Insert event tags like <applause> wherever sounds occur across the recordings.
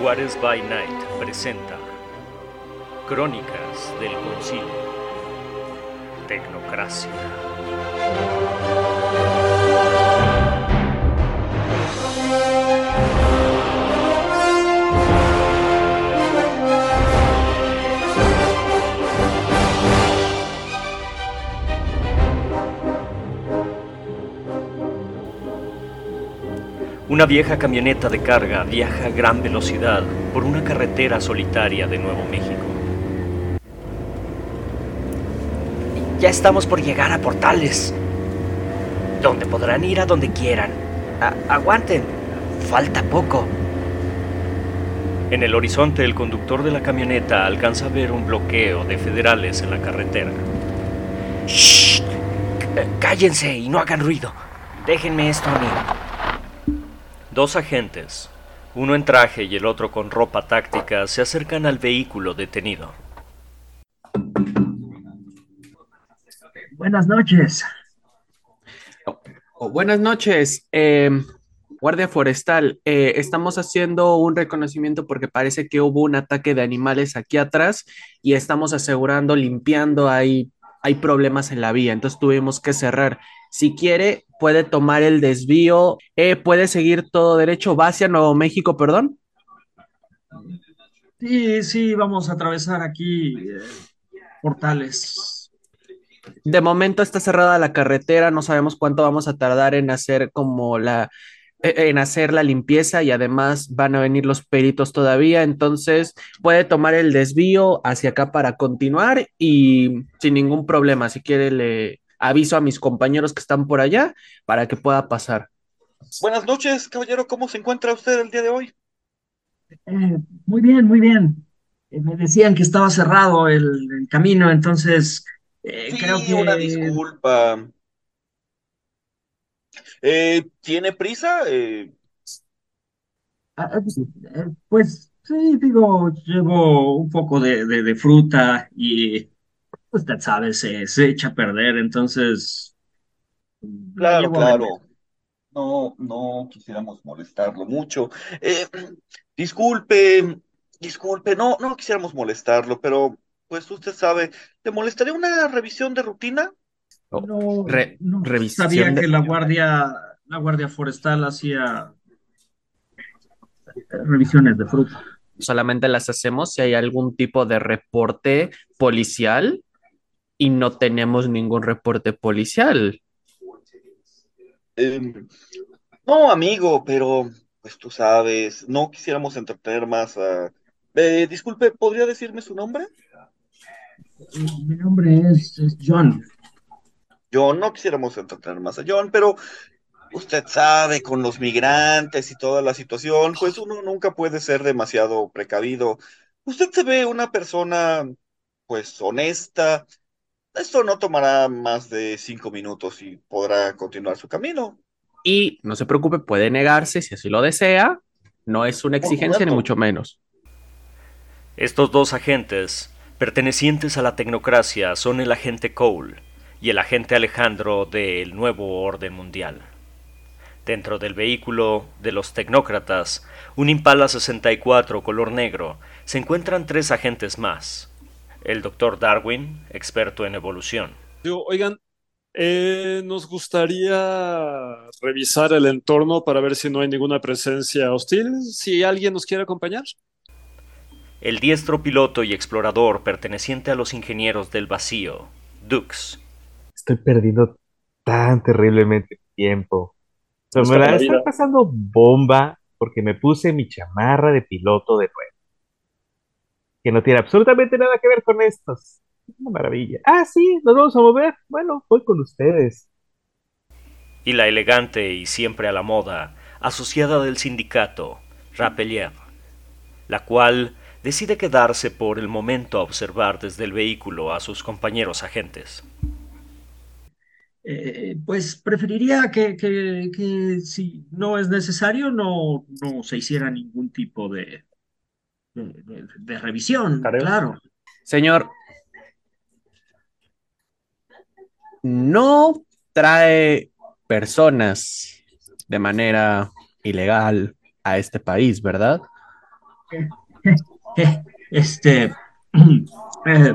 Juárez by Night presenta Crónicas del Concilio. Tecnocracia. Una vieja camioneta de carga viaja a gran velocidad por una carretera solitaria de Nuevo México. Ya estamos por llegar a Portales, donde podrán ir a donde quieran. Aguanten, falta poco. En el horizonte, el conductor de la camioneta alcanza a ver un bloqueo de federales en la carretera. ¡Shh! Cállense y no hagan ruido. Déjenme esto a mí. Dos agentes, uno en traje y el otro con ropa táctica, se acercan al vehículo detenido. Buenas noches. Oh, buenas noches, eh, Guardia Forestal. Eh, estamos haciendo un reconocimiento porque parece que hubo un ataque de animales aquí atrás y estamos asegurando, limpiando, hay, hay problemas en la vía, entonces tuvimos que cerrar. Si quiere, puede tomar el desvío, eh, puede seguir todo derecho, va hacia Nuevo México, perdón. Sí, sí, vamos a atravesar aquí eh, portales. De momento está cerrada la carretera, no sabemos cuánto vamos a tardar en hacer como la, eh, en hacer la limpieza y además van a venir los peritos todavía, entonces puede tomar el desvío hacia acá para continuar y sin ningún problema. Si quiere le aviso a mis compañeros que están por allá para que pueda pasar. Buenas noches, caballero. ¿Cómo se encuentra usted el día de hoy? Eh, muy bien, muy bien. Eh, me decían que estaba cerrado el, el camino, entonces eh, Sí, creo que una disculpa. Eh, ¿tiene prisa? Eh, Ah, eh, pues sí, digo, llevo un poco de, de- de fruta y usted sabe, se, se echa a perder, entonces la claro, claro. No, no quisiéramos molestarlo mucho. Eh, disculpe, disculpe, no, no quisiéramos molestarlo, pero pues usted sabe, ¿le molestaría una revisión de rutina? Oh, No, re- no revisión sabía de- que la guardia, la guardia forestal hacía eh, revisiones de fruta. solamente las hacemos si hay algún tipo de reporte policial y no tenemos ningún reporte policial. Em, no, amigo, pero pues tú sabes, no quisiéramos entretener más a... Eh, disculpe, ¿podría decirme su nombre? Mi nombre es, es John. John, no quisiéramos entretener más a John, pero usted sabe, con los migrantes y toda la situación, pues uno nunca puede ser demasiado precavido. Usted se ve una persona, pues, honesta. Esto no tomará más de cinco minutos y podrá continuar su camino. Y no se preocupe, puede negarse si así lo desea. No es una exigencia ni mucho menos. Estos dos agentes, pertenecientes a la tecnocracia, son el agente Cole y el agente Alejandro del Nuevo Orden Mundial. Dentro del vehículo de los tecnócratas, un Impala 64 color negro, se encuentran tres agentes más. El Dr. Darwin, experto en evolución. Digo, oigan, eh, nos gustaría revisar el entorno para ver si no hay ninguna presencia hostil. Si alguien nos quiere acompañar. El diestro piloto y explorador perteneciente a los ingenieros del vacío, Dux. Estoy perdiendo tan terriblemente tiempo. Pero me la está pasando bomba porque me puse mi chamarra de piloto de nuevo. Que no tiene absolutamente nada que ver con estos. Una maravilla. Ah, sí, nos vamos a mover. Bueno, voy con ustedes. y la elegante y siempre a la moda asociada del sindicato, Rapelier, la cual decide quedarse por el momento a observar desde el vehículo a sus compañeros agentes. Eh, pues preferiría que, que, que si no es necesario, no, no se hiciera ningún tipo de, de, revisión, Careo. claro. Señor, no trae personas de manera ilegal a este país, ¿verdad? Este, eh,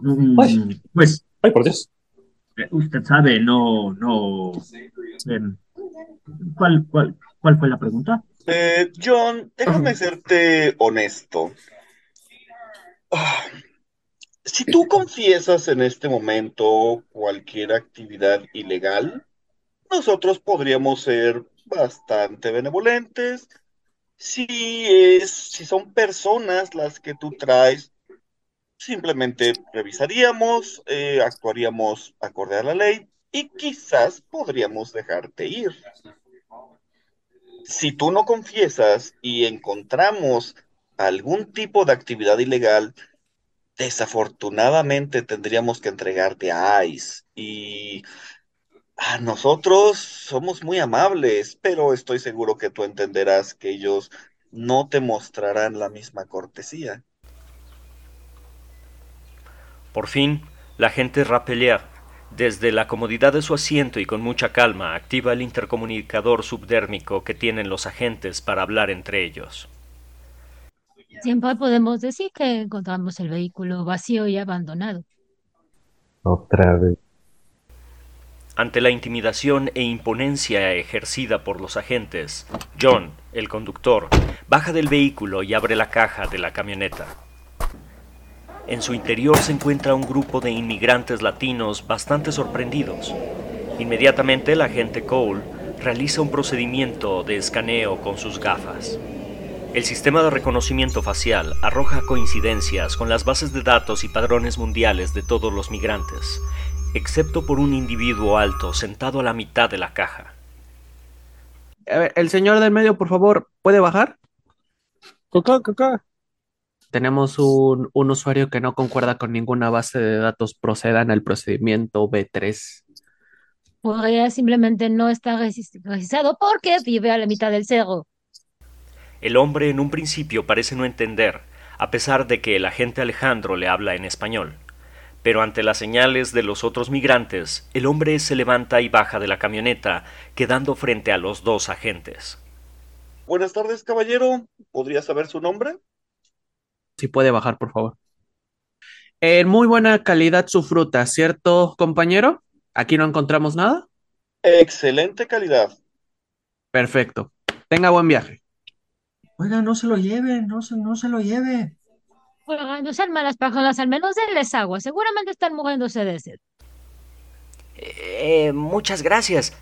mm, Ay. pues Ay, por Dios. eh, usted sabe, no, no. em, ¿cuál, cuál, cuál fue la pregunta? Eh, John, déjame serte honesto. Ah, Si tú confiesas en este momento cualquier actividad ilegal, nosotros podríamos ser bastante benevolentes. Si es, si son personas las que tú traes, simplemente revisaríamos, eh, actuaríamos acorde a la ley y quizás podríamos dejarte ir. Si tú no confiesas y encontramos algún tipo de actividad ilegal, desafortunadamente tendríamos que entregarte a ICE. Y a nosotros somos muy amables, pero estoy seguro que tú entenderás que ellos no te mostrarán la misma cortesía. Por fin, la agente Rappelier, desde la comodidad de su asiento y con mucha calma, activa el intercomunicador subdérmico que tienen los agentes para hablar entre ellos. Siempre podemos decir que encontramos el vehículo vacío y abandonado. Otra vez. Ante la intimidación e imponencia ejercida por los agentes, John, el conductor, baja del vehículo y abre la caja de la camioneta. En su interior se encuentra un grupo de inmigrantes latinos bastante sorprendidos. Inmediatamente el agente Cole realiza un procedimiento de escaneo con sus gafas. El sistema de reconocimiento facial arroja coincidencias con las bases de datos y padrones mundiales de todos los migrantes, excepto por un individuo alto sentado a la mitad de la caja. A ver, el señor del medio, por favor, ¿puede bajar? Coca, coca. Tenemos un, un usuario que no concuerda con ninguna base de datos. Procedan al procedimiento B3. Podría simplemente no estar regis- registrado porque vive a la mitad del cerro. El hombre en un principio parece no entender, a pesar de que el agente Alejandro le habla en español. Pero ante las señales de los otros migrantes, el hombre se levanta y baja de la camioneta, quedando frente a los dos agentes. Buenas tardes, caballero. ¿Podría saber su nombre? Si puede bajar, por favor. En muy buena calidad su fruta, ¿cierto, compañero? Aquí no encontramos nada. Excelente calidad. Perfecto. Tenga buen viaje. Oiga, no se lo lleve, no se, no se lo lleve. Bueno, no sean malas personas, al menos denles agua. Seguramente están muriéndose de sed. Eh, muchas gracias.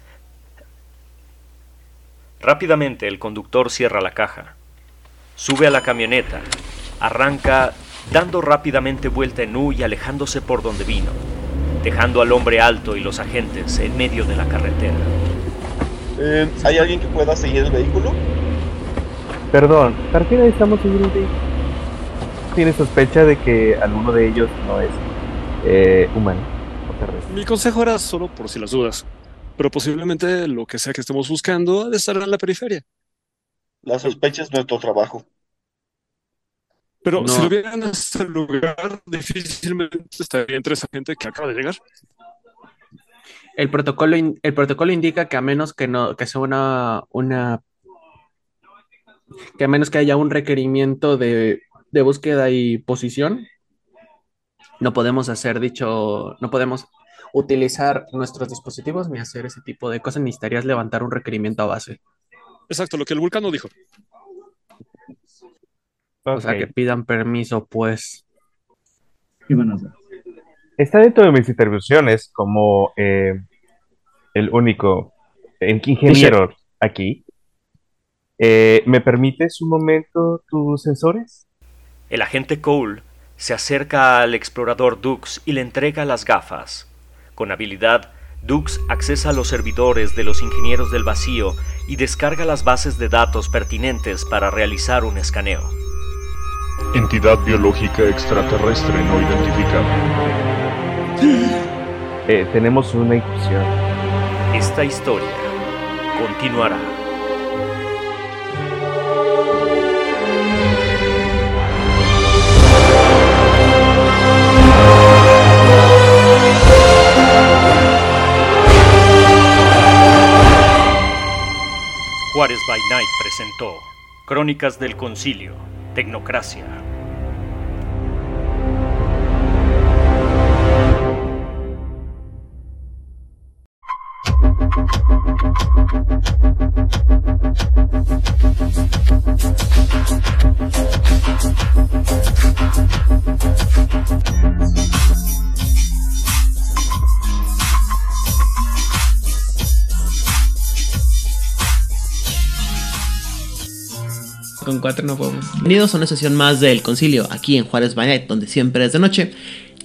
Rápidamente el conductor cierra la caja. Sube a la camioneta. Arranca dando rápidamente vuelta en U y alejándose por donde vino, dejando al hombre alto y los agentes en medio de la carretera. Eh, ¿hay alguien que pueda seguir el vehículo? Perdón, ¿para qué necesitamos seguir un vehículo? Tiene sospecha de que alguno de ellos no es eh, humano o terrestre. Mi consejo era solo por si las dudas, pero posiblemente lo que sea que estemos buscando ha de estar en la periferia. La sospecha es nuestro trabajo. Pero No. si lo vieran en este lugar, difícilmente estaría entre esa gente que acaba de llegar. El protocolo, in- el protocolo indica que a menos que no, que sea una, una, que a menos que haya un requerimiento de, de búsqueda y posición, no podemos hacer dicho, no podemos utilizar nuestros dispositivos ni hacer ese tipo de cosas. Necesitarías levantar un requerimiento a base. Exacto, lo que el vulcano dijo. O sea, que pidan permiso, pues. ¿Qué van a hacer? Está dentro de mis intervenciones como eh, el único ingeniero aquí. Eh, ¿me permites un momento tus sensores? El agente Cole se acerca al explorador Dux y le entrega las gafas. Con habilidad, Dux accesa a los servidores de los ingenieros del vacío y descarga las bases de datos pertinentes para realizar un escaneo. Entidad biológica extraterrestre no identificada. Eh, tenemos una incursión. Esta historia continuará. Juárez by Night presentó Crónicas del Concilio, Tecnocracia. Cuatro no podemos. Bienvenidos a una sesión más del concilio aquí en Juárez Banet, donde siempre es de noche.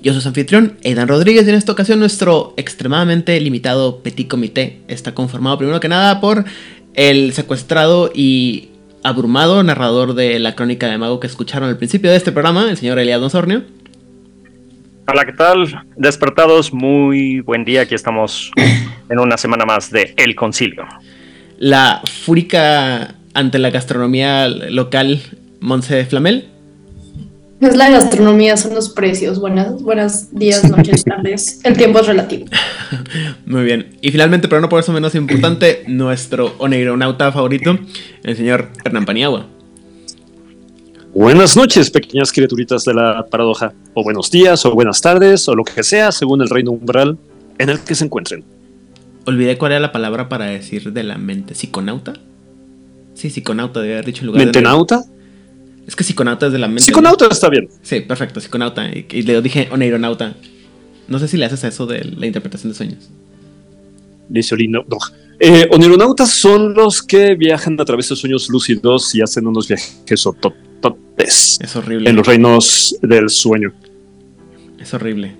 Yo soy su anfitrión, Aidan Rodríguez, y en esta ocasión nuestro extremadamente limitado petit comité está conformado primero que nada por el secuestrado y abrumado narrador de la crónica de Mago que escucharon al principio de este programa, el señor Eliado Sornio. Hola, ¿qué tal? Despertados, muy buen día. Aquí estamos en una semana más de El Concilio. La fúrica ante la gastronomía local, Monse Flamel. Es la gastronomía, son los precios. Buenas, buenos días, noches, tardes. El tiempo es relativo. <laughs> Muy bien. Y finalmente, pero no por eso menos importante, <clears throat> nuestro oneironauta favorito, el señor Hernán Paniagua. Buenas noches, pequeñas criaturitas de la paradoja. O buenos días, o buenas tardes, o lo que sea, según el reino umbral en el que se encuentren. Olvidé cuál era la palabra para decir de la mente. ¿Psiconauta? Sí, psiconauta, debe haber dicho en lugar ¿Mentenauta? de. Es que psiconauta es de la mente. Psiconauta está bien. Sí, perfecto, psiconauta. Y, y le dije oneironauta. No sé si le haces a eso de la interpretación de sueños. Dice Olino. No. Eh, onironautas son los que viajan a través de sueños lúcidos y hacen unos viajes ortototes Es horrible. en los reinos del sueño. Es horrible.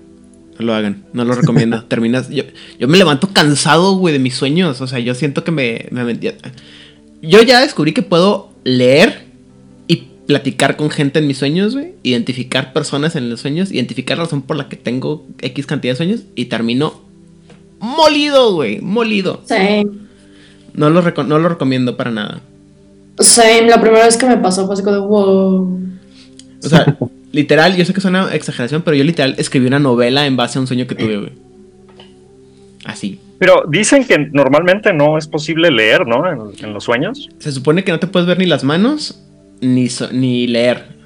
No lo hagan. No lo recomiendo. <laughs> Terminas. Yo, yo me levanto cansado, güey, de mis sueños. O sea, yo siento que me, me- Yo ya descubrí que puedo leer y platicar con gente en mis sueños, güey. Identificar personas en los sueños. Identificar la razón por la que tengo X cantidad de sueños. Y termino molido, güey. Molido. Same. No lo, reco- no lo recomiendo para nada. Same. La primera vez que me pasó fue así como de wow. O sea, <laughs> literal, yo sé que es una exageración, pero yo literal escribí una novela en base a un sueño que tuve, güey. Así. Pero dicen que normalmente no es posible leer, ¿no? En, en los sueños. Se supone que no te puedes ver ni las manos ni, so- ni leer.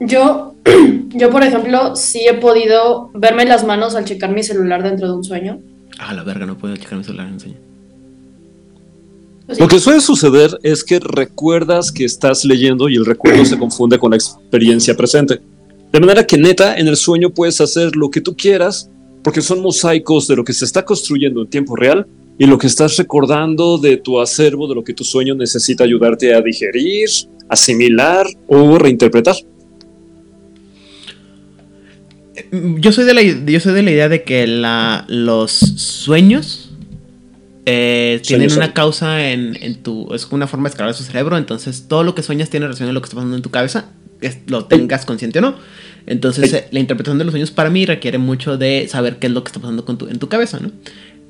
Yo, <clears throat> yo, por ejemplo, sí he podido verme las manos al checar mi celular dentro de un sueño. Ah, la verga, no puedo checar mi celular en un sueño. Pues. Lo que suele suceder es que recuerdas que estás leyendo y el recuerdo se confunde con la experiencia presente. De manera que neta, en el sueño puedes hacer lo que tú quieras porque son mosaicos de lo que se está construyendo en tiempo real y lo que estás recordando de tu acervo, de lo que tu sueño necesita ayudarte a digerir, asimilar o reinterpretar. Yo soy de la, yo soy de la idea de que la, los sueños eh, tienen Sueños una causa en, en tu. Es una forma de escalar su cerebro. Entonces, todo lo que sueñas tiene relación con lo que está pasando en tu cabeza, lo tengas consciente o no. Entonces, eh, la interpretación de los sueños para mí requiere mucho de saber qué es lo que está pasando con tu, en tu cabeza, ¿no?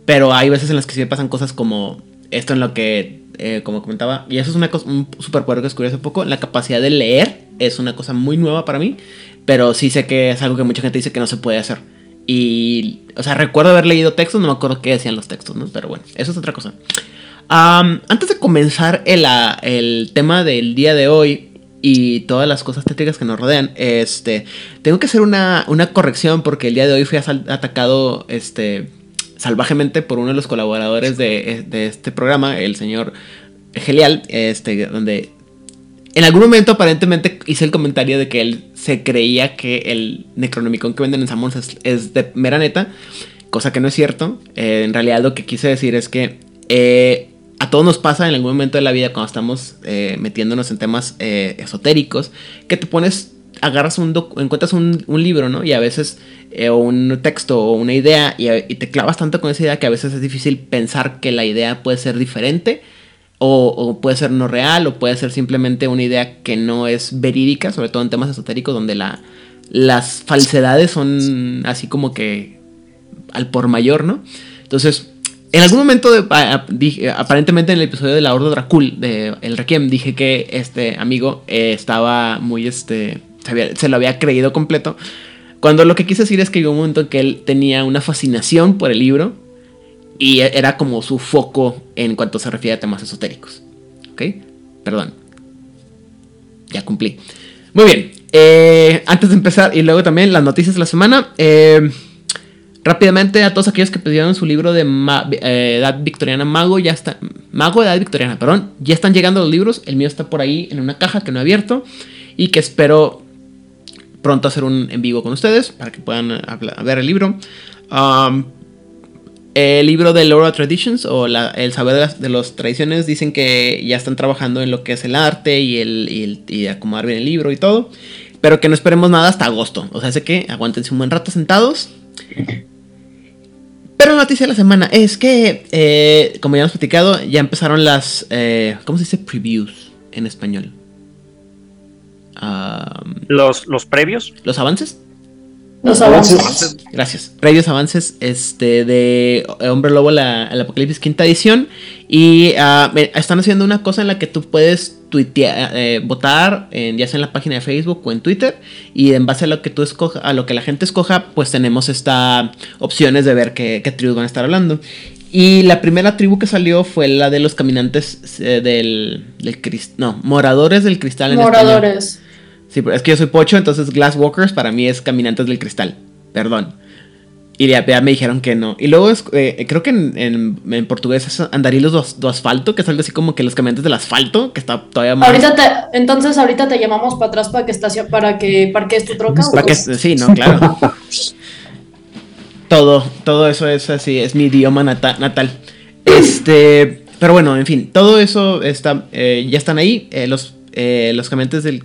Pero hay veces en las que sí me pasan cosas como esto en lo que, eh, como comentaba, y eso es una cosa, un superpoder que descubrí hace poco, la capacidad de leer es una cosa muy nueva para mí, pero sí sé que es algo que mucha gente dice que no se puede hacer. Y, o sea, recuerdo haber leído textos, no me acuerdo qué decían los textos, ¿no? Pero bueno, eso es otra cosa. Antes de comenzar el, el tema del día de hoy y todas las cosas tétricas que nos rodean, este, tengo que hacer una, una corrección porque el día de hoy fui atacado este, salvajemente por uno de los colaboradores de, de este programa, el señor Gelial, este, donde en algún momento aparentemente hice el comentario de que él se creía que el Necronomicon que venden en Sammons es, es de mera neta, cosa que no es cierto. Eh, en realidad lo que quise decir es que eh, a todos nos pasa en algún momento de la vida cuando estamos eh, metiéndonos en temas eh, esotéricos, que te pones, agarras un, encuentras un, libro, ¿no? Y a veces, eh, o un texto o una idea, y, te clavas tanto con esa idea que a veces es difícil pensar que la idea puede ser diferente o, puede ser no real, o puede ser simplemente una idea que no es verídica, sobre todo en temas esotéricos donde la, las falsedades son así como que al por mayor, ¿no? Entonces, en algún momento, dije- aparentemente en el episodio de la Horda Dracul, de El Requiem, dije que este amigo eh, estaba muy, este, se, lo había creído completo. Cuando lo que quise decir es que llegó un momento en que él tenía una fascinación por el libro y era como su foco en cuanto se refiere a temas esotéricos. ¿Ok? Perdón. ya cumplí. Muy bien. eh, antes de empezar, y luego también las noticias de la semana. eh, rápidamente, a todos aquellos que pidieron su libro de eh, Edad Victoriana Mago, ya está. Mago de Edad Victoriana, perdón. Ya están llegando los libros. El mío está por ahí en una caja que no he abierto. Y que espero pronto hacer un en vivo con ustedes para que puedan ver el libro. Um, el libro de Laura Traditions o el saber de las, tradiciones dicen que ya están trabajando en lo que es el arte y el- y acomodar bien el libro y todo. Pero que no esperemos nada hasta agosto. O sea, sé que aguántense un buen rato sentados. Noticia de la semana es que, eh, como ya hemos platicado, ya empezaron las. eh, ¿Cómo se dice? Previews en español. Um, ¿Los, los previos? ¿Los avances? Los avances. Gracias. Previos avances este, de Hombre Lobo, la, el Apocalipsis quinta edición. Y ah, están haciendo una cosa en la que tú puedes tuitear, eh, votar, en, ya sea en la página de Facebook o en Twitter. Y en base a lo que tú escoja, a lo que la gente escoja, pues tenemos esta opciones de ver qué, qué tribus van a estar hablando. Y la primera tribu que salió fue la de los caminantes eh, del, del cris- no, moradores del cristal en español. Sí, pero es que yo soy pocho, entonces Glasswalkers para mí es Caminantes del Cristal. Perdón. Y ya, ya me dijeron que no. Y luego es, eh, creo que en, en- en portugués es Andarilos do, do Asfalto, que es algo así como que los caminantes del asfalto, que está todavía más. Ahorita te, entonces ahorita te llamamos para atrás para que estacio, para que parques tu troca. ¿o Para que, sí, no, claro. todo, todo eso es así, es mi idioma nata- natal. Este, pero bueno, en fin, todo eso está, eh, ya están ahí. eh, los, los caminantes del,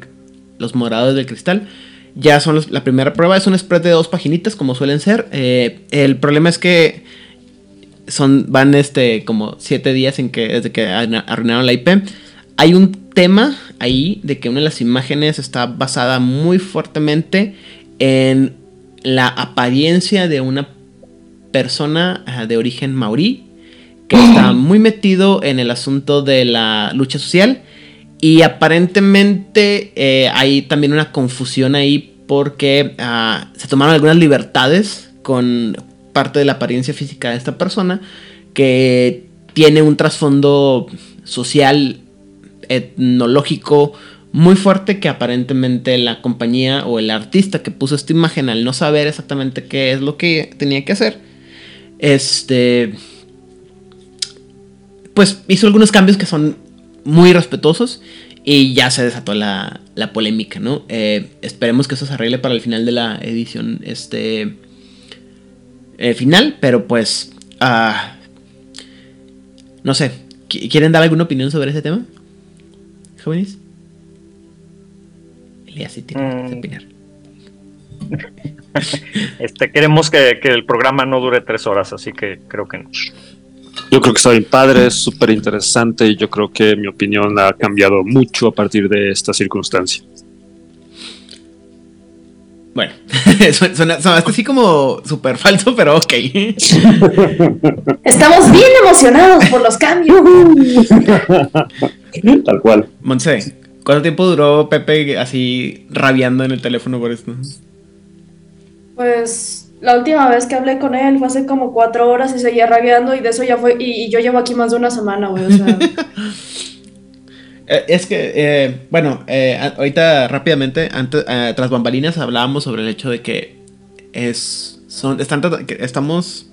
los morados del cristal. Ya son los- la primera prueba, es un spread de dos paginitas, como suelen ser. Eh, el problema es que son, van este, como siete días en que, desde que arruinaron la IP. Hay un tema ahí de que una de las imágenes está basada muy fuertemente en la apariencia de una persona de origen maorí que <clears throat> está muy metido en el asunto de la lucha social y aparentemente eh, hay también una confusión ahí porque ah, se tomaron algunas libertades con parte de la apariencia física de esta persona que tiene un trasfondo social, etnológico muy fuerte que aparentemente la compañía o el artista que puso esta imagen al no saber exactamente qué es lo que tenía que hacer, este, pues hizo algunos cambios que son muy respetuosos y ya se desató la, la polémica, ¿no? Eh, esperemos que eso se arregle para el final de la edición, este, eh, final, pero pues, ah, no sé, ¿qui- ¿quieren dar alguna opinión sobre ese tema? Jóvenes. Elías sí tiene Mm. que opinar. <laughs> Este, queremos que, que el programa no dure tres horas, así que creo que no. Yo creo que está bien padre, es súper interesante y yo creo que mi opinión ha cambiado mucho a partir de esta circunstancia. Bueno, <laughs> suena, suena- sonaste así como súper falso, pero ok. <laughs> Estamos bien emocionados por los cambios. Tal cual. Monse, ¿cuánto tiempo duró Pepe así rabiando en el teléfono por esto? Pues la última vez que hablé con él fue hace como cuatro horas y seguía rabiando y de eso ya fue, y, yo llevo aquí más de una semana, güey, o sea, <laughs> Eh, es que, eh, bueno, eh, ahorita rápidamente, antes, eh, tras bambalinas hablábamos sobre el hecho de que es, son, están, estamos,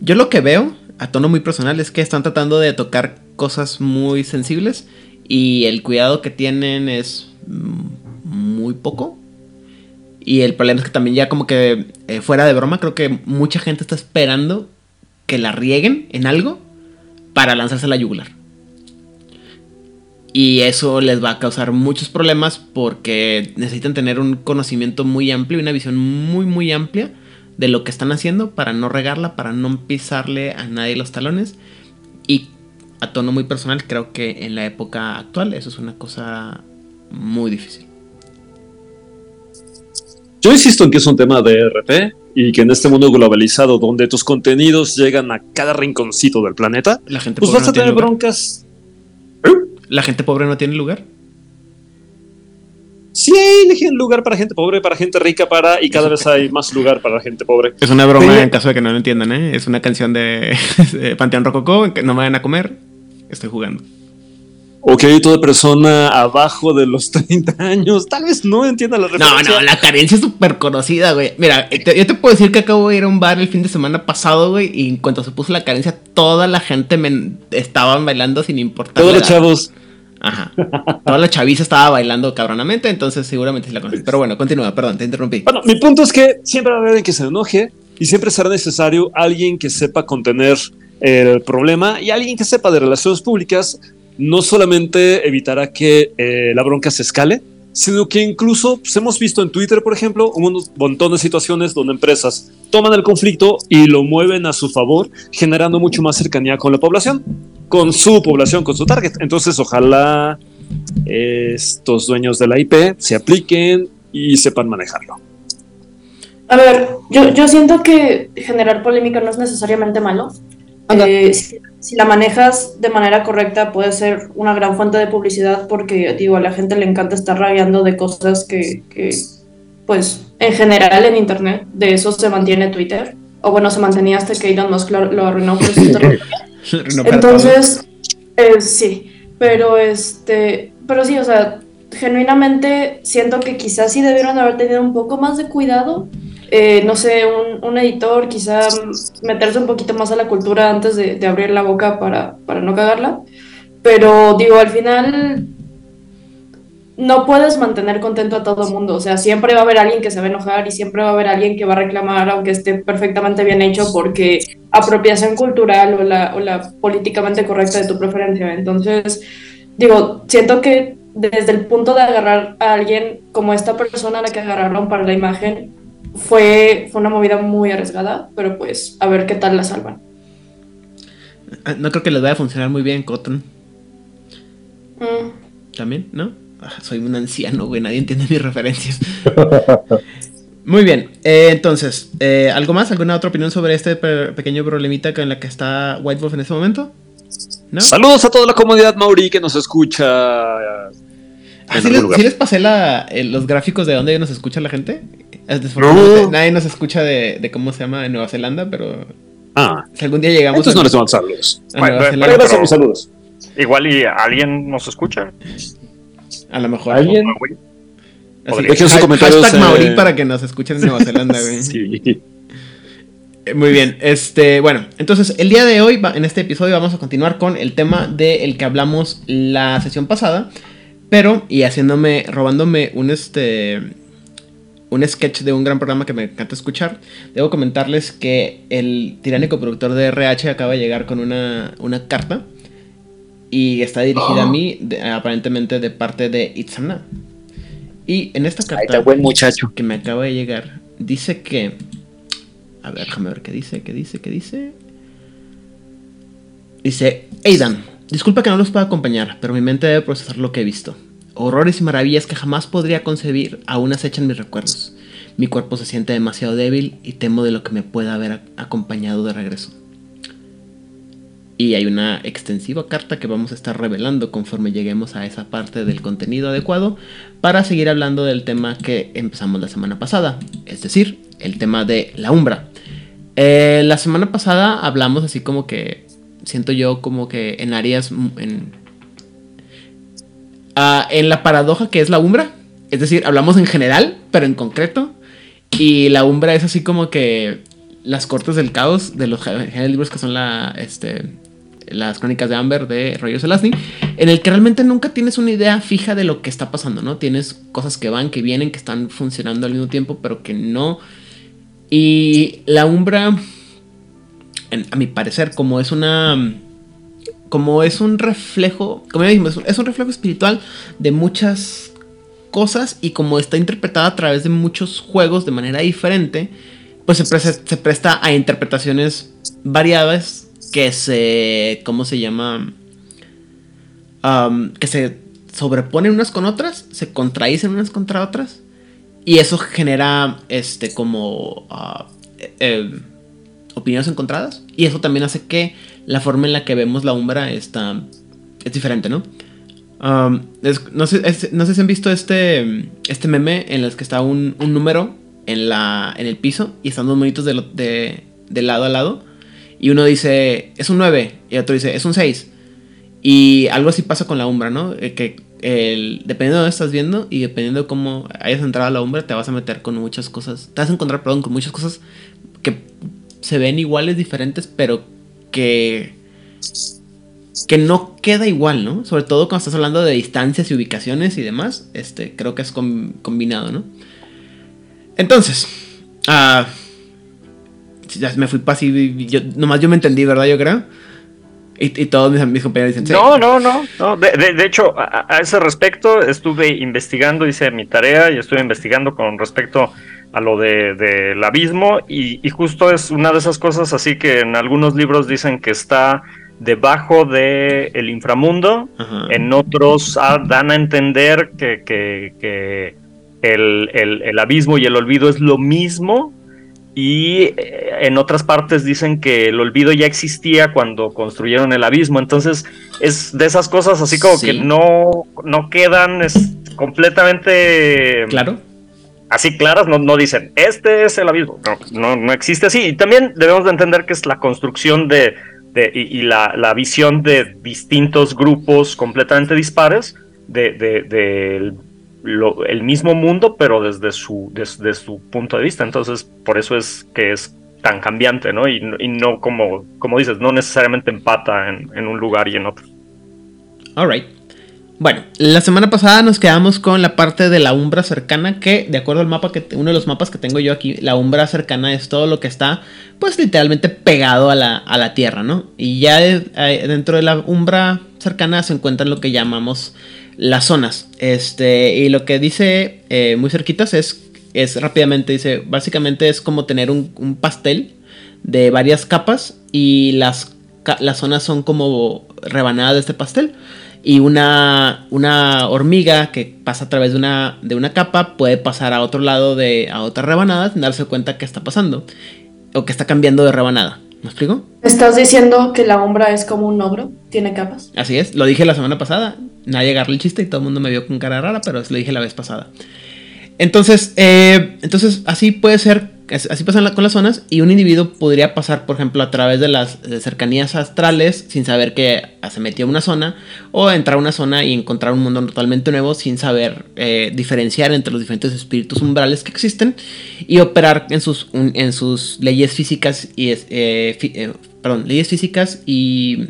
yo lo que veo, a tono muy personal, es que están tratando de tocar cosas muy sensibles y el cuidado que tienen es mm, muy poco. Y el problema es que también ya como que eh, fuera de broma, creo que mucha gente está esperando que la rieguen en algo para lanzarse la yugular. Y eso les va a causar muchos problemas porque necesitan tener un conocimiento muy amplio y una visión muy muy amplia de lo que están haciendo para no regarla, para no pisarle a nadie los talones. Y a tono muy personal, creo que en la época actual eso es una cosa muy difícil. Yo insisto en que es un tema de RP y que en este mundo globalizado donde tus contenidos llegan a cada rinconcito del planeta, La gente pues pobre vas no a tener broncas. La gente pobre no tiene lugar. Sí, hay lugar para gente pobre, para gente rica, para y cada vez hay más lugar para gente pobre. Es una broma Pero- en caso de que no lo entiendan, ¿eh? Es una canción de, <laughs> de Panteón Rococó, que no me vayan a comer. Estoy jugando. O qué tipo de persona abajo de los <laughs> 30 años tal vez no entienda la No, referencia. no, la carencia es súper conocida, güey. Mira, te- yo te puedo decir que acabo de ir a un bar el fin de semana pasado, güey, y en cuanto se puso la carencia, toda la gente me estaban bailando sin importar. Todos los chavos. Ajá. Toda la chaviza estaba bailando cabronamente, entonces seguramente sí la conocí. Pero bueno, continúa, perdón, te interrumpí. Bueno, mi punto es que siempre va a haber alguien que se enoje y siempre será necesario alguien que sepa contener el problema y alguien que sepa de relaciones públicas no solamente evitará que eh, la bronca se escale, sino que incluso pues, hemos visto en Twitter, por ejemplo, un montón de situaciones donde empresas toman el conflicto y lo mueven a su favor, generando mucho más cercanía con la población, con su población, con su target. Entonces, ojalá estos dueños de la IP se apliquen y sepan manejarlo. A ver, yo, yo siento que generar polémica no es necesariamente malo. Eh, si, si la manejas de manera correcta puede ser una gran fuente de publicidad porque, digo, a la gente le encanta estar rabiando de cosas que, que, pues, en general en Internet, de eso se mantiene Twitter. O bueno, se mantenía hasta que Elon Musk lo, lo arruinó por su <laughs> entonces, eh, sí, pero este, pero sí, o sea, genuinamente siento que quizás sí debieron haber tenido un poco más de cuidado. Eh, no sé, un, un editor quizá meterse un poquito más a la cultura antes de, abrir la boca para, para no cagarla. Pero digo, al final no puedes mantener contento a todo el mundo. O sea, siempre va a haber alguien que se va a enojar y siempre va a haber alguien que va a reclamar, aunque esté perfectamente bien hecho, porque apropiación cultural o la, o la políticamente correcta de tu preferencia. Entonces, digo, siento que desde el punto de agarrar a alguien como esta persona a la que agarraron para la imagen, fue, fue una movida muy arriesgada, pero pues a ver qué tal la salvan. Ah, No creo que les vaya a funcionar muy bien, Cotton. Mm. ¿También? ¿No? Ah, soy un anciano, güey, nadie entiende mis referencias. <laughs> Muy bien, eh, entonces, eh, ¿algo más? ¿Alguna otra opinión sobre este pe- pequeño problemita con la que está White Wolf en este momento? ¿No? Saludos a toda la comunidad Mauri que nos escucha. Ah, en ¿sí, les, sí les pasé la- eh, los gráficos de dónde nos escucha la gente? Es desafortunadamente, No. Nadie nos escucha de, de cómo se llama en Nueva Zelanda, pero Ah, si algún día llegamos entonces no les mando saludos. a Bueno, Nueva Zelanda, pero- mis saludos. Igual y alguien nos escucha. a lo mejor. ¿Alguien? Dejen sus comentarios, hashtag eh. Para que nos escuchen en Nueva Zelanda, güey. <laughs> Sí. Eh, Muy bien, este, bueno, entonces el día de hoy, en este episodio, vamos a continuar con el tema del que hablamos la sesión pasada, pero, y haciéndome, robándome un, este, un sketch de un gran programa que me encanta escuchar, debo comentarles que el tiránico productor de RH acaba de llegar con una, una carta y está dirigida a mí, de- aparentemente de parte de Itzamna. Y en esta carta buen muchacho. que me acaba de llegar, dice que. A ver, déjame ver qué dice, qué dice, qué dice. Dice: Aidan, disculpa que no los pueda acompañar, pero mi mente debe procesar lo que he visto. Horrores y maravillas que jamás podría concebir aún acechan mis recuerdos. Mi cuerpo se siente demasiado débil y temo de lo que me pueda haber acompañado de regreso. Y hay una extensiva carta que vamos a estar revelando conforme lleguemos a esa parte del contenido adecuado para seguir hablando del tema que empezamos la semana pasada, es decir, el tema de la umbra. Eh, la semana pasada hablamos así como que, siento yo como que en áreas, en, ah, en la paradoja que es la umbra, es decir, hablamos en general, pero en concreto, y la umbra es así como que las cortes del caos de los libros que son la, este, las crónicas de Amber de Roger Zelazny, en el que realmente nunca tienes una idea fija de lo que está pasando, ¿no? Tienes cosas que van, que vienen, que están funcionando al mismo tiempo, pero que no. Y la Umbra, a mi parecer, como es una. Como es un reflejo, como ya dijimos, es un reflejo espiritual de muchas cosas y como está interpretada a través de muchos juegos de manera diferente, pues se presta, se presta a interpretaciones variadas que se, ¿cómo se llama? Am, que se sobreponen unas con otras, se contradicen unas contra otras y eso genera, este, como ah, eh, eh, opiniones encontradas y eso también hace que la forma en la que vemos la umbra está, es diferente, ¿no? Um, es- no, sé, no sé si han visto este, este meme en el que está un, un número en, la, en el piso y están dos monitos de, de, lado a lado. Y uno dice, es un 9 y otro dice, es un 6. Y algo así pasa con la umbra, ¿no? Eh, que el, dependiendo de dónde estás viendo y dependiendo de cómo hayas entrado a la umbra, te vas a meter con muchas cosas. Te vas a encontrar, perdón, con muchas cosas que se ven iguales, diferentes, pero que. que no queda igual, ¿no? Sobre todo cuando estás hablando de distancias y ubicaciones y demás. Este, creo que es com- combinado, ¿no? Entonces. ah, ya me fui pasivo yo, nomás yo me entendí, ¿verdad? Yo creo. Y, y todos mis, mis compañeros dicen. No, no, no. de hecho, a, a ese respecto estuve investigando, hice mi tarea y estuve investigando con respecto a lo de, del abismo y, y justo es una de esas cosas así que en algunos libros dicen que está debajo del el inframundo, en otros ah, dan a entender que, que- que el, el- el abismo y el olvido es lo mismo y eh, en otras partes dicen que el olvido ya existía cuando construyeron el abismo. Entonces es de esas cosas así como Sí. que no, no quedan es, completamente Claro. Así claras. No, no dicen, este es el abismo. No, no, no existe así. Y también debemos de entender que es la construcción de, de- y, la, la visión de distintos grupos completamente dispares de, de- del- lo- el mismo mundo, pero desde su, desde su punto de vista. Entonces, por eso es que es tan cambiante, ¿no? Y, y no como, como dices, no necesariamente empata en, en un lugar y en otro. Alright. Bueno, la semana pasada nos quedamos con la parte de la umbra cercana, que de acuerdo al mapa que uno de los mapas que tengo yo aquí, la umbra cercana es todo lo que está, pues literalmente pegado a la, a la tierra, ¿no? Y ya eh, dentro de la umbra cercana se encuentran lo que llamamos las zonas. Este, y lo que dice eh, muy cerquitas es, es rápidamente, dice, básicamente es como tener un, pastel de varias capas y las, las zonas son como rebanadas de este pastel. Y una, una hormiga que pasa a través de una, de una capa puede pasar a otro lado de a otra rebanada sin darse cuenta que está pasando. O que está cambiando de rebanada. ¿Me explico? ¿Estás diciendo que la umbra es como un ogro? ¿Tiene capas? Así es, lo dije la semana pasada. Nadie agarró el chiste y todo el mundo me vio con cara rara, pero lo dije la vez pasada. Entonces, eh, entonces así puede ser, así pasan con las zonas y un individuo podría pasar, por ejemplo, a través de las eh, cercanías astrales sin saber que se metió en una zona o entrar a una zona y encontrar un mundo totalmente nuevo sin saber eh, diferenciar entre los diferentes espíritus umbrales que existen y operar en sus, en sus leyes físicas y eh, perdón, leyes físicas y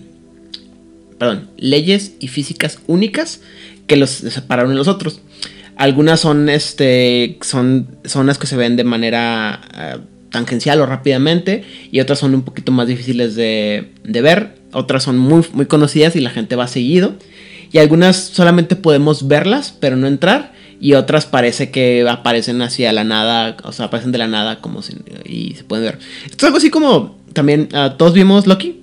perdón, leyes y físicas únicas que los separaron de los otros. Algunas son, este, son zonas que se ven de manera eh, tangencial o rápidamente y otras son un poquito más difíciles de, de ver. Otras son muy, muy conocidas y la gente va seguido. Y algunas solamente podemos verlas, pero no entrar. Y otras parece que aparecen hacia la nada, o sea, aparecen de la nada como si- y se pueden ver. Esto es algo así como, también, ah, todos vimos Loki,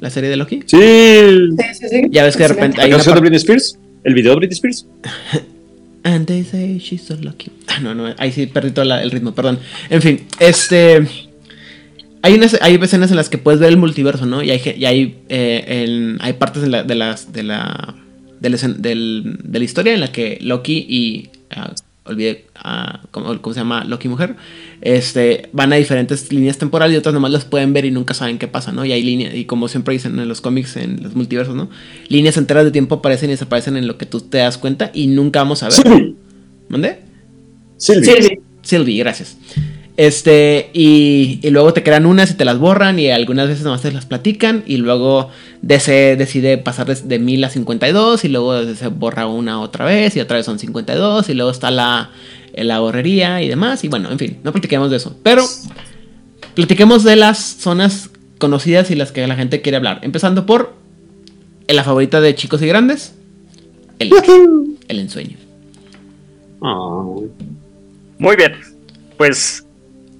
la serie de Loki. Sí. Sí, sí, sí. Ya ves que de repente ¿La hay una canción de Britney Spears? ¿El video de Britney Spears? <laughs> And they say she's so lucky. Ah, no, no, ahí sí perdí todo la- el ritmo, perdón. En fin, este. Hay, unas, hay escenas en las que puedes ver el multiverso, ¿no? Y hay, y hay, eh, hay partes de la, de las, de la, escen- del- de la historia en la que Loki y. ah, olvidé ah, ¿cómo, cómo se llama Loki mujer. Este, van a diferentes líneas temporales y otras nomás las pueden ver y nunca saben qué pasa, ¿no? Y hay líneas, y como siempre dicen en los cómics, en los multiversos, ¿no? Líneas enteras de tiempo aparecen y desaparecen en lo que tú te das cuenta y nunca vamos a ver. Sylvie. ¿Mande? Silvi. Sylvie, gracias. Este, y, y luego te crean unas y te las borran y algunas veces nomás te las platican y luego DC decide pasar de, de 1000 a 52 y luego se borra una otra vez y otra vez son 52 y luego está la, la borrería y demás y bueno, en fin, no platiquemos de eso, pero platiquemos de las zonas conocidas y las que la gente quiere hablar, empezando por la favorita de chicos y grandes, el, el ensueño. Ah. Muy bien, pues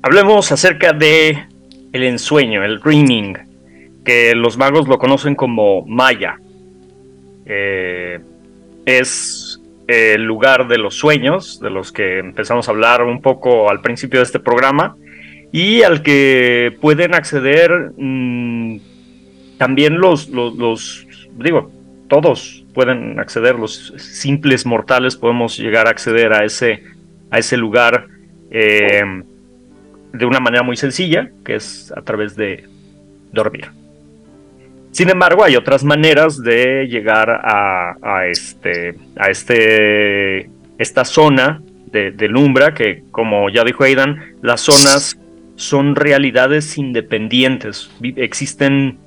hablemos acerca de el ensueño, el dreaming, que los magos lo conocen como Maya. Eh, es el lugar de los sueños, de los que empezamos a hablar un poco al principio de este programa, y al que pueden acceder mm, también los, digo, todos pueden acceder, los simples mortales podemos llegar a acceder a ese, a ese lugar eh, de una manera muy sencilla, que es a través de dormir. Sin embargo, hay otras maneras de llegar a, a este, a este, esta zona de, del Umbra, que como ya dijo Aidan, las zonas son realidades independientes, existen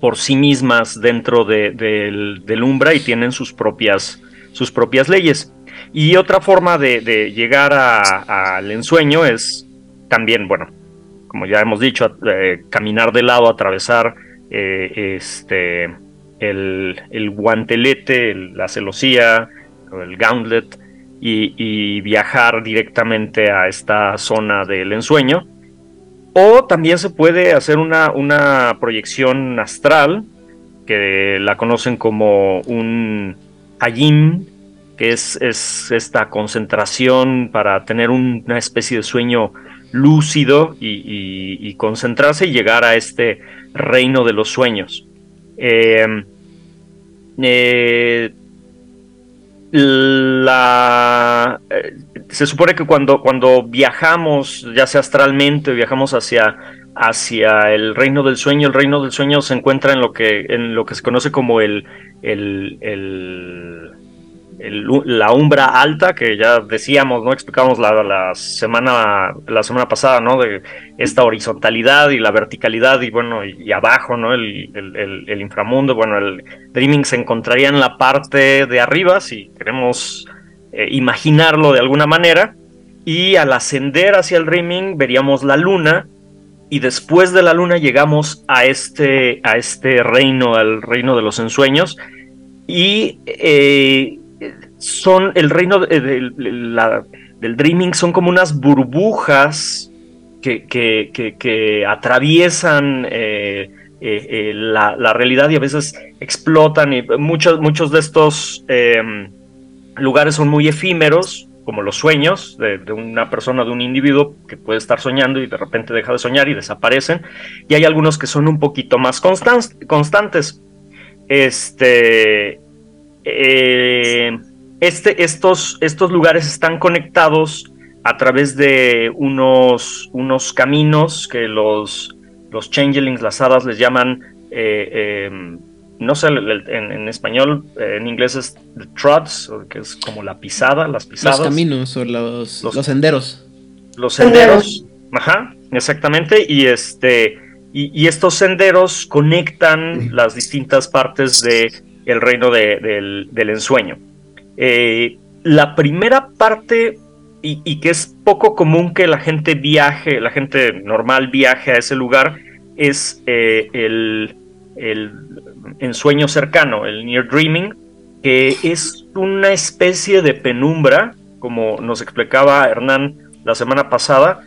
por sí mismas dentro de- del, del Umbra y tienen sus propias, sus propias leyes. Y otra forma de, de llegar al ensueño es también, bueno, como ya hemos dicho, eh, caminar de lado, atravesar eh, este, el, el guantelete, el- la celosía, el gauntlet, y, viajar directamente a esta zona del ensueño. O también se puede hacer una, una proyección astral, que la conocen como un hayim, que es, es esta concentración para tener un- una especie de sueño lúcido y, concentrarse y llegar a este reino de los sueños. Eh, eh, la, eh, se supone que cuando, cuando viajamos, ya sea astralmente, viajamos hacia, hacia el reino del sueño, el reino del sueño se encuentra en lo que, en lo que se conoce como el, el, el- la umbra alta, que ya decíamos, ¿no? Explicamos la, semana, la semana pasada, ¿no? De esta horizontalidad y la verticalidad y bueno, y, abajo, ¿no? El- el inframundo, bueno, el Dreaming se encontraría en la parte de arriba, si queremos eh, imaginarlo de alguna manera, y al ascender hacia el Dreaming veríamos la luna, y después de la luna llegamos a este, a este reino, al reino de los ensueños, y eh, son el reino de- del- Dreaming, son como unas burbujas que, que- atraviesan eh, eh, eh, la, la realidad y a veces explotan y muchos, muchos de estos eh, lugares son muy efímeros, como los sueños de, una persona, de un individuo que puede estar soñando y de repente deja de soñar y desaparecen. Y hay algunos que son un poquito más constan- constantes. Este, eh, este, estos, estos lugares están conectados a través de unos, unos caminos que los, los changelings, las hadas, les llaman, eh, eh, no sé, en, en español, eh, en inglés es the trots, o que es como la pisada, las pisadas. Los caminos o los, Los- los senderos. Los senderos. Ajá, exactamente. Y este. Y, y estos senderos conectan las distintas partes de el reino de- del, del ensueño. Eh, la primera parte, y, que es poco común que la gente viaje, la gente normal viaje a ese lugar, es eh, el, ensueño cercano, el near dreaming, que es una especie de penumbra, como nos explicaba Hernán la semana pasada,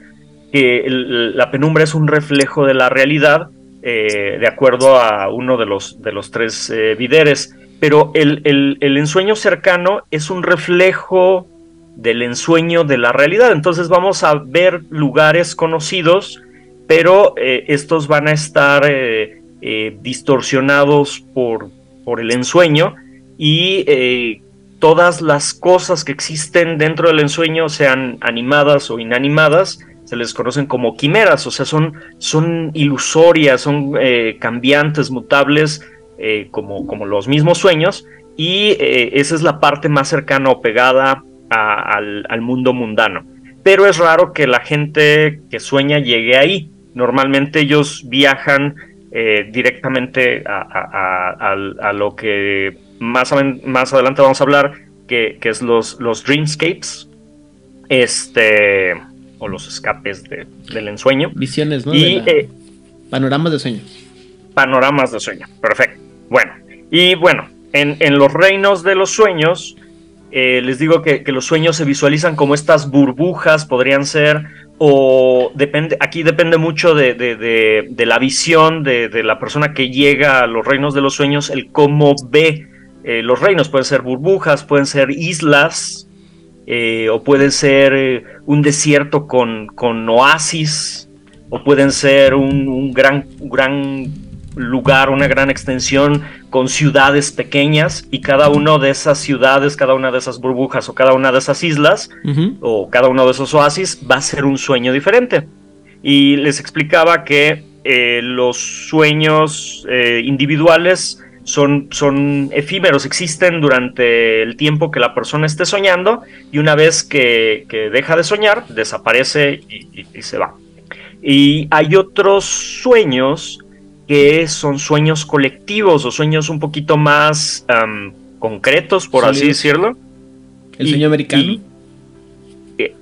que la penumbra es un reflejo de la realidad, eh, de acuerdo a uno de los, de los tres eh, videres. Pero el, el- ensueño cercano es un reflejo del ensueño de la realidad. Entonces vamos a ver lugares conocidos, pero eh, estos van a estar eh, eh, distorsionados por, por el ensueño y todas las cosas que existen dentro del ensueño, sean animadas o inanimadas, se les conocen como quimeras, o sea, son, son ilusorias, son cambiantes, mutables, eh, como, como los mismos sueños, y eh, esa es la parte más cercana o pegada a- al, al mundo mundano. Pero es raro que la gente que sueña llegue ahí. Normalmente ellos viajan eh, directamente a, lo que más, más adelante vamos a hablar, que, que es los, los dreamscapes, este, o los escapes de- del ensueño. Visiones, ¿no? Y De la- eh, Panoramas de sueño. panoramas de sueño. Perfecto. Bueno, y bueno, en, en los reinos de los sueños, eh, les digo que, que los sueños se visualizan como estas burbujas, podrían ser, o depende, aquí depende mucho de, de- de- la visión de, la persona que llega a los reinos de los sueños, el cómo ve eh, los reinos. Pueden ser burbujas, pueden ser islas, eh, o puede ser un desierto con, con oasis, o pueden ser un, un gran, un gran lugar, una gran extensión con ciudades pequeñas y cada una de esas ciudades, cada una de esas burbujas o cada una de esas islas o cada uno de esos oasis va a ser un sueño diferente. Y les explicaba que eh, los sueños eh, individuales son, son efímeros, existen durante el tiempo que la persona esté soñando y una vez que, que deja de soñar, desaparece y, y- y se va. Y hay otros sueños que son sueños colectivos o sueños un poquito más concretos, por así decirlo. El Y- sueño americano. y- eh,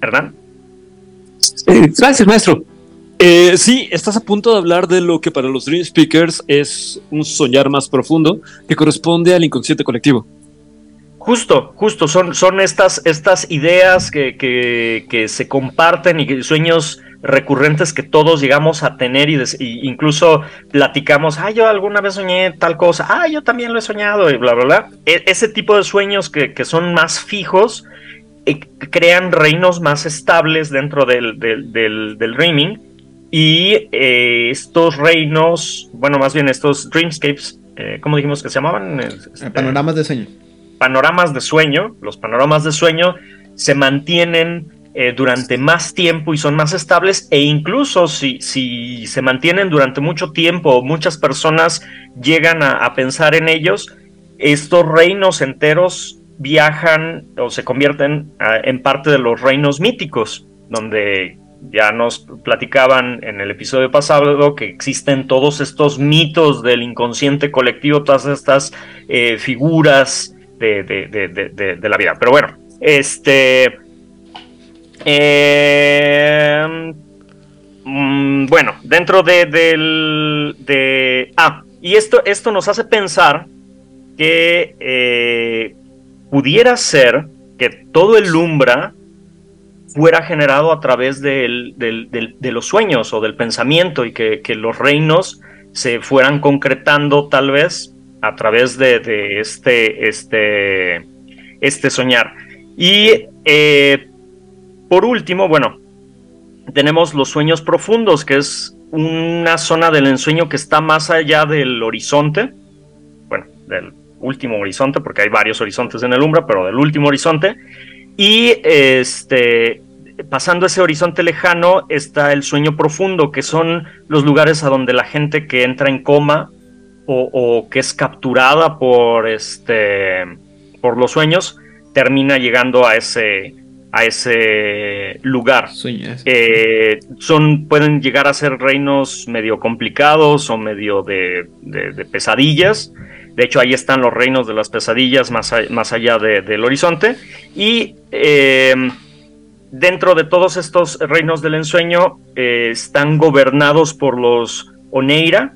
Hernán. Eh, gracias, maestro. Eh, sí, estás a punto de hablar de lo que para los Dream Speakers es un soñar más profundo que corresponde al inconsciente colectivo. Justo, justo, son, son estas, estas ideas que, que- que se comparten y que- sueños recurrentes que todos llegamos a tener y, incluso platicamos, ah, yo alguna vez soñé tal cosa, ah, yo también lo he soñado y bla, bla, bla. E- ese tipo de sueños que, que son más fijos eh, crean reinos más estables dentro del, del, del, del dreaming y eh, estos reinos, bueno, más bien estos dreamscapes, eh, ¿cómo dijimos que se llamaban? Este, Panoramas de sueño. panoramas de sueño, los panoramas de sueño se mantienen eh, durante más tiempo y son más estables e incluso si, si se mantienen durante mucho tiempo muchas personas llegan a, a pensar en ellos, estos reinos enteros viajan o se convierten ah, en parte de los reinos míticos, donde ya nos platicaban en el episodio pasado que existen todos estos mitos del inconsciente colectivo, todas estas eh, figuras de- de- de- de la vida. Pero bueno, este... eh, mm, bueno, dentro de, del... De, ah, y esto, esto nos hace pensar que eh, pudiera ser que todo el Umbra fuera generado a través del- de los sueños o del pensamiento y que, que los reinos se fueran concretando tal vez a través de, de este, este, este soñar. Y eh, por último, bueno, tenemos los sueños profundos, que es una zona del ensueño que está más allá del horizonte, bueno, del último horizonte, porque hay varios horizontes en el Umbra, pero del último horizonte. Y este, pasando ese horizonte lejano está el sueño profundo, que son los lugares a donde la gente que entra en coma o, o que es capturada por este por los sueños termina llegando a ese a ese lugar. Eh, son pueden llegar a ser reinos medio complicados o medio de, de- de pesadillas. De hecho, ahí están los reinos de las pesadillas más, a- más allá de- del horizonte. Y eh, dentro de todos estos reinos del ensueño eh, están gobernados por los Oneira,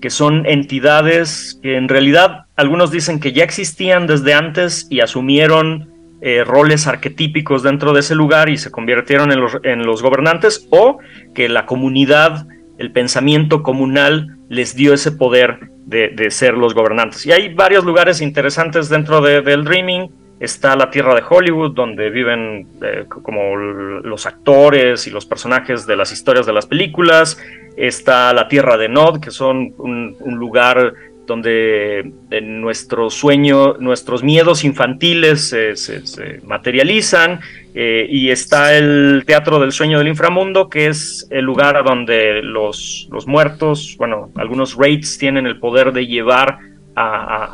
que son entidades que en realidad algunos dicen que ya existían desde antes y asumieron eh, roles arquetípicos dentro de ese lugar y se convirtieron en los, gobernantes, o que la comunidad, el pensamiento comunal les dio ese poder de, ser los gobernantes. Y hay varios lugares interesantes dentro de- del Dreaming. Está la tierra de Hollywood, donde viven eh, como los actores y los personajes de las historias de las películas. Está la tierra de Nod, que son un lugar donde eh, nuestro sueño, nuestros miedos infantiles se, se- se materializan. eh, y está el Teatro del Sueño del Inframundo, que es el lugar a donde los, los muertos, bueno, algunos raids tienen el poder de llevar a, a-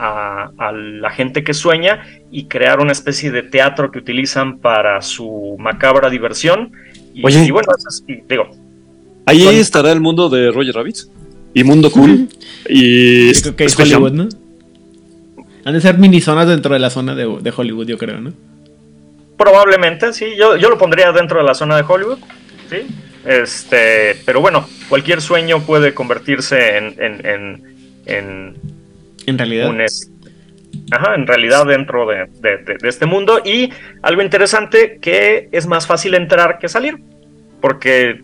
a- a la gente que sueña y crear una especie de teatro que utilizan para su macabra diversión. Y, Oye. y bueno, es- digo, Ahí estará el mundo de Roger Rabbit y Mundo Cool. y Yo creo que es Space Jam. Hollywood, ¿no? Han de ser mini zonas dentro de la zona de, de Hollywood, yo creo, ¿no? Probablemente, sí. Yo, yo lo pondría dentro de la zona de Hollywood. Sí. Este, pero bueno, cualquier sueño puede convertirse en, en, en, en En realidad. un es- ajá, en realidad dentro de, de- de- de este mundo. Y algo interesante que es más fácil entrar que salir. Porque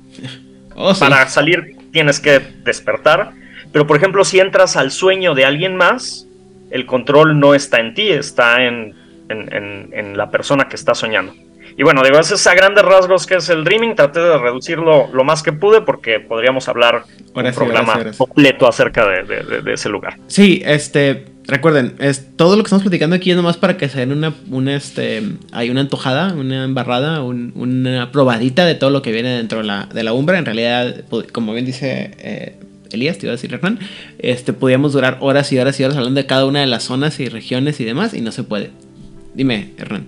Oh, sí. para salir tienes que despertar. Pero por ejemplo, si entras al sueño de alguien más, el control no está en ti, está en, en- en- en la persona que está soñando. Y bueno, digo, ese es a grandes rasgos que es el dreaming. Traté de reducirlo lo más que pude porque podríamos hablar Horas un programa completo acerca de, de- de- de ese lugar. Sí, este. Recuerden, es todo lo que estamos platicando aquí es nomás para que se den una, una este, hay una antojada, una embarrada, un- una probadita de todo lo que viene dentro de la, de la umbra. En realidad, como bien dice eh, Elías, te iba a decir Hernán, este, podíamos durar horas y horas y horas hablando de cada una de las zonas y regiones y demás, y no se puede. Dime, Hernán.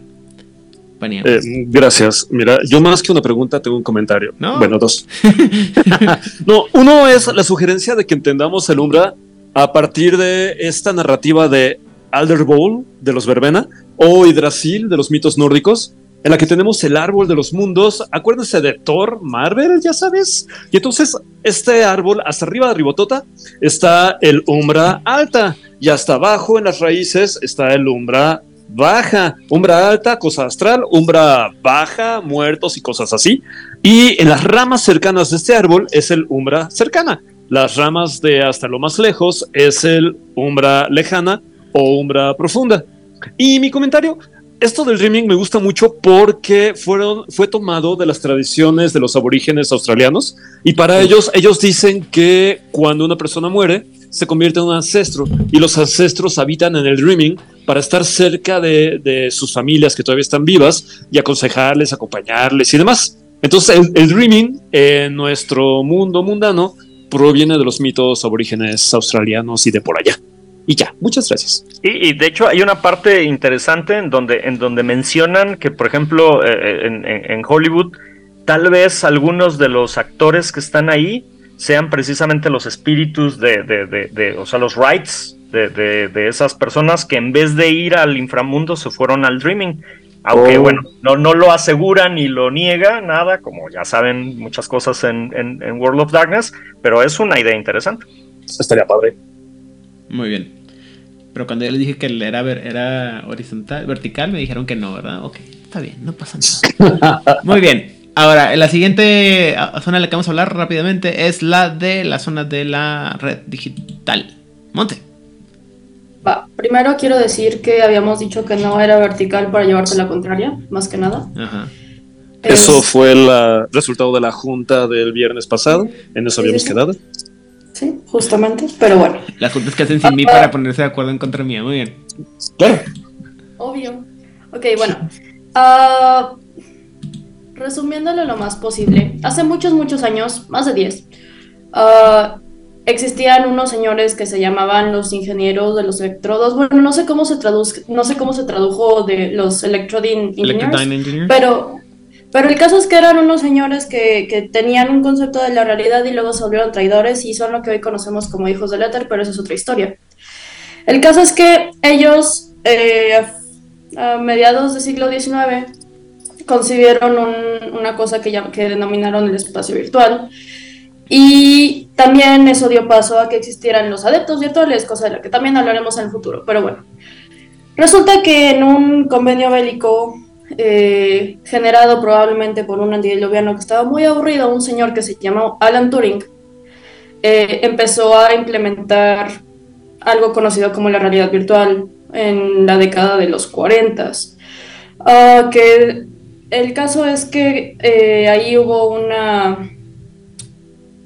Eh, gracias. Mira, yo más que una pregunta tengo un comentario. No. Bueno, dos. <laughs> <laughs> no, uno es la sugerencia de que entendamos el Umbra a partir de esta narrativa de Alder Bowl de los Verbena o Yggdrasil de los mitos nórdicos, en la que tenemos el árbol de los mundos. Acuérdense de Thor, Marvel, ya sabes. Y entonces, este árbol, hasta arriba de Ribotota, está el Umbra alta. Y hasta abajo, en las raíces, está el Umbra baja, umbra alta, cosa astral, umbra baja, muertos y cosas así. Y en las ramas cercanas de este árbol es el umbra cercana. Las ramas de hasta lo más lejos es el umbra lejana o umbra profunda. Y mi comentario, esto del dreaming me gusta mucho porque fueron, fue tomado de las tradiciones de los aborígenes australianos y para ellos, ellos dicen que cuando una persona muere, se convierte en un ancestro y los ancestros habitan en el dreaming para estar cerca de, de sus familias que todavía están vivas y aconsejarles, acompañarles y demás. Entonces el, el dreaming en nuestro mundo mundano proviene de los mitos aborígenes australianos y de por allá. Y ya, muchas gracias. Y, de hecho hay una parte interesante en donde, en donde mencionan que, por ejemplo, eh, en, en- Hollywood, tal vez algunos de los actores que están ahí sean precisamente los espíritus de, de- de- de- o sea, los rights de- de esas personas que en vez de ir al inframundo se fueron al dreaming. Aunque Oh. bueno, no, no lo asegura ni lo niega, nada, como ya saben muchas cosas en, en- en World of Darkness, pero es una idea interesante. Estaría padre. Muy bien. Pero cuando yo les dije que era, ver- era horizontal, vertical, me dijeron que no, ¿verdad? Ok, está bien, no pasa nada. <laughs> Muy bien. Ahora, la siguiente ah, zona de la que vamos a hablar rápidamente es la de la zona de la red digital. Monte. Va, primero quiero decir que habíamos dicho que no era vertical para llevarte la contraria, más que nada. Ajá. Eso Es- fue el ah, resultado de la junta del viernes pasado. En eso habíamos sí, sí. quedado. Sí, justamente, pero bueno. Las juntas que hacen sin mí para ponerse de acuerdo en contra mía. Muy bien. Claro. Obvio. Ok, bueno. Ah, resumiéndolo lo más posible, hace muchos, muchos años, más de 10, ah, existían unos señores que se llamaban los ingenieros de los electrodos. Bueno, no sé cómo se traduce, no sé cómo se tradujo de los electrodin engineers, pero, pero el caso es que eran unos señores que, que tenían un concepto de la realidad y luego se volvieron traidores y son lo que hoy conocemos como hijos del éter, pero eso es otra historia. El caso es que ellos, eh, a mediados del siglo XIX, concibieron un- una cosa que, llam- que denominaron el espacio virtual. Y también eso dio paso a que existieran los adeptos virtuales, cosa de la que también hablaremos en el futuro. Pero bueno, resulta que en un convenio bélico eh, generado probablemente por un antidiluviano que estaba muy aburrido, un señor que se llamó Alan Turing, eh, empezó a implementar algo conocido como la realidad virtual en la década de los 40. Ah, que el caso es que eh, ahí hubo una,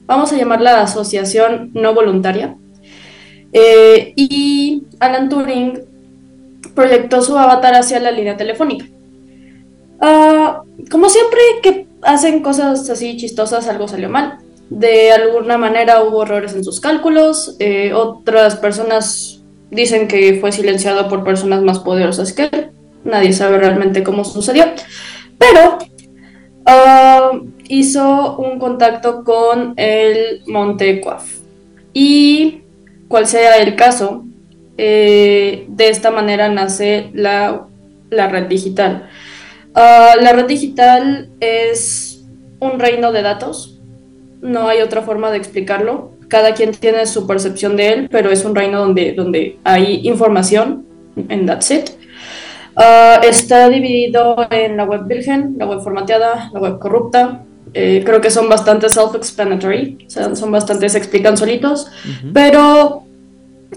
vamos a llamarla asociación no voluntaria, eh, y Alan Turing proyectó su avatar hacia la línea telefónica. Ah, como siempre que hacen cosas así chistosas, algo salió mal. De alguna manera hubo errores en sus cálculos. eh, otras personas dicen que fue silenciado por personas más poderosas que él. Nadie sabe realmente cómo sucedió. Pero hizo un contacto con el Monte Cuaf. Y cual sea el caso, eh, de esta manera nace la, la red digital. Ah, la red digital es un reino de datos, no hay otra forma de explicarlo. Cada quien tiene su percepción de él, pero es un reino donde, donde hay información, en that's it. Ah, está dividido en la web virgen, la web formateada, la web corrupta. Eh, creo que son bastante self-explanatory, o sea, son bastante, se explican solitos. Pero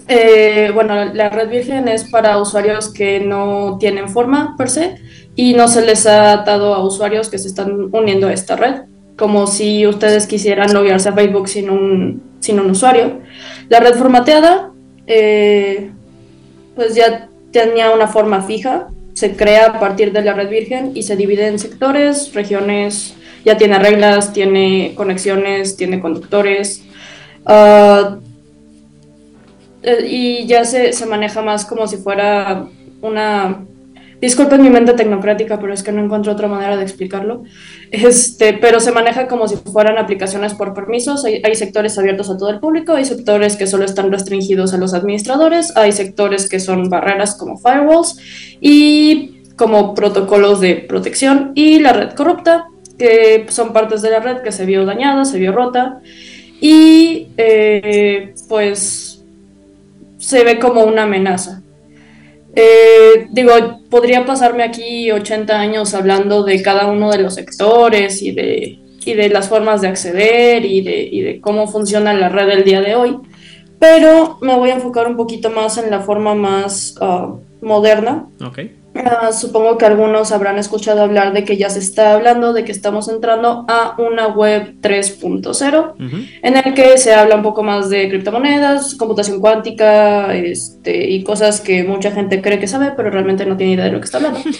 eh, bueno, la red virgen es para usuarios que no tienen forma per se y no se les ha atado a usuarios que se están uniendo a esta red, como si ustedes quisieran loguearse a Facebook sin un, sin un usuario. La red formateada, eh, pues ya tenía una forma fija, se crea a partir de la red virgen y se divide en sectores, regiones, ya tiene reglas, tiene conexiones, tiene conductores. ah, eh, y ya se, se maneja más como si fuera una... Disculpen mi mente tecnocrática, pero es que no encuentro otra manera de explicarlo. Este, pero se maneja como si fueran aplicaciones por permisos. Hay, sectores abiertos a todo el público, hay sectores que solo están restringidos a los administradores, hay sectores que son barreras como firewalls y como protocolos de protección y la red corrupta, que son partes de la red que se vio dañada, se vio rota y eh, pues se ve como una amenaza. Eh, digo, podría pasarme aquí 80 años hablando de cada uno de los sectores y de, y de las formas de acceder y de, y de cómo funciona la red del día de hoy, pero me voy a enfocar un poquito más en la forma más ah, moderna. Ok. Ah, supongo que algunos habrán escuchado hablar de que ya se está hablando de que estamos entrando a una web 3.0 en el que se habla un poco más de criptomonedas, computación cuántica este, y cosas que mucha gente cree que sabe, pero realmente no tiene idea de lo que está hablando. <laughs>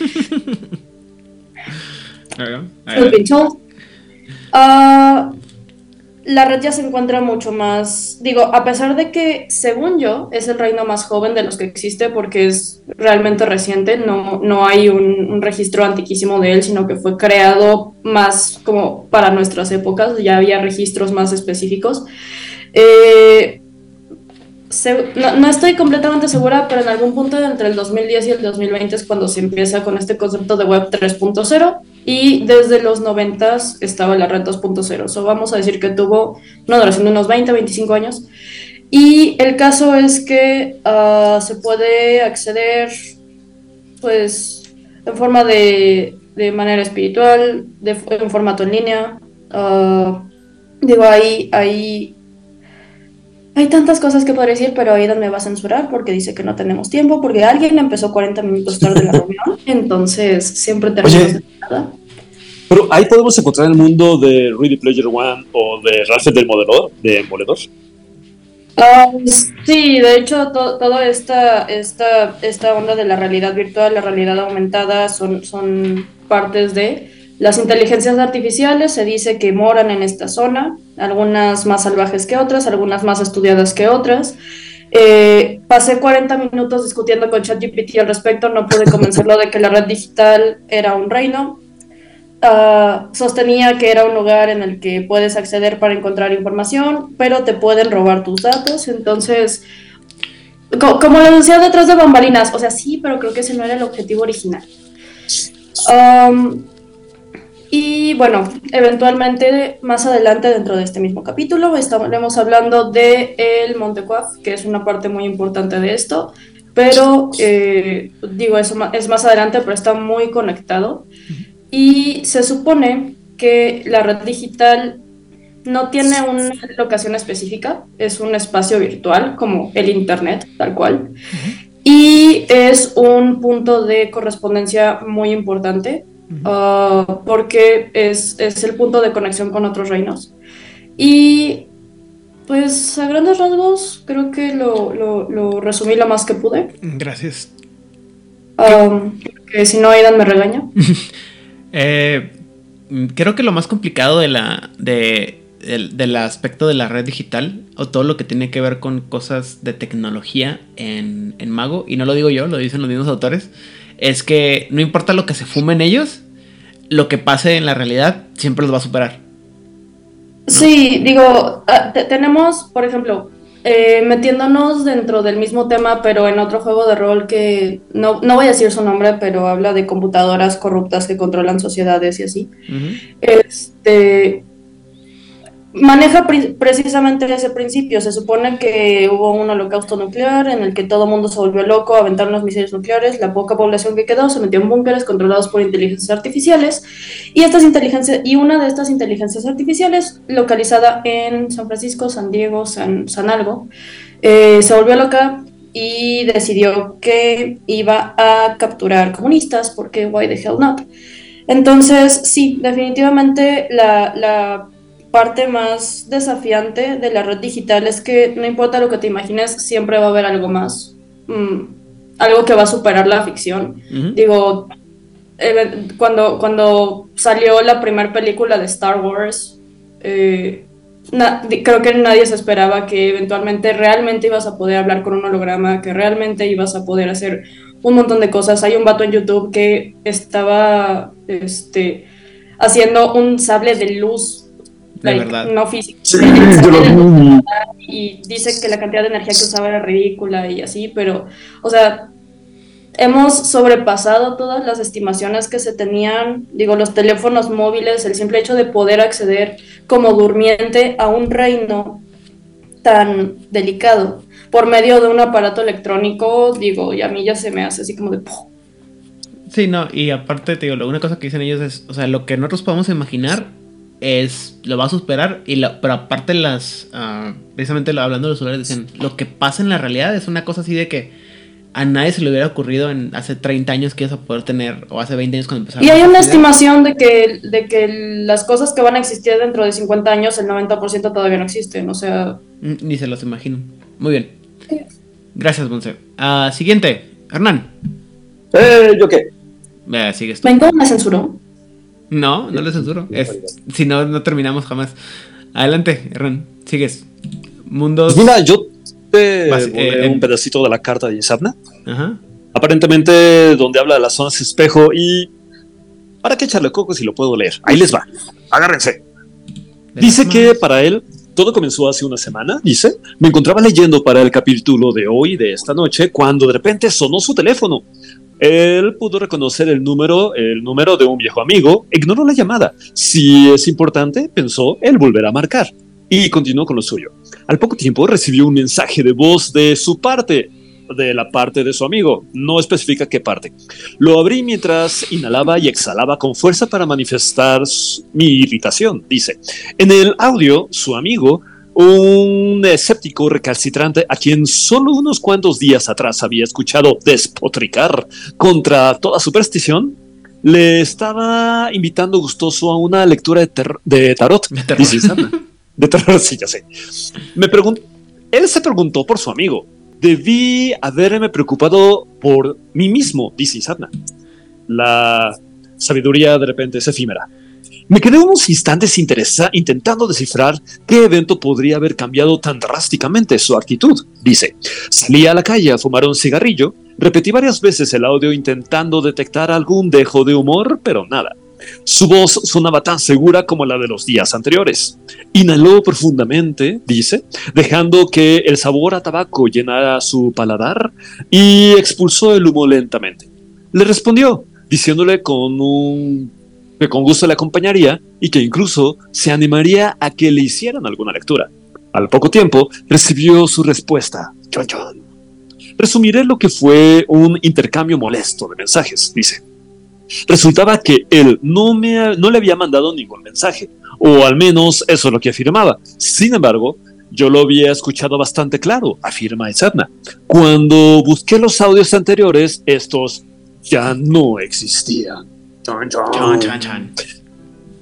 Ah, la red ya se encuentra mucho más, digo, a pesar de que, según yo, es el reino más joven de los que existe porque es realmente reciente, no, no hay un, registro antiquísimo de él, sino que fue creado más como para nuestras épocas, ya había registros más específicos. Eh, no, no estoy completamente segura, pero en algún punto entre el 2010 y el 2020 es cuando se empieza con este concepto de web 3.0 y desde los 90 estaba la red 2.0. So vamos a decir que tuvo una duración de unos 20, 25 años. Y el caso es que ah, se puede acceder pues en forma de, de manera espiritual, de, en formato en línea. ah, digo, ahí, ahí hay tantas cosas que podría decir, pero Aidan me va a censurar porque dice que no tenemos tiempo, porque alguien empezó 40 minutos tarde la reunión, <laughs> entonces siempre terminamos Oye. nada. Pero ahí podemos encontrar el mundo de Ready Player One o de Ralph del Modelador, de Moledor. Ah, sí, de hecho, to- toda esta, esta, esta onda de la realidad virtual, la realidad aumentada, son, son partes de las inteligencias artificiales. Se dice que moran en esta zona, algunas más salvajes que otras, algunas más estudiadas que otras. Eh, pasé 40 minutos discutiendo con ChatGPT al respecto, no pude convencerlo de que la red digital era un reino. Ah, sostenía que era un lugar en el que puedes acceder para encontrar información, pero te pueden robar tus datos. Entonces, co- como lo decía detrás de bambalinas, o sea, sí, pero creo que ese no era el objetivo original. Y bueno, eventualmente más adelante dentro de este mismo capítulo estaremos hablando de el Monte Cuaf, que es una parte muy importante de esto, pero eh, digo, eso es más adelante, pero está muy conectado. Y se supone que la red digital no tiene una locación específica, es un espacio virtual como el Internet, tal cual. Y es un punto de correspondencia muy importante ah, porque es, es el punto de conexión con otros reinos. Y pues a grandes rasgos creo que lo, lo- lo resumí lo más que pude. Gracias. Um, que si no, Aidan me regaña. <laughs> Eh, creo que lo más complicado de la, de, del, del aspecto de la red digital o todo lo que tiene que ver con cosas de tecnología en, en Mago, y no lo digo yo, lo dicen los mismos autores, es que no importa lo que se fumen ellos, lo que pase en la realidad siempre los va a superar. Sí, digo, ah, te- tenemos, por ejemplo, eh, metiéndonos dentro del mismo tema, pero en otro juego de rol que no, no voy a decir su nombre, pero habla de computadoras corruptas que controlan sociedades y así. Este maneja precisamente ese principio. Se supone que hubo un holocausto nuclear en el que todo el mundo se volvió loco, aventaron los misiles nucleares, la poca población que quedó se metió en búnkeres controlados por inteligencias artificiales y estas inteligencias y una de estas inteligencias artificiales localizada en San Francisco, San Diego, San, San algo, eh, se volvió loca y decidió que iba a capturar comunistas porque why the hell not. Entonces, sí, definitivamente la parte más desafiante de la red digital es que no importa lo que te imagines, siempre va a haber algo más. Mm, algo que va a superar la ficción. Digo, eh, cuando, cuando salió la primera película de Star Wars, eh, na- creo que nadie se esperaba que eventualmente realmente ibas a poder hablar con un holograma, que realmente ibas a poder hacer un montón de cosas. Hay un vato en YouTube que estaba este, haciendo un sable de luz, De like, verdad. no físico. Sí, lo y dice que la cantidad de energía que usaba era ridícula y así, pero, o sea, hemos sobrepasado todas las estimaciones que se tenían, digo, los teléfonos móviles, el simple hecho de poder acceder como durmiente a un reino tan delicado por medio de un aparato electrónico, digo, y a mí ya se me hace así como de... Sí, no, y aparte, te digo, la una cosa que dicen ellos es, o sea, lo que nosotros podemos imaginar es, lo va a superar, y la- pero aparte las, ah, precisamente hablando de los celulares, decían, lo que pasa en la realidad es una cosa así de que a nadie se le hubiera ocurrido en hace 30 años que ibas a poder tener, o hace 20 años cuando empezaron. Y hay una estimación de que, de que las cosas que van a existir dentro de 50 años, el 90% todavía no existen, o sea... Mm, Ni se los imagino. Muy bien. Gracias, Monse. Ah, siguiente, Hernán. Eh, ¿yo qué? Eh, sigues tú. ¿Ven cómo me censuró? No, no le censuro. Es, si no, no terminamos jamás. Adelante, Hernán. Sigues. Mundos. Mira, yo te Vas- eh, un pedacito de la carta de Isabna. Ajá. Aparentemente, donde habla de las zonas espejo y. ¿Para qué echarle coco si lo puedo leer? Ahí les va. Agárrense. Dice que para él todo comenzó hace una semana, dice. Me encontraba leyendo para el capítulo de hoy, de esta noche, cuando de repente sonó su teléfono. Él pudo reconocer el número, el número de un viejo amigo, ignoró la llamada. Si es importante, pensó, él volverá a marcar. Y continuó con lo suyo. Al poco tiempo recibió un mensaje de voz de su parte, de la parte de su amigo. No especifica qué parte. Lo abrí mientras inhalaba y exhalaba con fuerza para manifestar mi irritación, dice. En el audio, su amigo, un escéptico recalcitrante a quien solo unos cuantos días atrás había escuchado despotricar contra toda superstición, le estaba invitando gustoso a una lectura de, ter- de tarot. Dice Isabel. De terror, sí, ya sé. Me Él se preguntó por su amigo. Debí haberme preocupado por mí mismo, dice Isabna. La sabiduría de repente es efímera. Me quedé unos instantes intentando descifrar qué evento podría haber cambiado tan drásticamente su actitud, dice. Salí a la calle a fumar un cigarrillo, repetí varias veces el audio intentando detectar algún dejo de humor, pero nada. Su voz sonaba tan segura como la de los días anteriores. Inhaló profundamente, dice, dejando que el sabor a tabaco llenara su paladar y expulsó el humo lentamente. Le respondió, diciéndole con un que con gusto le acompañaría y que incluso se animaría a que le hicieran alguna lectura. Al poco tiempo recibió su respuesta. Chon. Resumiré lo que fue un intercambio molesto de mensajes, dice. Resultaba que él no, me, no le había mandado ningún mensaje, o al menos eso es lo que afirmaba. Sin embargo, yo lo había escuchado bastante claro, afirma Isadna. Cuando busqué los audios anteriores, estos ya no existían. Chon, chon.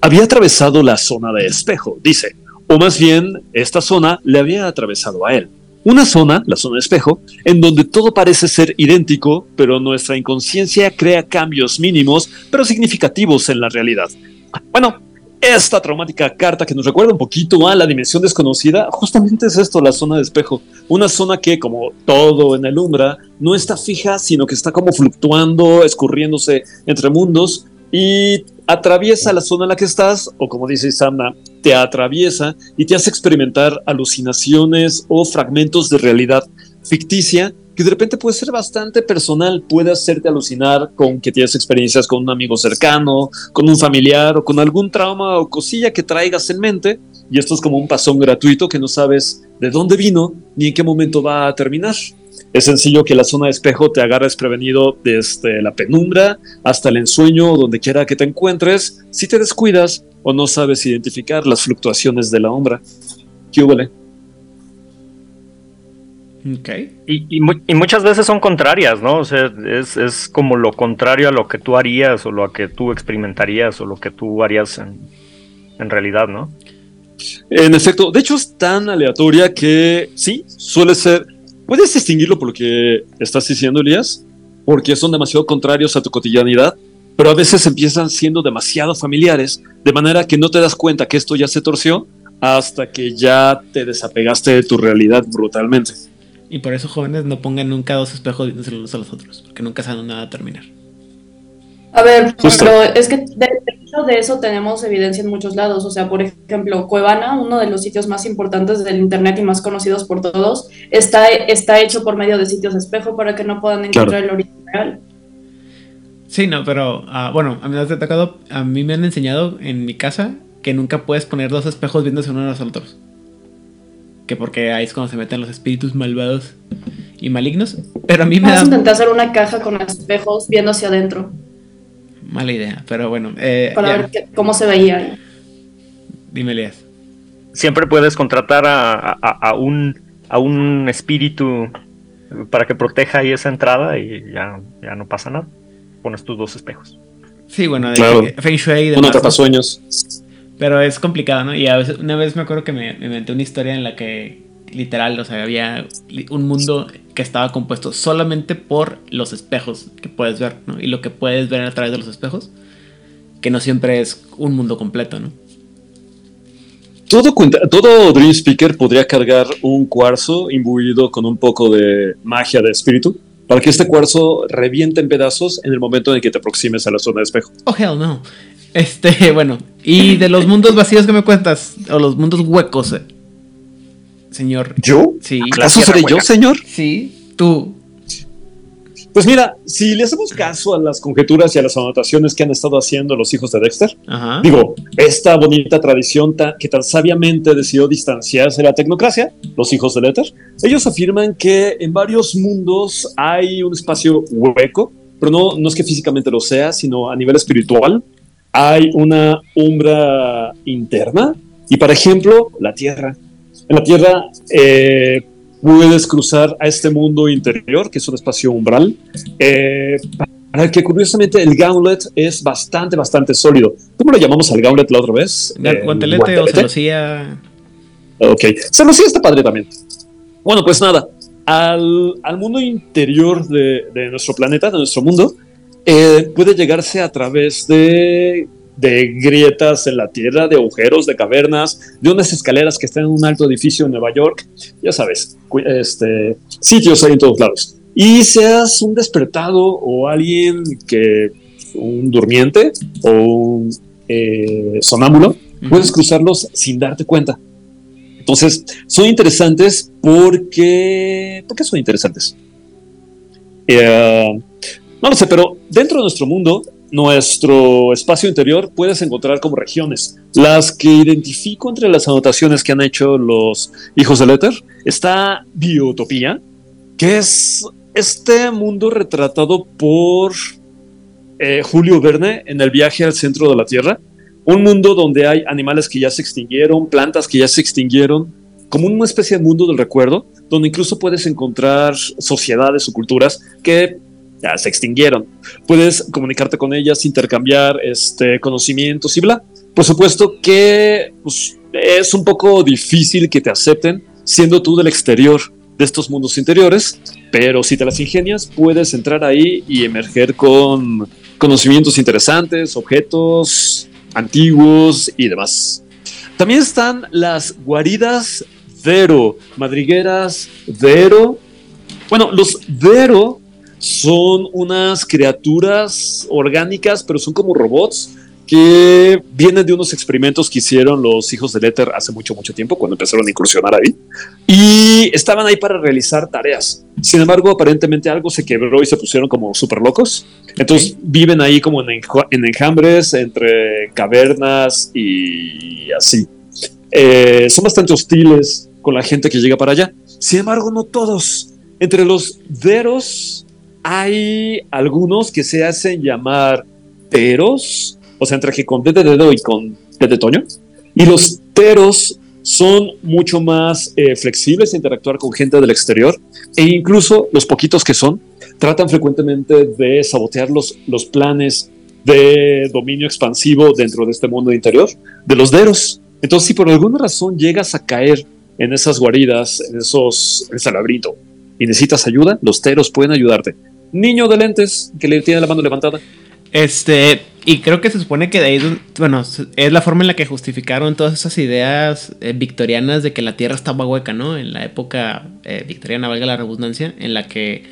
Había atravesado la zona de espejo, dice, o más bien esta zona le había atravesado a él. Una zona, la zona de espejo, en donde todo parece ser idéntico, pero nuestra inconsciencia crea cambios mínimos, pero significativos en la realidad. Bueno, esta traumática carta que nos recuerda un poquito a la dimensión desconocida, justamente es esto, la zona de espejo. Una zona que, como todo en el Umbra, no está fija, sino que está como fluctuando, escurriéndose entre mundos y atraviesa la zona en la que estás, o como dice Samna, te atraviesa y te hace experimentar alucinaciones o fragmentos de realidad ficticia que de repente puede ser bastante personal, puede hacerte alucinar con que tienes experiencias con un amigo cercano, con un familiar o con algún trauma o cosilla que traigas en mente, y esto es como un pasón gratuito que no sabes de dónde vino ni en qué momento va a terminar. Es sencillo que la zona de espejo te agarre desprevenido desde la penumbra hasta el ensueño o donde quiera que te encuentres si te descuidas o no sabes identificar las fluctuaciones de la sombra. ¿Qué huele? Ok. Y, y y muchas veces son contrarias, ¿no? O sea, es, es como lo contrario a lo que tú harías o lo que tú experimentarías o lo que tú harías en, en realidad, ¿no? En efecto, de hecho es tan aleatoria que sí, suele ser puedes distinguirlo por lo que estás diciendo, Elías, porque son demasiado contrarios a tu cotidianidad, pero a veces empiezan siendo demasiado familiares, de manera que no te das cuenta que esto ya se torció hasta que ya te desapegaste de tu realidad brutalmente. Y por eso, jóvenes, no pongan nunca dos espejos unos a los otros, porque nunca saben nada a terminar. A ver, Justo. pero es que de hecho de eso tenemos evidencia en muchos lados. O sea, por ejemplo, Cuevana, uno de los sitios más importantes del Internet y más conocidos por todos, está, está hecho por medio de sitios espejo para que no puedan encontrar el origen real. Sí, no, pero ah, bueno, a mí me a mí me han enseñado en mi casa que nunca puedes poner dos espejos viéndose uno a los otros. Que porque ahí es cuando se meten los espíritus malvados y malignos. Pero a mí me Vamos a da intentar hacer una caja con espejos viendo hacia adentro mala idea, pero bueno. Eh, para ya, ver qué- cómo se veía ahí. Dime, Elías. Siempre puedes contratar a, a- a un, a un espíritu para que proteja ahí esa entrada y ya, ya no pasa nada. Pones tus dos espejos. Sí, bueno, de Claro. Feng Shui y Uno demás. ¿no? tapasueños. Pero es complicado, ¿no? Y a veces, una vez me acuerdo que me, me inventé una historia en la que literal, o sea, había un mundo que estaba compuesto solamente por los espejos que puedes ver, ¿no? Y lo que puedes ver a través de los espejos, que no siempre es un mundo completo, ¿no? Todo, todo Dream Speaker podría cargar un cuarzo imbuido con un poco de magia de espíritu para que este cuarzo reviente en pedazos en el momento en que te aproximes a la zona de espejo. Oh, hell no. Este, <laughs> bueno, y de los mundos vacíos que me cuentas, o los mundos huecos, eh, señor. ¿Yo? Sí. ¿Acaso seré yo, señor? Sí, tú. Pues mira, si le hacemos caso a las conjeturas y a las anotaciones que han estado haciendo los hijos de Dexter, Ajá. digo, esta bonita tradición ta- que tan sabiamente decidió distanciarse de la tecnocracia, los hijos del éter, ellos afirman que en varios mundos hay un espacio hueco, pero no, no es que físicamente lo sea, sino a nivel espiritual, hay una umbra interna y, por ejemplo, la Tierra. En la Tierra eh, puedes cruzar a este mundo interior, que es un espacio umbral, eh, para el que curiosamente el gauntlet es bastante, bastante sólido. ¿Cómo lo llamamos al gauntlet la otra vez? Eh, guantelete o celosía. Ok, celosía está padre también. Bueno, pues nada, al, al mundo interior de, de nuestro planeta, de nuestro mundo, eh, puede llegarse a través de, de grietas en la tierra, de agujeros, de cavernas, de unas escaleras que están en un alto edificio en Nueva York, ya sabes, este, sitios hay en todos lados. Y seas un despertado o alguien que, un durmiente o un eh, sonámbulo, puedes cruzarlos sin darte cuenta. Entonces, son interesantes porque... ¿Por qué son interesantes? Eh, no lo sé, pero dentro de nuestro mundo, nuestro espacio interior puedes encontrar como regiones. Las que identifico entre las anotaciones que han hecho los hijos del éter está Biotopía, que es este mundo retratado por eh, Julio Verne en el viaje al centro de la Tierra. Un mundo donde hay animales que ya se extinguieron, plantas que ya se extinguieron, como una especie de mundo del recuerdo, donde incluso puedes encontrar sociedades o culturas que ya se extinguieron. Puedes comunicarte con ellas, intercambiar este, conocimientos y bla. Por supuesto que pues, es un poco difícil que te acepten siendo tú del exterior de estos mundos interiores, pero si te las ingenias, puedes entrar ahí y emerger con conocimientos interesantes, objetos antiguos y demás. También están las guaridas Vero, madrigueras Vero. Bueno, los Vero son unas criaturas orgánicas, pero son como robots que vienen de unos experimentos que hicieron los hijos del éter hace mucho, mucho tiempo, cuando empezaron a incursionar ahí. Y estaban ahí para realizar tareas. Sin embargo, aparentemente algo se quebró y se pusieron como súper locos. Entonces viven ahí como en, en enjambres entre cavernas y así. Eh, son bastante hostiles con la gente que llega para allá. Sin embargo, no todos. Entre los veros hay algunos que se hacen llamar teros, o sea, entre que con de dedo y con T de toño. Y los teros son mucho más eh, flexibles a interactuar con gente del exterior e incluso los poquitos que son tratan frecuentemente de sabotear los, los planes de dominio expansivo dentro de este mundo interior de los deros. Entonces, si por alguna razón llegas a caer en esas guaridas, en esos, en ese laberinto, y necesitas ayuda, los teros pueden ayudarte. Niño de lentes que le tiene la mano levantada. Este, y creo que se supone que de ahí, bueno, es la forma en la que justificaron todas esas ideas eh, victorianas de que la Tierra estaba hueca, ¿no? En la época eh, victoriana, valga la redundancia, en la que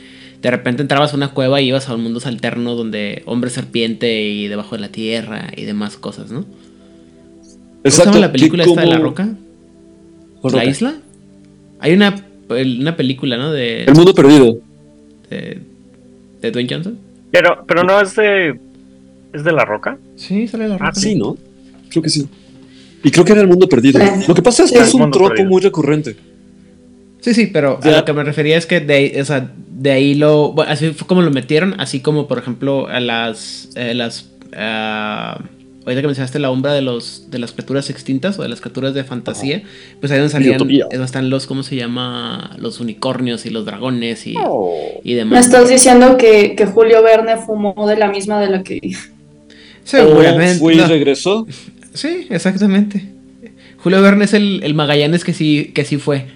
de repente entrabas a una cueva y ibas a un mundo alterno donde hombre serpiente y debajo de la tierra y demás cosas, ¿no? ¿Cómo se llama la película esta de la roca? ¿Cuál ¿La roca? isla? Hay una, una película, ¿no? De, El mundo perdido. de, de Dwayne Johnson. Pero, pero no es de. ¿Es de la roca? Sí, sale la roca. Ah, sí, ¿no? Creo que sí. Y creo que era el mundo perdido. Lo que pasa es que Sí. es un tropo perdido. muy recurrente. Sí, sí, pero a lo que me refería es que de ahí, o sea, de ahí lo. bueno, así fue como lo metieron, así como por ejemplo a las. eh, las ah, ahorita que mencionaste la umbra de los de las criaturas extintas o de las criaturas de fantasía, pues ahí donde salían. Biotopía. Es donde están los, ¿cómo se llama? Los unicornios y los dragones y, Oh. y Me demás. estás diciendo que, que Julio Verne fumó de la misma de la que... <laughs> Seguramente. Fue y no. regresó. <laughs> Sí, exactamente. Julio Verne es el, el Magallanes que sí, que sí fue.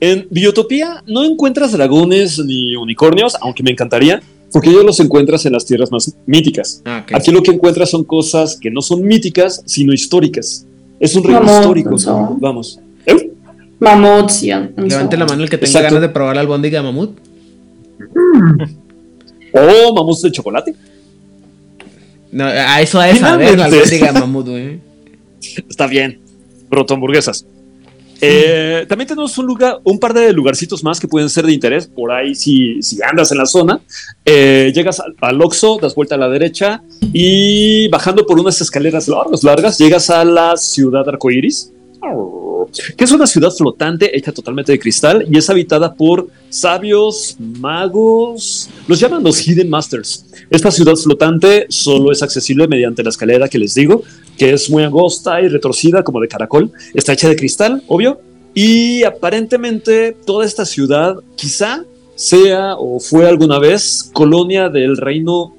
En Biotopía no encuentras dragones ni unicornios, aunque me encantaría, porque ellos los encuentras en las tierras más míticas. Ah. Aquí lo que encuentras son cosas que no son míticas, sino históricas. Es un reino Mamut, histórico. ¿no? Vamos. ¿Eh? And- and Levante la mano el que tenga Exacto. ganas de probar la albóndiga de mamut. O mamuts de chocolate. No, a eso ha de saber la Finalmente. albóndiga de mamut, güey. Está bien. Proto hamburguesas. Eh, también tenemos un lugar, un par de lugarcitos más que pueden ser de interés. Por ahí, si, andas en la zona, eh, llegas al, al Oxxo, das vuelta a la derecha y bajando por unas escaleras largas, largas, llegas a la ciudad arcoíris, que es una ciudad flotante hecha totalmente de cristal y es habitada por sabios, magos, los llaman los Hidden Masters. Esta ciudad flotante solo es accesible mediante la escalera que les digo, que es muy angosta y retorcida como de caracol. Está hecha de cristal, obvio. Y aparentemente toda esta ciudad quizá sea o fue alguna vez colonia del reino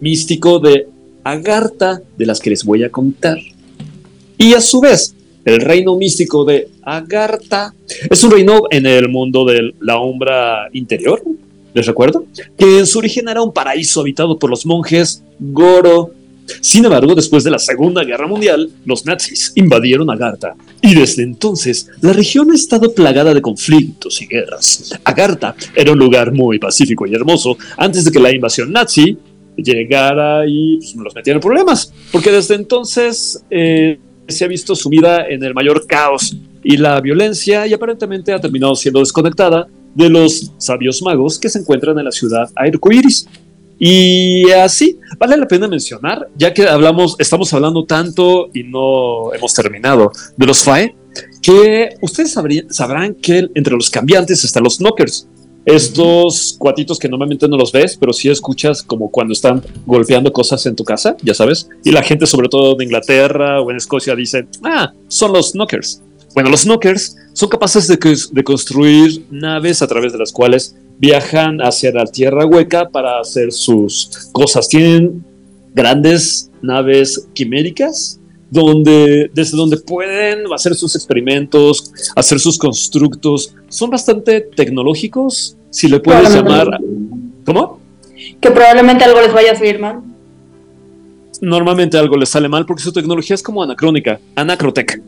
místico de Agartha, de las que les voy a contar. Y a su vez, el reino místico de Agartha es un reino en el mundo de la umbra interior, les recuerdo, que en su origen era un paraíso habitado por los monjes Goro. Sin embargo, después de la Segunda Guerra Mundial, los nazis invadieron Agartha y desde entonces la región ha estado plagada de conflictos y guerras. Agartha era un lugar muy pacífico y hermoso antes de que la invasión nazi llegara y pues, los metiera en problemas, porque desde entonces eh, se ha visto sumida en el mayor caos y la violencia y aparentemente ha terminado siendo desconectada de los sabios magos que se encuentran en la ciudad arcoíris. Y así, vale la pena mencionar, ya que hablamos, estamos hablando tanto y no hemos terminado de los FAE, que ustedes sabrían- sabrán que entre los cambiantes están los knockers. Estos cuatitos que normalmente no los ves, pero sí escuchas como cuando están golpeando cosas en tu casa, ya sabes. Y la gente, sobre todo de Inglaterra o en Escocia, dice, ah, son los knockers. Bueno, los knockers son capaces de, de construir naves a través de las cuales viajan hacia la tierra hueca para hacer sus cosas. Tienen grandes naves quiméricas donde, desde donde pueden hacer sus experimentos, hacer sus constructos. Son bastante tecnológicos, si le puedes llamar. ¿Cómo? Que probablemente algo les vaya a salir mal. Normalmente algo les sale mal porque su tecnología es como anacrónica, anacrotec.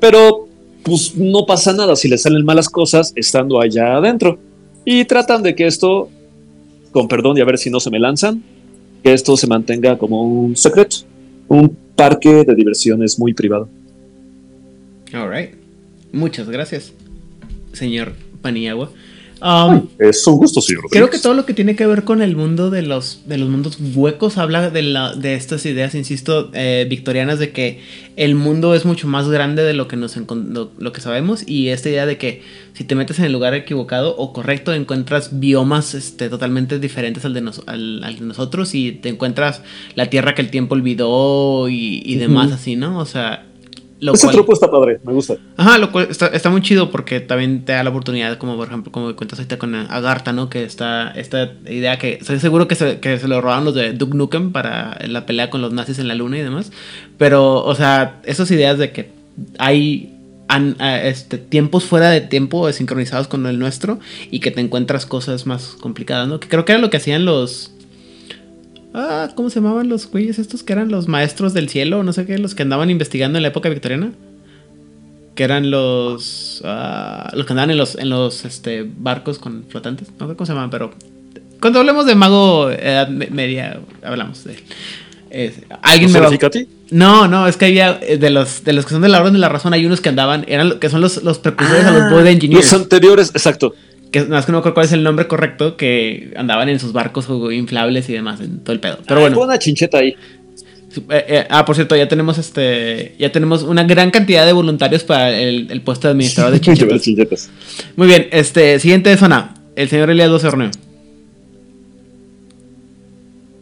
Pero pues no pasa nada si les salen malas cosas estando allá adentro. Y tratan de que esto, con perdón y a ver si no se me lanzan, que esto se mantenga como un secreto. Un parque de diversiones muy privado. Alright. Muchas gracias, señor Paniagua. Um, Es un gusto, señor. creo que todo lo que tiene que ver con el mundo de los, de los mundos huecos habla de, la, de estas ideas, insisto, eh, victorianas de que el mundo es mucho más grande de lo que, nos lo, lo que sabemos y esta idea de que si te metes en el lugar equivocado o correcto encuentras biomas este, totalmente diferentes al de, nos- al, al de nosotros y te encuentras la tierra que el tiempo olvidó y, y demás así, ¿no? O sea... Lo Ese cual- está padre, me gusta. Ajá, lo cual está, está muy chido porque también te da la oportunidad, como por ejemplo, como cuentas ahorita con Agartha, ¿no? Que está esta idea que estoy seguro que se, que se lo robaron los de Duke Nukem para la pelea con los nazis en la luna y demás. Pero, o sea, esas ideas de que hay an- a- este, tiempos fuera de tiempo sincronizados con el nuestro y que te encuentras cosas más complicadas, ¿no? Que creo que era lo que hacían los... Ah, ¿cómo se llamaban los güeyes estos que eran los maestros del cielo? No sé qué, los que andaban investigando en la época victoriana. Que eran los... ah, los que andaban en los, en los este, barcos con flotantes. No sé cómo se llaman, pero... Cuando hablemos de mago edad me- media, hablamos de él. Eh, alguien me va... No, no, es que había eh, de los, de los que son de la orden de la razón, hay unos que andaban, eran que son los, los precursores a los Void Engineers. Los anteriores, exacto. Que nada más que no me acuerdo cuál es el nombre correcto, que andaban en sus barcos inflables y demás, en todo el pedo. Pero bueno. Pon una chincheta ahí. Eh, eh, ah, por cierto, ya tenemos este. Ya tenemos una gran cantidad de voluntarios para el, el puesto de administrador de <laughs> chinchetas. chinchetas. Muy bien, este, siguiente zona. El señor Elías 12 Horneo.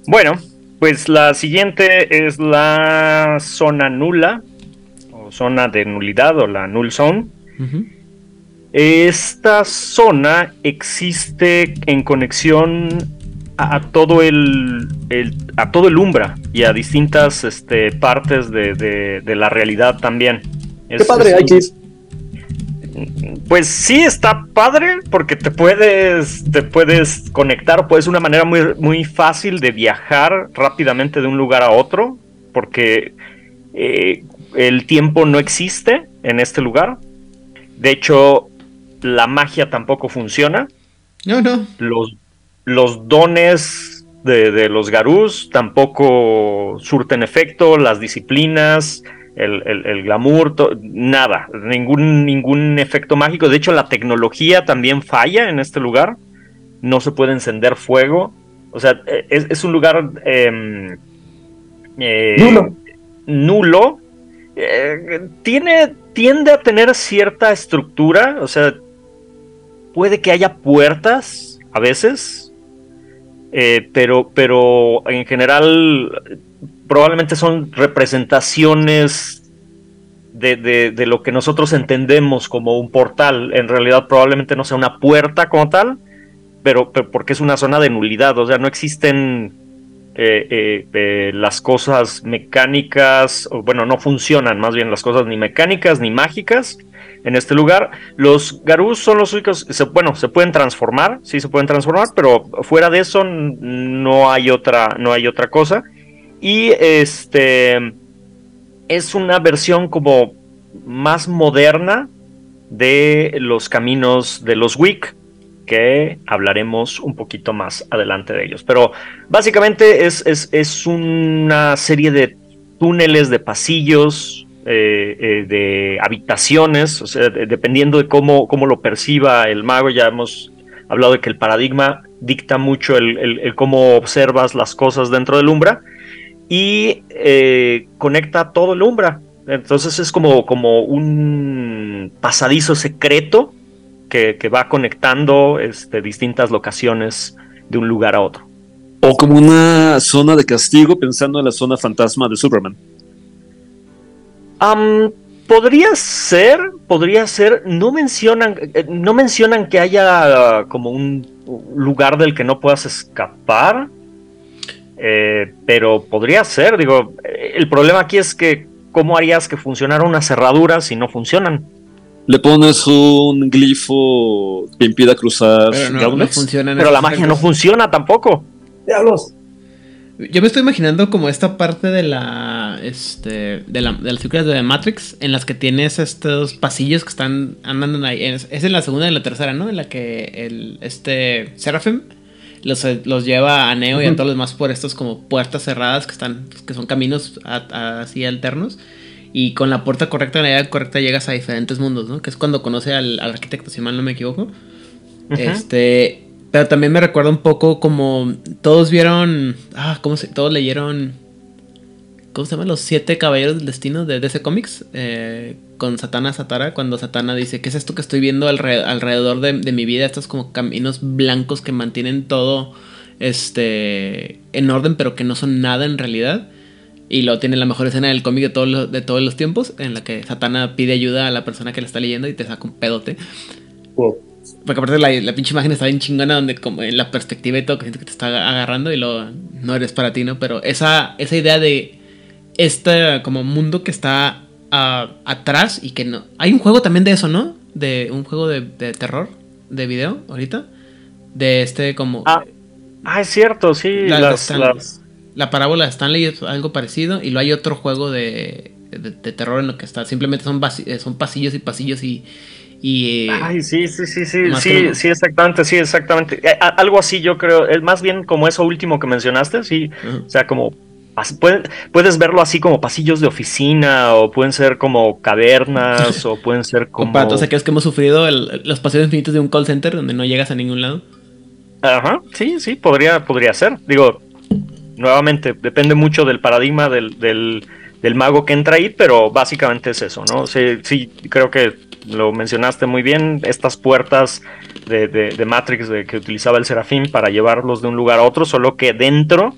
Bueno, pues la siguiente es la zona nula, o zona de nulidad, o la null zone. Esta zona existe en conexión a, a todo el, el- a todo el Umbra y a distintas este, partes de, de- de la realidad también. Qué padre, hay que ir. pues sí está padre porque te puedes te puedes conectar, pues es una manera muy muy fácil de viajar rápidamente de un lugar a otro porque eh, el tiempo no existe en este lugar. De hecho, la magia tampoco funciona. No, no. Los, los dones de, de los Garús tampoco surten efecto, las disciplinas, el, el- el glamour, to- nada, ningún, ningún efecto mágico. De hecho, la tecnología también falla en este lugar. No se puede encender fuego. O sea, eh, es, es un lugar em, eh, Nulo. nulo. Eh, tiene, tiende a tener cierta estructura. O sea, puede que haya puertas a veces. eh, pero, pero en general probablemente son representaciones de, de- lo que nosotros entendemos como un portal. En realidad probablemente no sea una puerta como tal, pero, pero porque es una zona de nulidad. O sea, no existen eh, eh, las cosas mecánicas, o bueno, no funcionan más bien las cosas ni mecánicas ni mágicas en este lugar. Los Garús son los únicos, se- bueno, se pueden transformar, sí se pueden transformar, pero fuera de eso no hay otra, no hay otra cosa. Y este es una versión como más moderna de los caminos de los Wick, que hablaremos un poquito más adelante de ellos. Pero básicamente es, es- es una serie de túneles, de pasillos, eh, eh, de habitaciones, o sea, de- dependiendo de cómo, cómo lo perciba el mago, ya hemos hablado de que el paradigma dicta mucho el cómo observas las cosas dentro del umbra y eh, conecta todo el umbra. Entonces es como, como un pasadizo secreto que, que va conectando este, distintas locaciones de un lugar a otro. O como una zona de castigo pensando en la zona fantasma de Superman. Podría ser, podría ser. No mencionan, eh, no mencionan que haya como un lugar del que no puedas escapar. Eh, pero podría ser, digo, eh, el problema aquí es que ¿cómo harías que funcionara una cerradura si no funcionan? Le pones un glifo que impida cruzar Pero no, funcionan Pero la magia no funciona tampoco. Diablos. Yo me estoy imaginando como esta parte de la, este, de, la, de las películas de Matrix en las que tienes estos pasillos que están andando ahí. Es, es en la segunda y en la tercera, ¿no? En la que el, este Seraphim los, los lleva a Neo y a todos los demás por estos como puertas cerradas que están, que son caminos a- a- así alternos. Y con la puerta correcta, la llave correcta, llegas a diferentes mundos, ¿no? Que es cuando conoce al, al arquitecto, si mal no me equivoco. Este, pero también me recuerda un poco como todos vieron, ah, ¿cómo se? Todos leyeron, ¿cómo se llama? Los siete caballeros del destino de DC Comics eh, con Satana Satara cuando Satana dice, ¿qué es esto que estoy viendo alre- alrededor de, mi vida? Estos como caminos blancos que mantienen todo, este, en orden, pero que no son nada en realidad. Y luego tiene la mejor escena del cómic de todos los, de todos los tiempos, en la que Satana pide ayuda a la persona que la está leyendo y te saca un pedote. Porque aparte la, la pinche imagen está bien chingona, donde como en la perspectiva y todo, que siento que te está agarrando y luego no eres para ti, ¿no? Pero esa, esa idea de este como mundo que está ah, atrás y que no. Hay un juego también de eso, ¿no? De un juego de, de terror, de video, ahorita. De este como... Ah, ah, es cierto, sí. La, las- Stan- las- la parábola de Stanley es algo parecido. Y luego hay otro juego de, de, de terror en lo que está. Simplemente son pasillos y pasillos y. y eh, Ay, sí, sí, sí, sí, sí, sí, exactamente, sí, exactamente. Eh, Algo así yo creo, es más bien como eso último que mencionaste, sí, o sea, como puedes verlo así como pasillos de oficina o pueden ser como cavernas <laughs> o pueden ser como... Para todos aquellos que hemos sufrido el- los pasillos infinitos de un call center donde no llegas a ningún lado. Ajá, sí, sí, podría, podría ser. Digo, nuevamente, depende mucho del paradigma del, del, del mago que entra ahí, pero básicamente es eso, ¿no? Sí, sí, creo que lo mencionaste muy bien, estas puertas de, de- de Matrix de, que utilizaba el Serafín para llevarlos de un lugar a otro, solo que dentro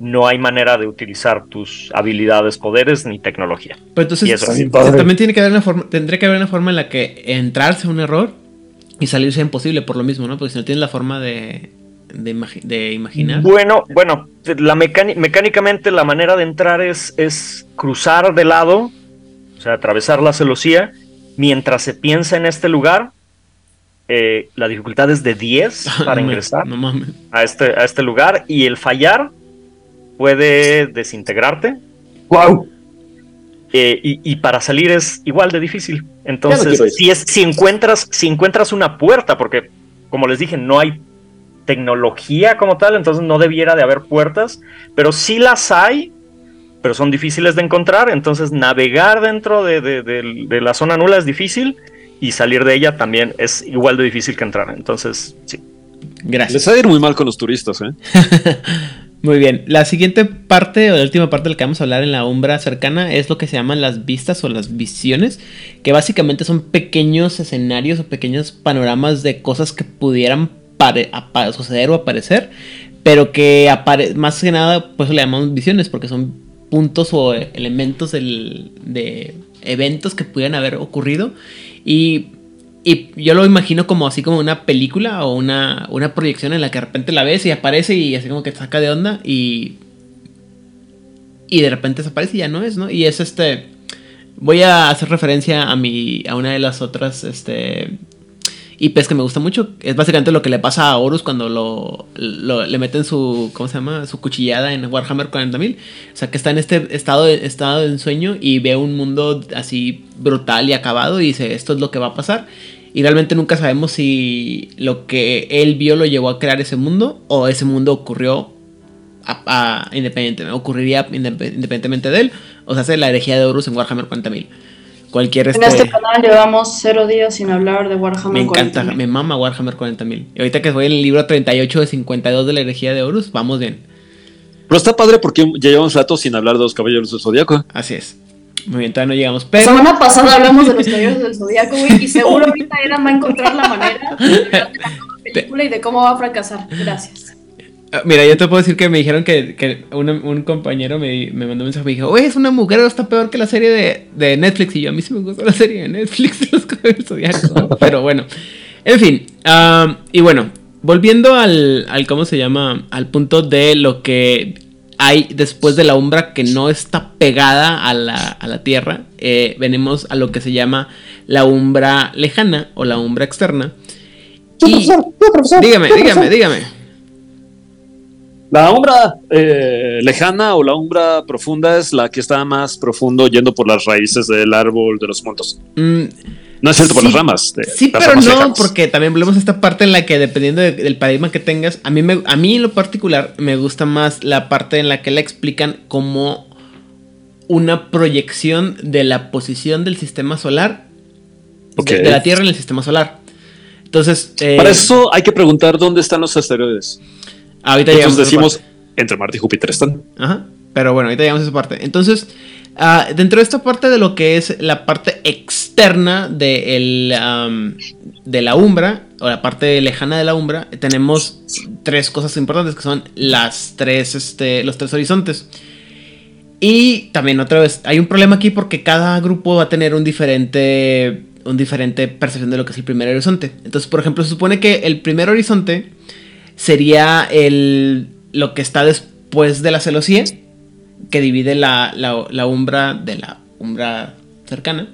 no hay manera de utilizar tus habilidades, poderes ni tecnología. Pero entonces Y eso sí, también tiene que haber una forma, tendría que haber una forma en la que entrarse a un error y salir sea imposible por lo mismo, ¿no? Porque si no tienes la forma de, de, imagi- de imaginar. Bueno, bueno, la mecáni- mecánicamente la manera de entrar es, es cruzar de lado, o sea, atravesar la celosía, mientras se piensa en este lugar. eh, la dificultad es de 10 <laughs> para No me- ingresar No mames. a este, a este lugar y el fallar puede desintegrarte. ¡Wow! Eh, y, y para salir es igual de difícil. Entonces, si, es, si, encuentras, si encuentras una puerta, porque como les dije, no hay tecnología como tal, entonces no debiera de haber puertas, pero sí las hay, pero son difíciles de encontrar, entonces navegar dentro de, de- de- de la zona nula es difícil y salir de ella también es igual de difícil que entrar. Entonces, sí. Gracias. Les ha de ir muy mal con los turistas, ¿eh? <laughs> Muy bien. La siguiente parte, o la última parte de la que vamos a hablar en la umbra cercana, es lo que se llaman las vistas o las visiones, que básicamente son pequeños escenarios o pequeños panoramas de cosas que pudieran suceder o aparecer, pero que apare más que nada, pues le llamamos visiones, porque son puntos o elementos del- de eventos que pudieran haber ocurrido. Y y yo lo imagino como así como una película o una, una proyección en la que de repente la ves y aparece y así como que te saca de onda y. Y de repente desaparece y ya no es, ¿no? Y es este. Voy a hacer referencia a mi. a una de las otras. Este. IPs que me gusta mucho. Es básicamente lo que le pasa a Horus cuando lo, le meten su. ¿Cómo se llama? Su cuchillada en Warhammer 40.000. O sea que está en este estado de, estado de ensueño y ve un mundo así brutal y acabado y dice: Esto es lo que va a pasar. Y realmente nunca sabemos si lo que él vio lo llevó a crear ese mundo o ese mundo ocurrió a- ocurriría indep- independientemente de él. O sea, hace la herejía de Horus en Warhammer 40.000. Cualquier En este, este canal llevamos cero días sin hablar de Warhammer me encanta, 40.000. me mama Warhammer 40.000. Y ahorita que voy en el libro 38 de 52 de la herejía de Horus, vamos bien. Pero está padre porque ya llevamos rato sin hablar de los caballeros del zodiaco. Así es. Muy bien, todavía no llegamos. La Pero semana pasada hablamos de los caballeros del Zodíaco, güey, y seguro ahorita Eran va a encontrar la manera de la nueva <laughs> película y de cómo va a fracasar. Gracias. Ah, Mira, yo te puedo decir que me dijeron que, que un, un compañero me, me mandó un mensaje y me dijo, oye, es una mujer, está peor que la serie de, de Netflix. Y yo, a mí sí me gusta la serie de Netflix de los Zodiacos. Pero bueno, en fin. y bueno, volviendo al, al, ¿cómo se llama? Al punto de lo que hay después de la umbra que no está pegada a la, a la tierra. eh, venimos a lo que se llama la umbra lejana o la umbra externa. Y, dígame, dígame, dígame. La umbra eh, lejana o la umbra profunda es la que está más profundo yendo por las raíces del árbol de los muertos. Mm, No es cierto por las ramas. de- Sí, las pero ramas no, lejanas. porque también volvemos a esta parte en la que dependiendo de- del paradigma que tengas, a mí, me, a mí en lo particular me gusta más la parte en la que la explican como una proyección de la posición del sistema solar, de, la Tierra en el sistema solar. Entonces, eh, Para eso hay que preguntar dónde están los asteroides. Ahorita Entonces decimos, entre Marte y Júpiter están. Ajá. Pero bueno, ahorita llegamos a esa parte. Entonces, ah, dentro de esta parte de lo que es la parte externa de, el, de la umbra, o la parte lejana de la umbra, tenemos tres cosas importantes que son las tres, este, los tres horizontes. Y también otra vez, hay un problema aquí porque cada grupo va a tener un diferente, un diferente percepción de lo que es el primer horizonte. Entonces, por ejemplo, se supone que el primer horizonte sería el, lo que está después de la celosía, que divide la, la, la umbra de la umbra cercana.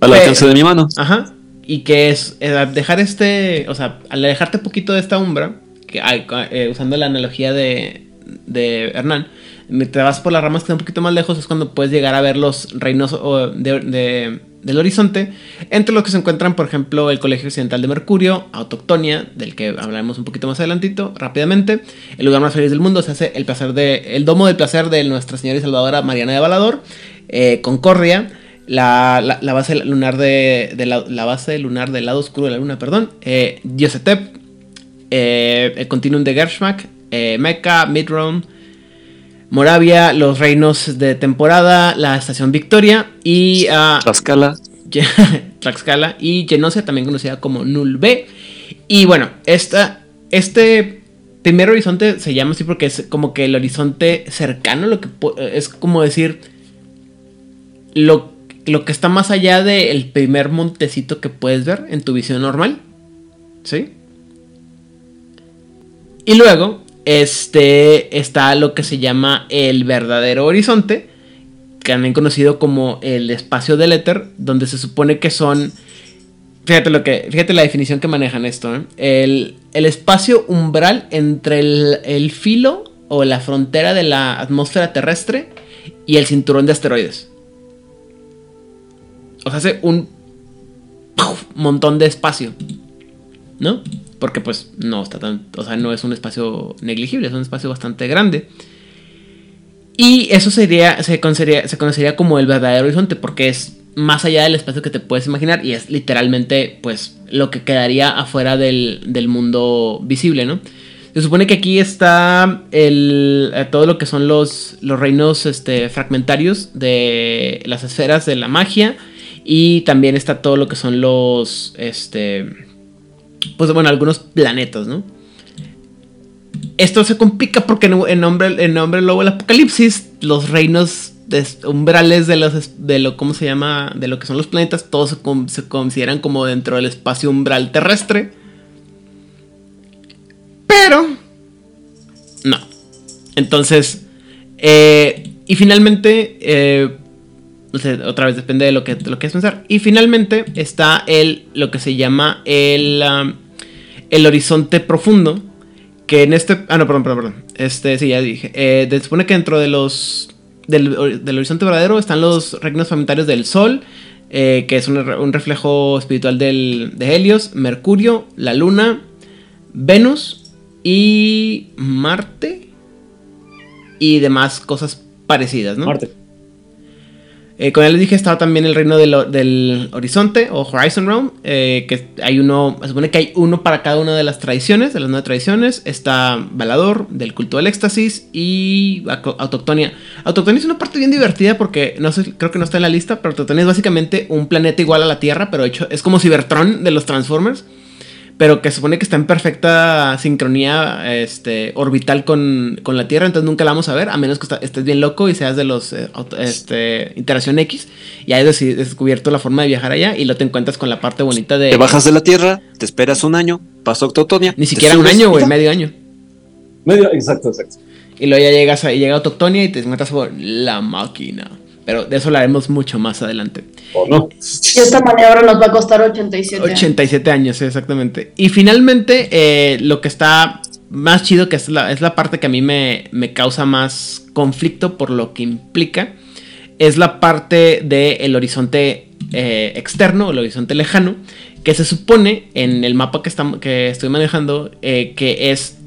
Al alcance de mi mano. Ajá. Y que es eh, dejar este, o sea, al alejarte poquito de esta umbra, que hay, eh, usando la analogía de, de Hernán, te vas por las ramas que están un poquito más lejos, es cuando puedes llegar a ver los reinos de- del horizonte, entre los que se encuentran, por ejemplo, el Colegio Occidental de Mercurio, Autoctonia, del que hablaremos un poquito más adelantito, rápidamente, el lugar más feliz del mundo, se hace el placer de, el domo del placer de Nuestra Señora y Salvadora Mariana de Balador, eh, Concordia, la, la- base lunar de, la, base lunar del lado oscuro de la luna, perdón, eh, eh, el continuum de Gershmak, eh, Meca, Midron, Moravia, los reinos de temporada, la estación Victoria y ah, Tlaxcala. <laughs> Tlaxcala y Genosia, también conocida como Null B. Y bueno, esta, este primer horizonte se llama así porque es como que el horizonte cercano, lo que es como decir lo, lo que está más allá del primer montecito que puedes ver en tu visión normal. ¿Sí? Y luego, este está lo que se llama el verdadero horizonte, también conocido como el espacio del éter, donde se supone que son. Fíjate lo que. Fíjate la definición que manejan esto. ¿eh? El, el espacio umbral entre el, el filo o la frontera de la atmósfera terrestre y el cinturón de asteroides. O sea, hace un montón de espacio. ¿No? Porque pues no está tan. O sea, no es un espacio negligible, es un espacio bastante grande. Y eso sería, se conocería, se conocería como el verdadero horizonte, porque es más allá del espacio que te puedes imaginar y es literalmente, pues, lo que quedaría afuera del, del mundo visible, ¿no? Se supone que aquí está el, eh, todo lo que son los, los reinos este, fragmentarios de las esferas de la magia y también está todo lo que son los, este, pues, bueno, algunos planetas, ¿no? Esto se complica porque en, nombre, en nombre lobo del apocalipsis, los reinos umbrales de los de lo cómo se llama de lo que son los planetas, todos se, con- se consideran como dentro del espacio umbral terrestre. Pero no. Entonces, eh, y finalmente, eh, otra vez depende de lo que de lo que pensar. Y finalmente está el lo que se llama el el horizonte profundo, que en este... Ah, no, perdón, perdón, perdón. Este, sí, ya dije. Eh, se supone que dentro de los... Del, del horizonte verdadero están los reinos fragmentarios del Sol, eh, que es un, un reflejo espiritual del, de Helios, Mercurio, la Luna, Venus y Marte y demás cosas parecidas, ¿no? Marte. Eh, como ya les dije, estaba también el reino del, horizonte o Horizon Realm, eh, que hay uno, se supone que hay uno para cada una de las tradiciones, de las nueve tradiciones. Está Balador, del culto del éxtasis y Autoctonia. Autoctonia es una parte bien divertida porque no creo que no está en la lista, pero Autoctonia es básicamente un planeta igual a la Tierra, pero hecho, es como Cybertron de los Transformers. Pero que se supone que está en perfecta sincronía este, orbital con, con la Tierra, entonces nunca la vamos a ver, a menos que está- estés bien loco y seas de los eh, este, Interacción X y hayas descubierto la forma de viajar allá y lo te encuentras con la parte bonita de... Te bajas de la Tierra, te esperas un año, pasó Octotonia. Ni siquiera un año, güey, medio año. Medio, exacto, exacto. Y luego ya llegas a, llega Autoctonia y te encuentras con la máquina. Pero de eso hablaremos mucho más adelante. ¿O no? Y esta maniobra nos va a costar 87. años. 87 años, sí, exactamente. Y finalmente, eh, lo que está más chido, que es la, es la parte que a mí me, me causa más conflicto por lo que implica, es la parte del horizonte eh, externo, el horizonte lejano, que se supone en el mapa que, estamos, que estoy manejando, eh, que es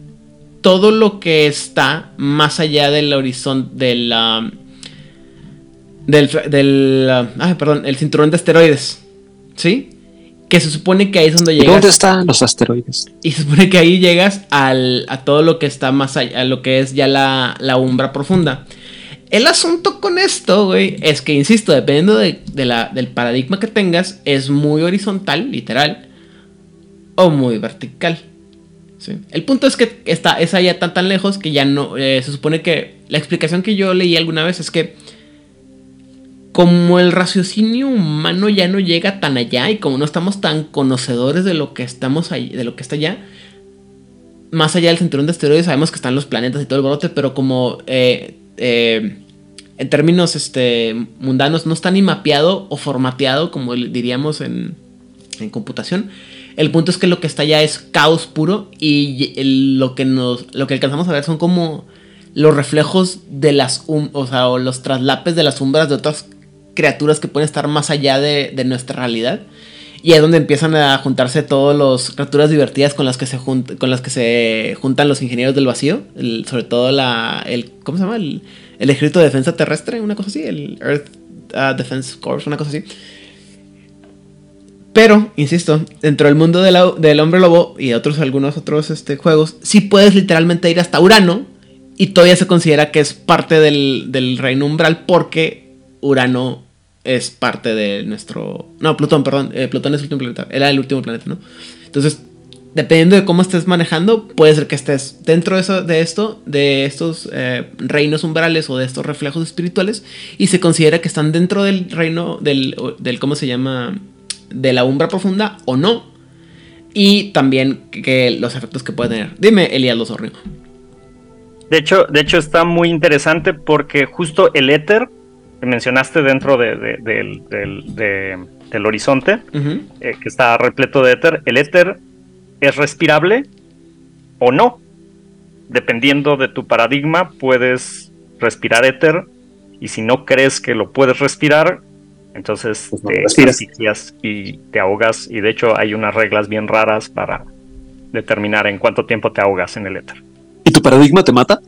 todo lo que está más allá del horizonte de la... Del, del ah, ay, perdón, el cinturón de asteroides. ¿Sí? Que se supone que ahí es donde ¿Y llegas. dónde están los asteroides? Y se supone que ahí llegas al, a todo lo que está más allá, a lo que es ya la, la umbra profunda. El asunto con esto, güey, es que, insisto, dependiendo de, de la, del paradigma que tengas, es muy horizontal, literal, o muy vertical. ¿sí? El punto es que está, es allá tan tan lejos que ya no, eh, se supone que la explicación que yo leí alguna vez es que como el raciocinio humano ya no llega tan allá y como no estamos tan conocedores de lo que estamos ahí, de lo que está allá, más allá del cinturón de asteroides sabemos que están los planetas y todo el brote, pero como eh, eh, en términos este, mundanos, no está ni mapeado o formateado, como diríamos en, en computación. El punto es que lo que está allá es caos puro y lo, que nos, lo que alcanzamos a ver son como los reflejos de las, o sea, los traslapes de las sombras de otras criaturas que pueden estar más allá de, de nuestra realidad. Y es donde empiezan a juntarse todas las criaturas divertidas con las que se, junt- con las que se juntan los ingenieros del vacío. sobre todo la, el, ¿cómo se llama? El, el ejército de defensa terrestre, una cosa así. El Earth uh, Defense Corps, una cosa así. Pero, insisto, dentro del mundo de del hombre lobo y otros algunos otros este, juegos, sí puedes literalmente ir hasta Urano y todavía se considera que es parte del reino umbral porque Urano es parte de nuestro... No, Plutón, perdón. eh, Plutón es el último planeta. Era el último planeta, ¿no? Entonces, dependiendo de cómo estés manejando, puede ser que estés dentro de, eso, de esto, de estos eh, reinos umbrales o de estos reflejos espirituales y se considera que están dentro del reino del, del ¿cómo se llama? De la umbra profunda o no. Y también que, los efectos que puede tener. Dime, Elías Losorrio. De hecho, de hecho está muy interesante porque justo el éter mencionaste dentro de- de- del, del- de- del horizonte, eh, que está repleto de éter, el éter es respirable o no. Dependiendo de tu paradigma, puedes respirar éter y si no crees que lo puedes respirar, entonces Pues no te respiras. asfixias y te ahogas. Y de hecho hay unas reglas bien raras para determinar en cuánto tiempo te ahogas en el éter. ¿Y tu paradigma te mata?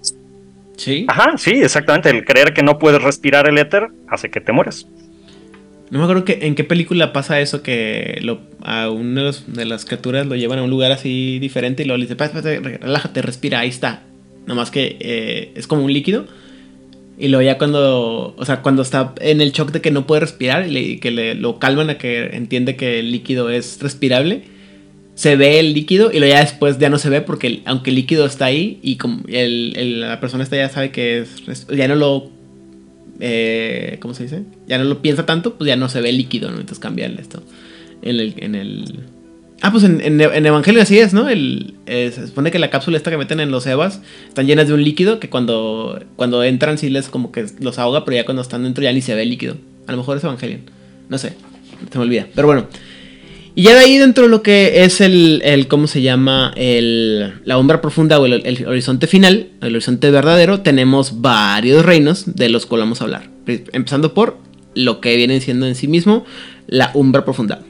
Sí. Ajá, sí, exactamente. El creer que no puedes respirar el éter hace que te mueras. No me acuerdo que, en qué película pasa eso que lo, a una de, los- de las criaturas lo llevan a un lugar así diferente y luego le dice, "Espérate, espérate, relájate, respira, ahí está. Nada más que eh, es como un líquido. Y luego ya cuando, o sea, cuando está en el shock de que no puede respirar y, le- y que le, lo calman a que entiende que el líquido es respirable, se ve el líquido y luego ya después ya no se ve porque el- aunque el líquido está ahí y como el- el- la persona está ya sabe que es, ya no lo eh, ¿cómo se dice? Ya no lo piensa tanto, pues ya no se ve líquido, ¿no? Entonces cambia el esto. En el, en el... Ah, pues en, en, Evangelio así es, ¿no? El, eh, se supone que la cápsula esta que meten en los Evas están llenas de un líquido que cuando, cuando entran sí les como que los ahoga, pero ya cuando están dentro ya ni se ve el líquido. A lo mejor es Evangelion. No sé, se me olvida. Pero bueno. Y ya de ahí dentro de lo que es el, el ¿cómo se llama? El, la sombra profunda o el, el horizonte final, el horizonte verdadero, tenemos varios reinos de los cuales vamos a hablar. Empezando por lo que viene siendo en sí mismo la umbra profunda.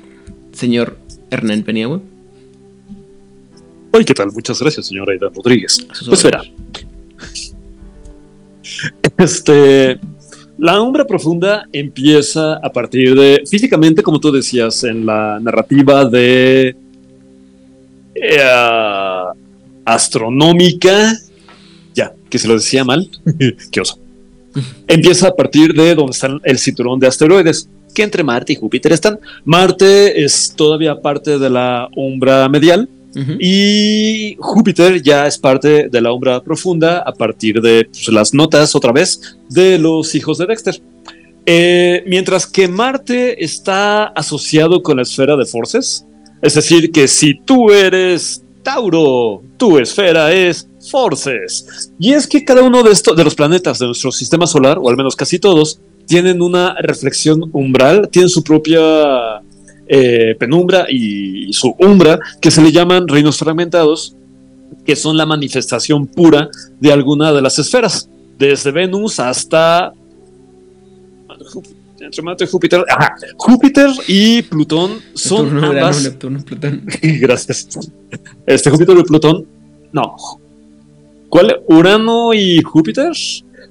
Señor Hernán Peniagua. Ay, ¿qué tal? Muchas gracias, señor Aidan Rodríguez. Pues verá. Este. La umbra profunda empieza a partir de, físicamente, como tú decías, en la narrativa de eh, astronómica, ya, que se lo decía mal, <laughs> qué oso. Empieza a partir de donde está el cinturón de asteroides, que entre Marte y Júpiter están. Marte es todavía parte de la umbra medial, Y Júpiter ya es parte de la umbra profunda a partir de pues, las notas, otra vez, de los hijos de Dexter. Eh, mientras que Marte está asociado con la esfera de Forces, es decir, que si tú eres Tauro, tu esfera es Forces. Y es que cada uno de, estos, de los planetas de nuestro sistema solar, o al menos casi todos, tienen una reflexión umbral, tienen su propia eh, penumbra y su umbra, que se le llaman reinos fragmentados, que son la manifestación pura de alguna de las esferas, desde Venus hasta entre Marte y Júpiter. Ajá. Júpiter y Plutón son Urano, ambas. Neptuno, Plutón. <laughs> Gracias. Este Júpiter y Plutón. No. ¿Cuál? Urano y Júpiter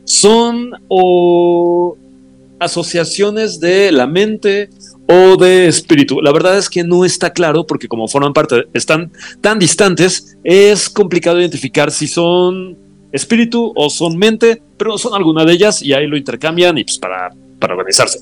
son o asociaciones de la mente o de espíritu. La verdad es que no está claro porque como forman parte, están tan distantes, es complicado identificar si son espíritu o son mente, pero son alguna de ellas y ahí lo intercambian y pues para, para organizarse.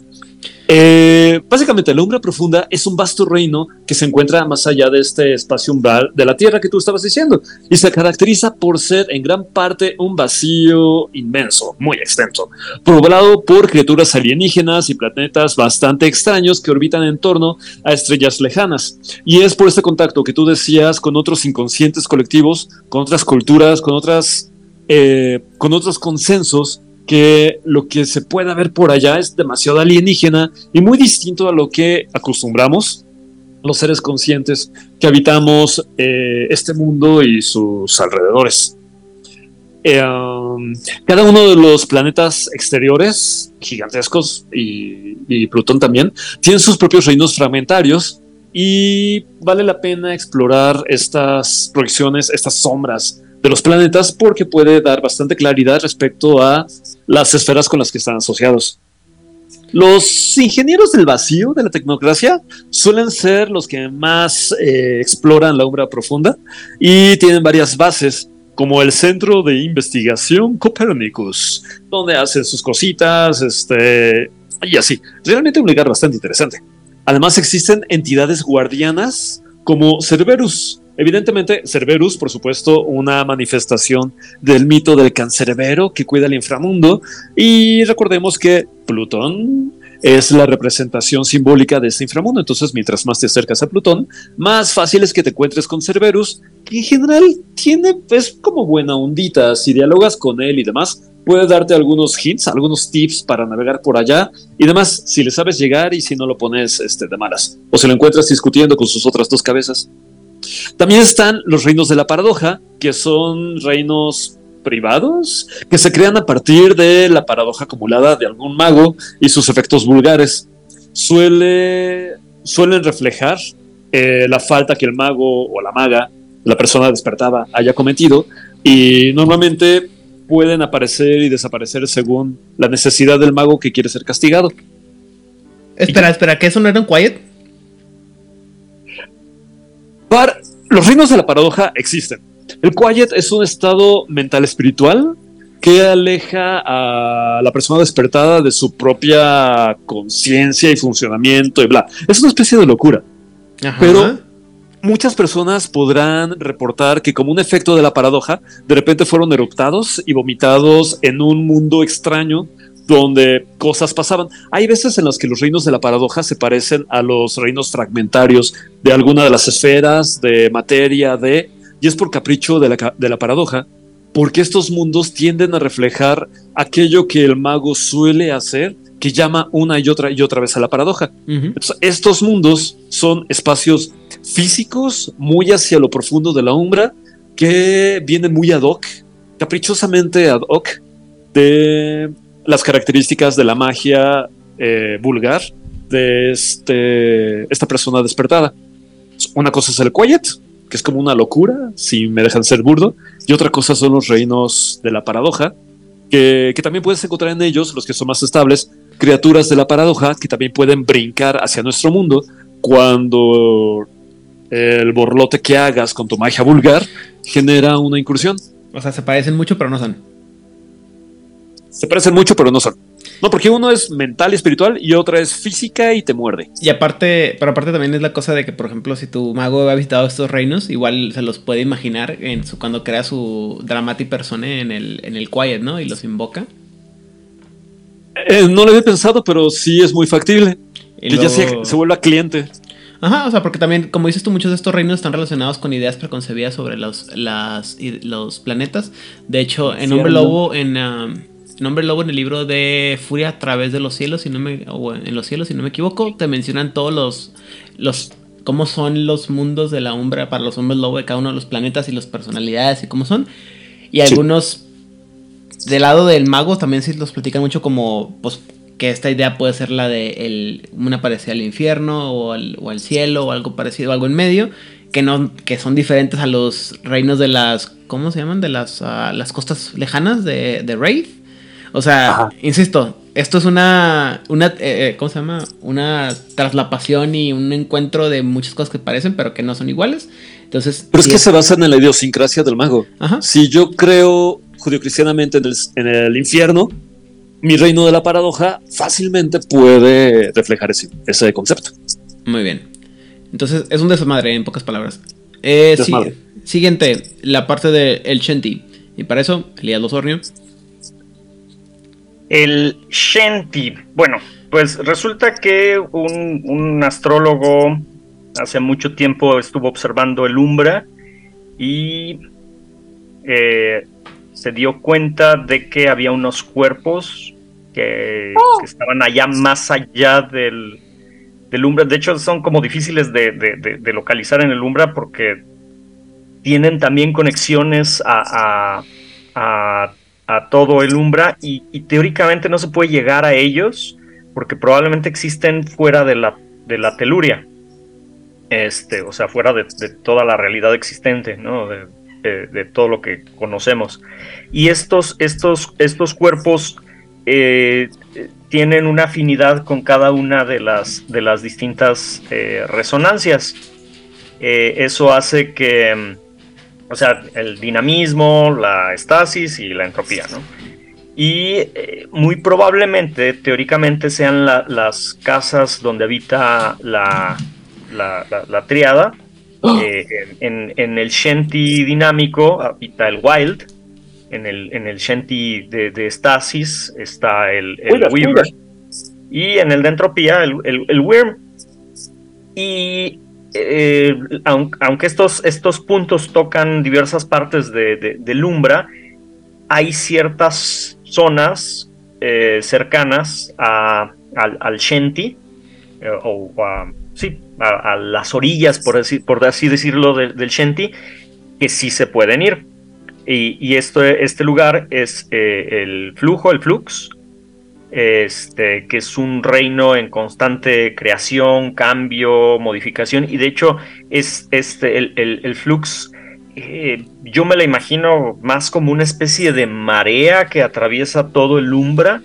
Eh, básicamente, la umbra profunda es un vasto reino que se encuentra más allá de este espacio umbral de la Tierra que tú estabas diciendo y se caracteriza por ser en gran parte un vacío inmenso, muy extenso, poblado por criaturas alienígenas y planetas bastante extraños que orbitan en torno a estrellas lejanas. Y es por este contacto que tú decías con otros inconscientes colectivos, con otras culturas, con otras, eh, con otros consensos que lo que se pueda ver por allá es demasiado alienígena y muy distinto a lo que acostumbramos los seres conscientes que habitamos eh, este mundo y sus alrededores. Eh, um, cada uno de los planetas exteriores, gigantescos, y, y Plutón también, tienen sus propios reinos fragmentarios y vale la pena explorar estas proyecciones, estas sombras de los planetas porque puede dar bastante claridad respecto a las esferas con las que están asociados. Los ingenieros del vacío de la tecnocracia suelen ser los que más eh, exploran la umbra profunda y tienen varias bases, como el Centro de Investigación Copernicus, donde hacen sus cositas, este, y así. Realmente un lugar bastante interesante. Además existen entidades guardianas como Cerberus. Evidentemente, Cerberus, por supuesto, una manifestación del mito del cancerbero que cuida el inframundo. Y recordemos que Plutón es la representación simbólica de ese inframundo. Entonces, mientras más te acercas a Plutón, más fácil es que te encuentres con Cerberus, que en general tiene, es como buena ondita. Si dialogas con él y demás, puede darte algunos hints, algunos tips para navegar por allá y demás, si le sabes llegar y si no lo pones este, de malas, o si lo encuentras discutiendo con sus otras dos cabezas. También están los reinos de la paradoja, que son reinos privados que se crean a partir de la paradoja acumulada de algún mago y sus efectos vulgares. Suele, suelen reflejar eh, la falta que el mago o la maga, la persona despertada, haya cometido y normalmente pueden aparecer y desaparecer según la necesidad del mago que quiere ser castigado. Espera, espera, ¿que eso no era un quiet? Par- los reinos de la paradoja existen. El quiet es un estado mental espiritual que aleja a la persona despertada de su propia conciencia y funcionamiento y bla. Es una especie de locura. Ajá. Pero muchas personas podrán reportar que como un efecto de la paradoja, de repente fueron eruptados y vomitados en un mundo extraño donde cosas pasaban. Hay veces en las que los reinos de la paradoja se parecen a los reinos fragmentarios de alguna de las esferas de materia, de... Y es por capricho de la, de la paradoja, porque estos mundos tienden a reflejar aquello que el mago suele hacer, que llama una y otra y otra vez a la paradoja. Entonces, estos mundos son espacios físicos muy hacia lo profundo de la umbra que vienen muy ad hoc, caprichosamente ad hoc de las características de la magia eh, vulgar de este, esta persona despertada. Una cosa es el quiet, que es como una locura, si me dejan ser burdo, y otra cosa son los reinos de la paradoja, que, que también puedes encontrar en ellos, los que son más estables, criaturas de la paradoja que también pueden brincar hacia nuestro mundo cuando el borlote que hagas con tu magia vulgar genera una incursión. O sea, se parecen mucho, pero no son. Se parecen mucho, pero no son. No, porque uno es mental y espiritual y otra es física y te muerde. Y aparte, pero aparte también es la cosa de que, por ejemplo, si tu mago ha visitado estos reinos, igual se los puede imaginar en su, cuando crea su Dramatic Persone en el, en el Quiet, ¿no? Y los invoca. Eh, no lo había pensado, pero sí es muy factible. Y que ya se, se vuelva cliente. Ajá, o sea, porque también, como dices tú, muchos de estos reinos están relacionados con ideas preconcebidas sobre los, las, los planetas. De hecho, en. Hombre Lobo, en, um, en Hombre Lobo, en el libro de Furia a través de los cielos, si no me, o en los cielos, si no me equivoco, te mencionan todos los, los, cómo son los mundos de la umbra para los hombres lobo de cada uno de los planetas y las personalidades y cómo son. Y algunos del lado del mago también sí los platican mucho como, pues, que esta idea puede ser la de el, una parecida al infierno o al, o al cielo o algo parecido, algo en medio, que no, que son diferentes a los reinos de las, ¿cómo se llaman? De las, ah, las costas lejanas de, de Wraith. O sea, insisto, esto es una, una eh, eh, ¿cómo se llama? Una traslapación y un encuentro de muchas cosas que parecen, pero que no son iguales. Entonces, Pero es que se basan en la idiosincrasia del mago. Si yo creo judio-cristianamente en el, en el infierno, mi reino de la paradoja fácilmente puede reflejar ese, ese concepto. Muy bien. Entonces, es un desmadre, en pocas palabras. Eh, sí- Desmadre. siguiente, la parte del el Shanty. Y para eso, Elías Losornio. El Shanti. Bueno, pues resulta que un, un astrólogo hace mucho tiempo estuvo observando el Umbra y eh, se dio cuenta de que había unos cuerpos que, que estaban allá más allá del, del Umbra. De hecho, son como difíciles de, de- de- de localizar en el Umbra porque tienen también conexiones a, a- a- a todo el Umbra y, teóricamente no se puede llegar a ellos porque probablemente existen fuera de la, de la teluria. Este, o sea, fuera de, toda la realidad existente, ¿no? De todo lo que conocemos. Y estos, estos, estos cuerpos eh, tienen una afinidad con cada una de las, de las distintas eh, resonancias. Eh, eso hace que, mm, o sea, el dinamismo, la estasis y la entropía, ¿no? Y eh, muy probablemente, teóricamente, sean la- las casas donde habita la, la, triada. Eh, en, en- el Shanty dinámico habita el Wild. En el, en el Shanty de, de Stasis está el, el Weaver, Weaver. Weaver. Y en el de Entropía, el, el, el Wyrm. Y eh, aun- aunque estos, estos puntos tocan diversas partes de, de- del Umbra, hay ciertas zonas eh, cercanas al, Shenty, eh, o a, sí, a, las orillas, por así, por así decirlo, de- del Shenty, que sí se pueden ir. Y, este lugar es el flujo, el flux, este, que es un reino en constante creación, cambio, modificación, y de hecho es este, el, el- flux, eh, yo me la imagino más como una especie de marea que atraviesa todo el umbra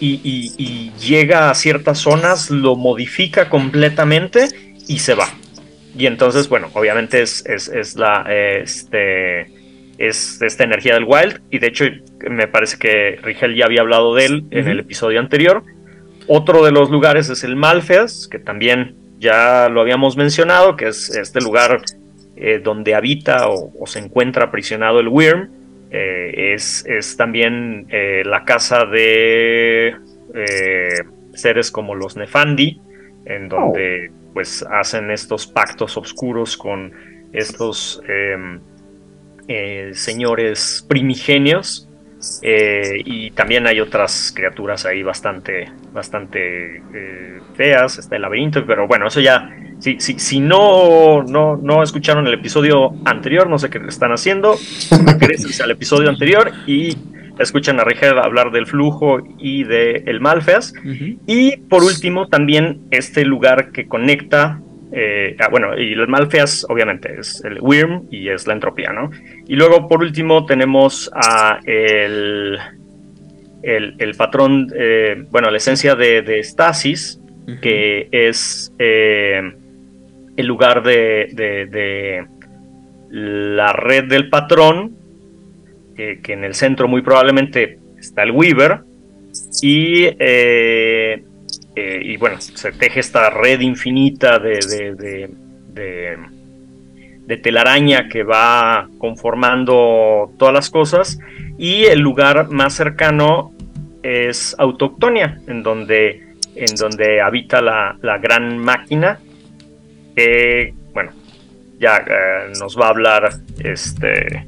y llega a ciertas zonas, lo modifica completamente y se va. Y entonces, bueno, obviamente es, es, es la, este, es esta energía del Wild. Y de hecho, me parece que Rigel ya había hablado de él en el episodio anterior. Otro de los lugares es el Malfeas, que también ya lo habíamos mencionado, que es este lugar eh, donde habita o, o se encuentra aprisionado el Wyrm. Eh, es, es también eh, la casa de seres como los Nefandi, en donde pues hacen estos pactos oscuros con estos em, eh, señores primigenios. eh, y también hay otras criaturas ahí bastante, bastante eh, feas. Está el laberinto, pero bueno, eso ya. Si, si, si no, no, no escucharon el episodio anterior, no sé qué están haciendo. Regresense al episodio anterior y escuchan a Rigel hablar del flujo y del el Malfeas. Ujú. Y por último, también este lugar que conecta. Eh, ah, bueno, y el Malfeas, obviamente, es el Wyrm y es la entropía, ¿no? Y luego, por último, tenemos a el, el, el patrón, eh, bueno, la esencia de, de Stasis, que es eh, el lugar de, de- de la red del patrón, que, que en el centro muy probablemente está el Weaver, y, eh, y bueno, se teje esta red infinita de, de, de- telaraña que va conformando todas las cosas, y el lugar más cercano es Autoctonia, en donde, en donde habita la, la gran máquina, que, bueno, ya eh, nos va a hablar este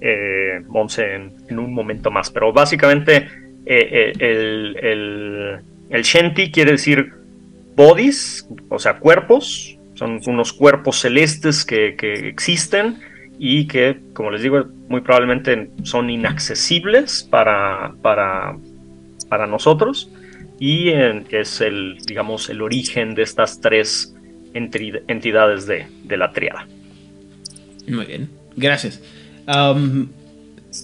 eh, Monse en, un momento más. Pero básicamente eh, el, el Shenty quiere decir bodies, o sea, cuerpos. Son unos cuerpos celestes que, existen y que, como les digo, muy probablemente son inaccesibles para, para, nosotros. Y eh, es el, digamos, el origen de estas tres entidades de, de la triada. Muy bien, gracias.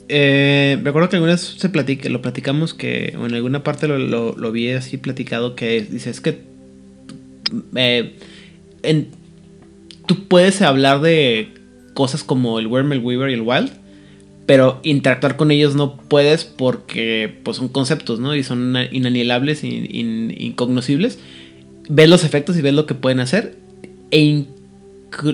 Eh, recuerdo que alguna vez se lo platicamos que, o en alguna parte lo, lo- vi así platicado que dice, es que eh, tú puedes hablar de cosas como el Worm, el Weaver y el Wild, pero interactuar con ellos no puedes porque pues, son conceptos, ¿no? Y son inanielables, in- in- incognoscibles. Ves los efectos y ves lo que pueden hacer. E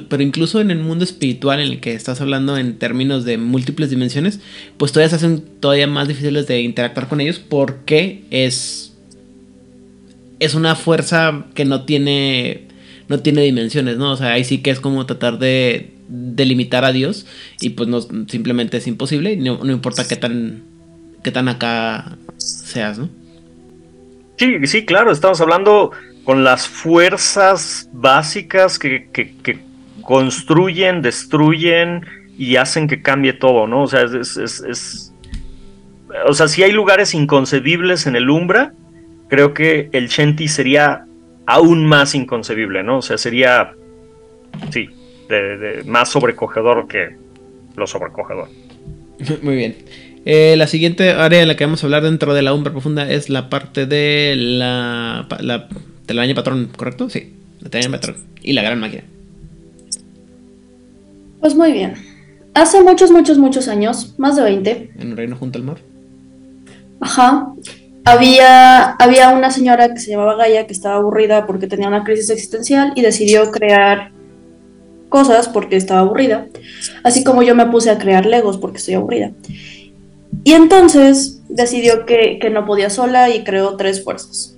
pero incluso en el mundo espiritual en el que estás hablando en términos de múltiples dimensiones, pues todavía se hacen todavía más difíciles de interactuar con ellos porque es es una fuerza que no tiene no tiene dimensiones, ¿no? O sea, ahí sí que es como tratar de delimitar a Dios y pues no, simplemente es imposible, no, no importa qué tan, qué tan acá seas, ¿no? Sí, sí, claro, estamos hablando con las fuerzas básicas que, que, construyen, destruyen y hacen que cambie todo, ¿no? O sea, es, es, o sea, si hay lugares inconcebibles en el Umbra, creo que el Shenty sería aún más inconcebible, ¿no? O sea, sería, sí, más sobrecogedor que lo sobrecogedor. <laughs> Muy bien. Eh, la siguiente área en la que vamos a hablar dentro de la Umbra Profunda es la parte de la telaraña patrón, ¿correcto? Sí, la telaraña patrón y la gran máquina. Pues muy bien. Hace muchos, muchos, muchos años, más de 20. En un reino junto al mar. Ajá. Había, había una señora que se llamaba Gaia que estaba aburrida porque tenía una crisis existencial y decidió crear cosas porque estaba aburrida. Así como yo me puse a crear Legos porque estoy aburrida. Y entonces decidió que, que no podía sola y creó tres fuerzas,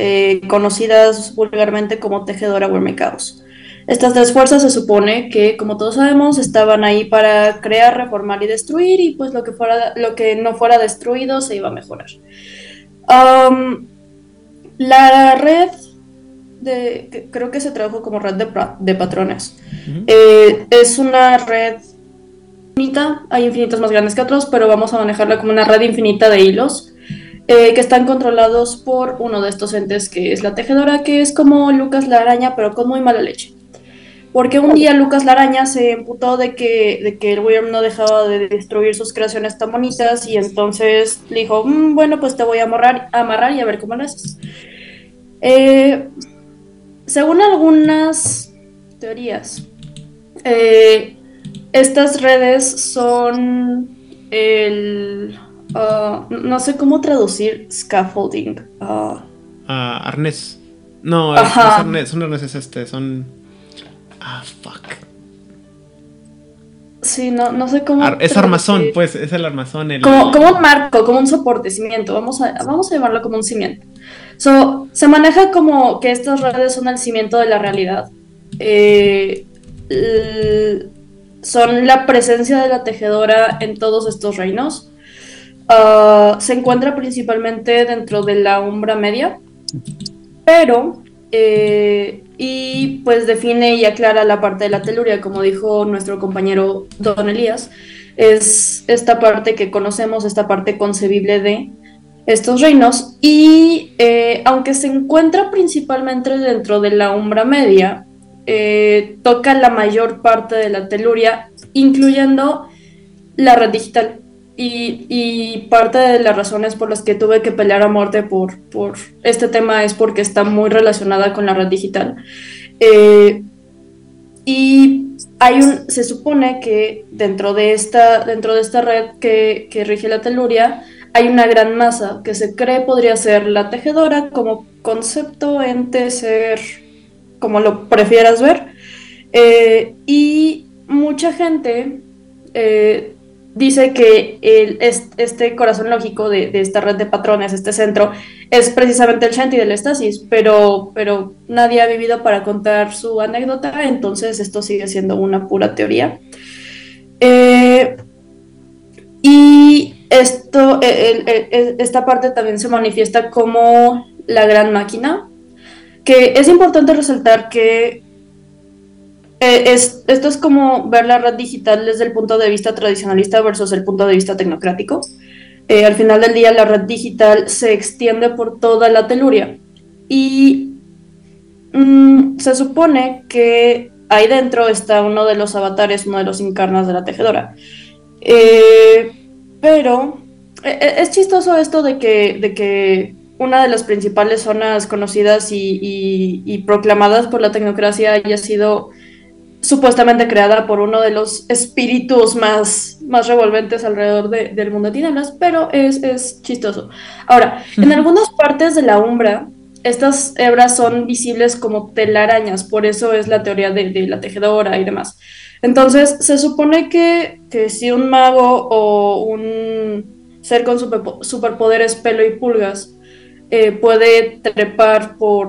eh, conocidas vulgarmente como Tejedora Caos. Estas tres fuerzas se supone que, como todos sabemos, estaban ahí para crear, reformar y destruir, y pues lo que, fuera, lo que no fuera destruido se iba a mejorar. Um, la red de, creo que se tradujo como red de, de patrones, uh -huh. eh, es una red infinita, hay infinitos más grandes que otros, pero vamos a manejarla como una red infinita de hilos. Eh, que están controlados por uno de estos entes que es la tejedora, que es como Lucas la araña, pero con muy mala leche. Porque un día Lucas la araña se emputó de que, de que el Wyrm no dejaba de destruir sus creaciones tan bonitas y entonces le dijo, mmm, bueno, pues te voy a amarrar, a y a ver cómo lo haces. Eh, según algunas teorías, eh, estas redes son el... Uh, no sé cómo traducir scaffolding. Uh, arnés. No, es, es arnés, son arneses este, son... Ah, fuck. Sí, no, no sé cómo. Ar es armazón, pues, es el armazón. El... Como, como, un marco, como un soporte, cimiento. Vamos a, vamos a llamarlo como un cimiento. So, se maneja como que estas redes son el cimiento de la realidad. Eh, son la presencia de la tejedora en todos estos reinos. Uh, se encuentra principalmente dentro de la umbra media, pero eh, y pues define y aclara la parte de la teluria, como dijo nuestro compañero Don Elías, es esta parte que conocemos, esta parte concebible de estos reinos, y eh, aunque se encuentra principalmente dentro de la umbra media, eh, toca la mayor parte de la teluria, incluyendo la red digital. Y, parte de las razones por las que tuve que pelear a muerte por, por este tema es porque está muy relacionada con la red digital. Eh, y hay un, se supone que dentro de esta, dentro de esta red que, que rige la teluria hay una gran masa que se cree podría ser la tejedora como concepto, ente, ser, como lo prefieras ver. Eh, y mucha gente eh, dice que el, este corazón lógico de, de, esta red de patrones, este centro, es precisamente el Shanti del estasis, pero, pero nadie ha vivido para contar su anécdota, entonces esto sigue siendo una pura teoría. Eh, y esto, el, el, esta parte también se manifiesta como la gran máquina, que es importante resaltar que eh, es, esto es como ver la red digital desde el punto de vista tradicionalista versus el punto de vista tecnocrático. Eh, al final del día la red digital se extiende por toda la teluria y mm, se supone que ahí dentro está uno de los avatares, uno de los encarnas de la tejedora. Eh, pero es chistoso esto de que, de que una de las principales zonas conocidas y proclamadas por la tecnocracia haya sido supuestamente creada por uno de los espíritus más, más revolventes alrededor de, del mundo de tinieblas, pero es, es chistoso. Ahora, uh -huh. en algunas partes de la umbra, estas hebras son visibles como telarañas, por eso es la teoría de, de la tejedora y demás. Entonces, se supone que, que, si un mago o un ser con super, superpoderes, pelo y pulgas, eh, puede trepar por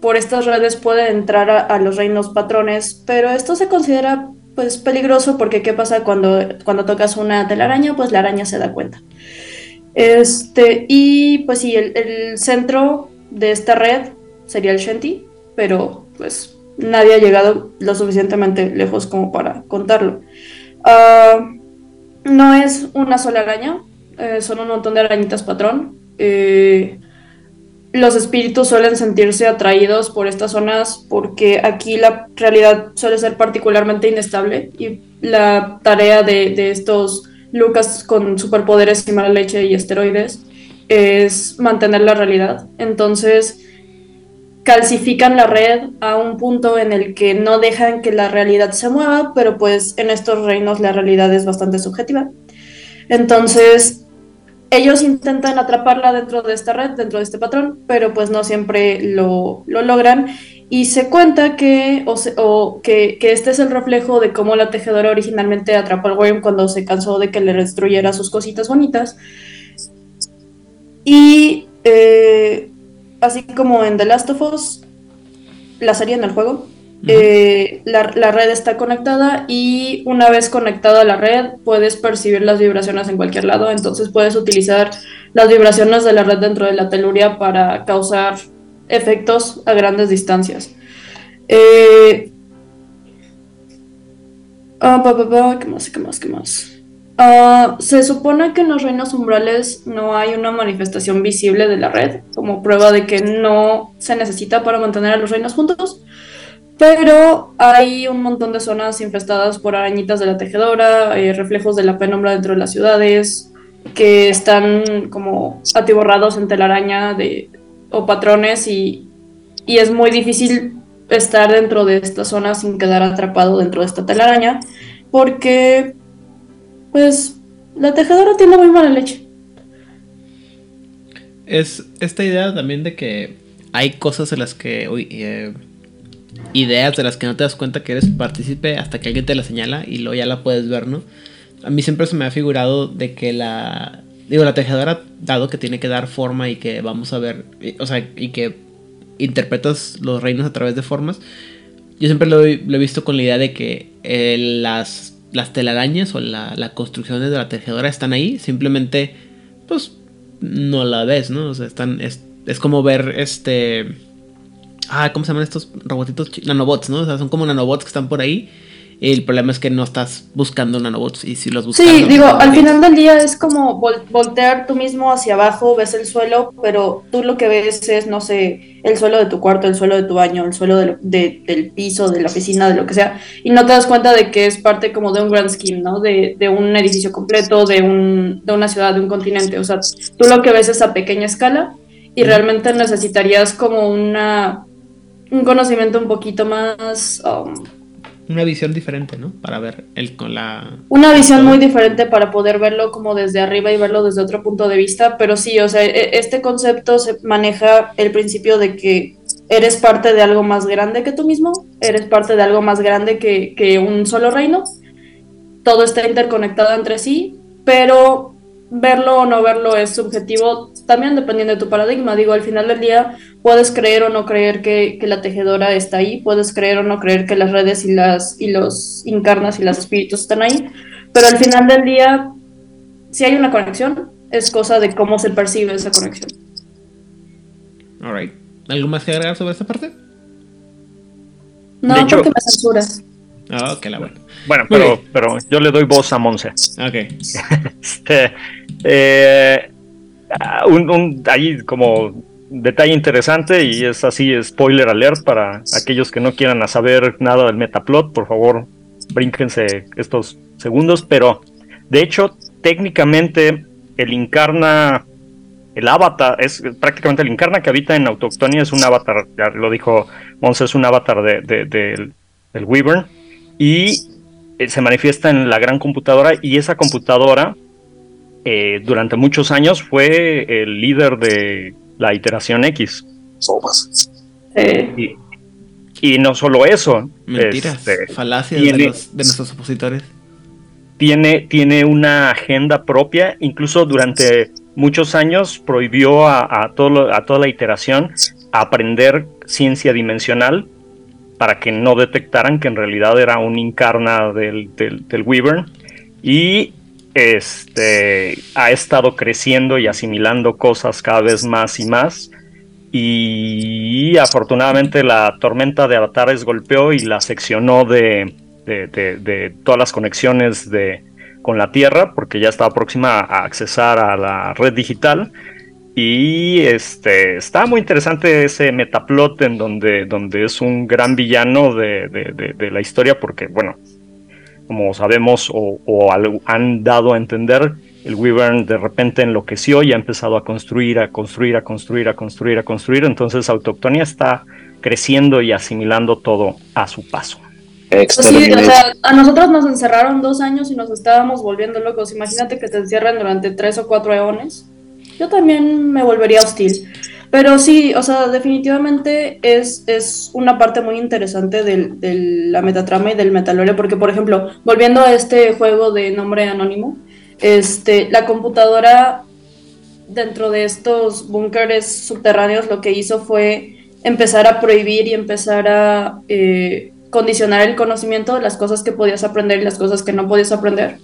por estas redes puede entrar a, los reinos patrones, pero esto se considera pues peligroso porque ¿qué pasa cuando, cuando tocas una telaraña? Pues la araña se da cuenta. Este, y pues sí, el, el centro de esta red sería el Shanty, pero pues nadie ha llegado lo suficientemente lejos como para contarlo. Ah, no es una sola araña, eh, son un montón de arañitas patrón. Eh, los espíritus suelen sentirse atraídos por estas zonas porque aquí la realidad suele ser particularmente inestable y la tarea de, estos Lucas con superpoderes y mala leche y esteroides es mantener la realidad. Entonces calcifican la red a un punto en el que no dejan que la realidad se mueva, pero pues en estos reinos la realidad es bastante subjetiva. Entonces ellos intentan atraparla dentro de esta red, dentro de este patrón, pero pues no siempre lo, lo logran. Y se cuenta que, o, que, que este es el reflejo de cómo la tejedora originalmente atrapó al Worm cuando se cansó de que le destruyera sus cositas bonitas. Y eh, así como en The Last of Us, la serie en el juego, eh, la, la red está conectada y una vez conectada a la red puedes percibir las vibraciones en cualquier lado, entonces puedes utilizar las vibraciones de la red dentro de la teluria para causar efectos a grandes distancias. Eh, ah, ¿Qué más? ¿Qué más? ¿Qué más? Ah, se supone que en los reinos umbrales no hay una manifestación visible de la red, como prueba de que no se necesita para mantener a los reinos juntos, pero hay un montón de zonas infestadas por arañitas de la tejedora, eh, reflejos de la penumbra dentro de las ciudades, que están como atiborrados en telaraña de, o patrones y, y es muy difícil estar dentro de esta zona sin quedar atrapado dentro de esta telaraña, porque pues la tejedora tiene muy mala leche. Es esta idea también de que hay cosas en las que. uy, eh, ideas de las que no te das cuenta que eres partícipe hasta que alguien te la señala y luego ya la puedes ver, ¿no? A mí siempre se me ha figurado de que la. Digo, la tejedora, dado que tiene que dar forma y que vamos a ver. y- o sea, y que interpretas los reinos a través de formas. Yo siempre lo, he- visto con la idea de que eh, las, las telarañas o la, la construcción de la tejedora están ahí, simplemente, pues, no la ves, ¿no? O sea, están, es, es como ver este... Ah, ¿cómo se llaman estos robotitos? Nanobots, ¿no? O sea, son como nanobots que están por ahí. El problema es que no estás buscando nanobots y si los buscas... Sí, digo, al final del día es como vol- voltear tú mismo hacia abajo, ves el suelo, pero tú lo que ves es, no sé, el suelo de tu cuarto, el suelo de tu baño, el suelo de lo- de- del piso, de la oficina, de lo que sea, y no te das cuenta de que es parte como de un grand scheme, ¿no? De, de un edificio completo, de, un, de una ciudad, de un continente. O sea, tú lo que ves es a pequeña escala y realmente necesitarías como una, un conocimiento un poquito más... um, Una visión diferente, ¿no? Para ver el con la... una visión muy diferente para poder verlo como desde arriba y verlo desde otro punto de vista, pero sí, o sea, e- este concepto se maneja el principio de que eres parte de algo más grande que tú mismo, eres parte de algo más grande que, que un solo reino, todo está interconectado entre sí, pero verlo o no verlo es subjetivo, también dependiendo de tu paradigma, digo, al final del día puedes creer o no creer que, que la tejedora está ahí, puedes creer o no creer que las redes y, las, y los incarnas y los espíritus están ahí, pero al final del día, si hay una conexión, es cosa de cómo se percibe esa conexión. Alright. ¿Algo más que agregar sobre esta parte? No, De hecho- porque me censuras. Ah, ok, la buena. Bueno, pero, pero yo le doy voz a Monse. Ok. <laughs> Este, eh, ah, un, ahí como detalle interesante y es así spoiler alert para aquellos que no quieran saber nada del metaplot, por favor brínquense estos segundos, pero de hecho técnicamente el Incarna, el avatar, es prácticamente el Incarna que habita en Autoctonia es un avatar, ya lo dijo Monse, es un avatar de, de- del- del y eh, se manifiesta en la gran computadora y esa computadora eh, durante muchos años fue el líder de la iteración X. Sopas. Eh, Y, y no solo eso, Mentiras. este, falacias tiene- de, los, de nuestros opositores. tiene, tiene una agenda propia, incluso durante muchos años prohibió a, a todo lo- a toda la iteración aprender ciencia dimensional para que no detectaran que en realidad era un incarna del, del, del Wyvern. Y este, ha estado creciendo y asimilando cosas cada vez más y más. Y afortunadamente la tormenta de avatares golpeó y la seccionó de, de, de- de todas las conexiones de, con la Tierra, porque ya estaba próxima a accesar a la red digital. Y este está muy interesante ese metaplot en donde, donde es un gran villano de, de- de- de la historia, porque bueno, como sabemos o, o al- han dado a entender, el Wyvern de repente enloqueció y ha empezado a construir, a construir, a construir, a construir, a construir. Entonces Autoctonia está creciendo y asimilando todo a su paso. Pues sí, o sea, a nosotros nos encerraron dos años y nos estábamos volviendo locos. Imagínate que te encierran durante tres o cuatro eones. Yo también me volvería hostil. Pero sí, o sea, definitivamente es, es una parte muy interesante del- de la metatrama y del metalore, porque, por ejemplo, volviendo a este juego de nombre anónimo, este, la computadora dentro de estos búnkeres subterráneos lo que hizo fue empezar a prohibir y empezar a eh, condicionar el conocimiento de las cosas que podías aprender y las cosas que no podías aprender.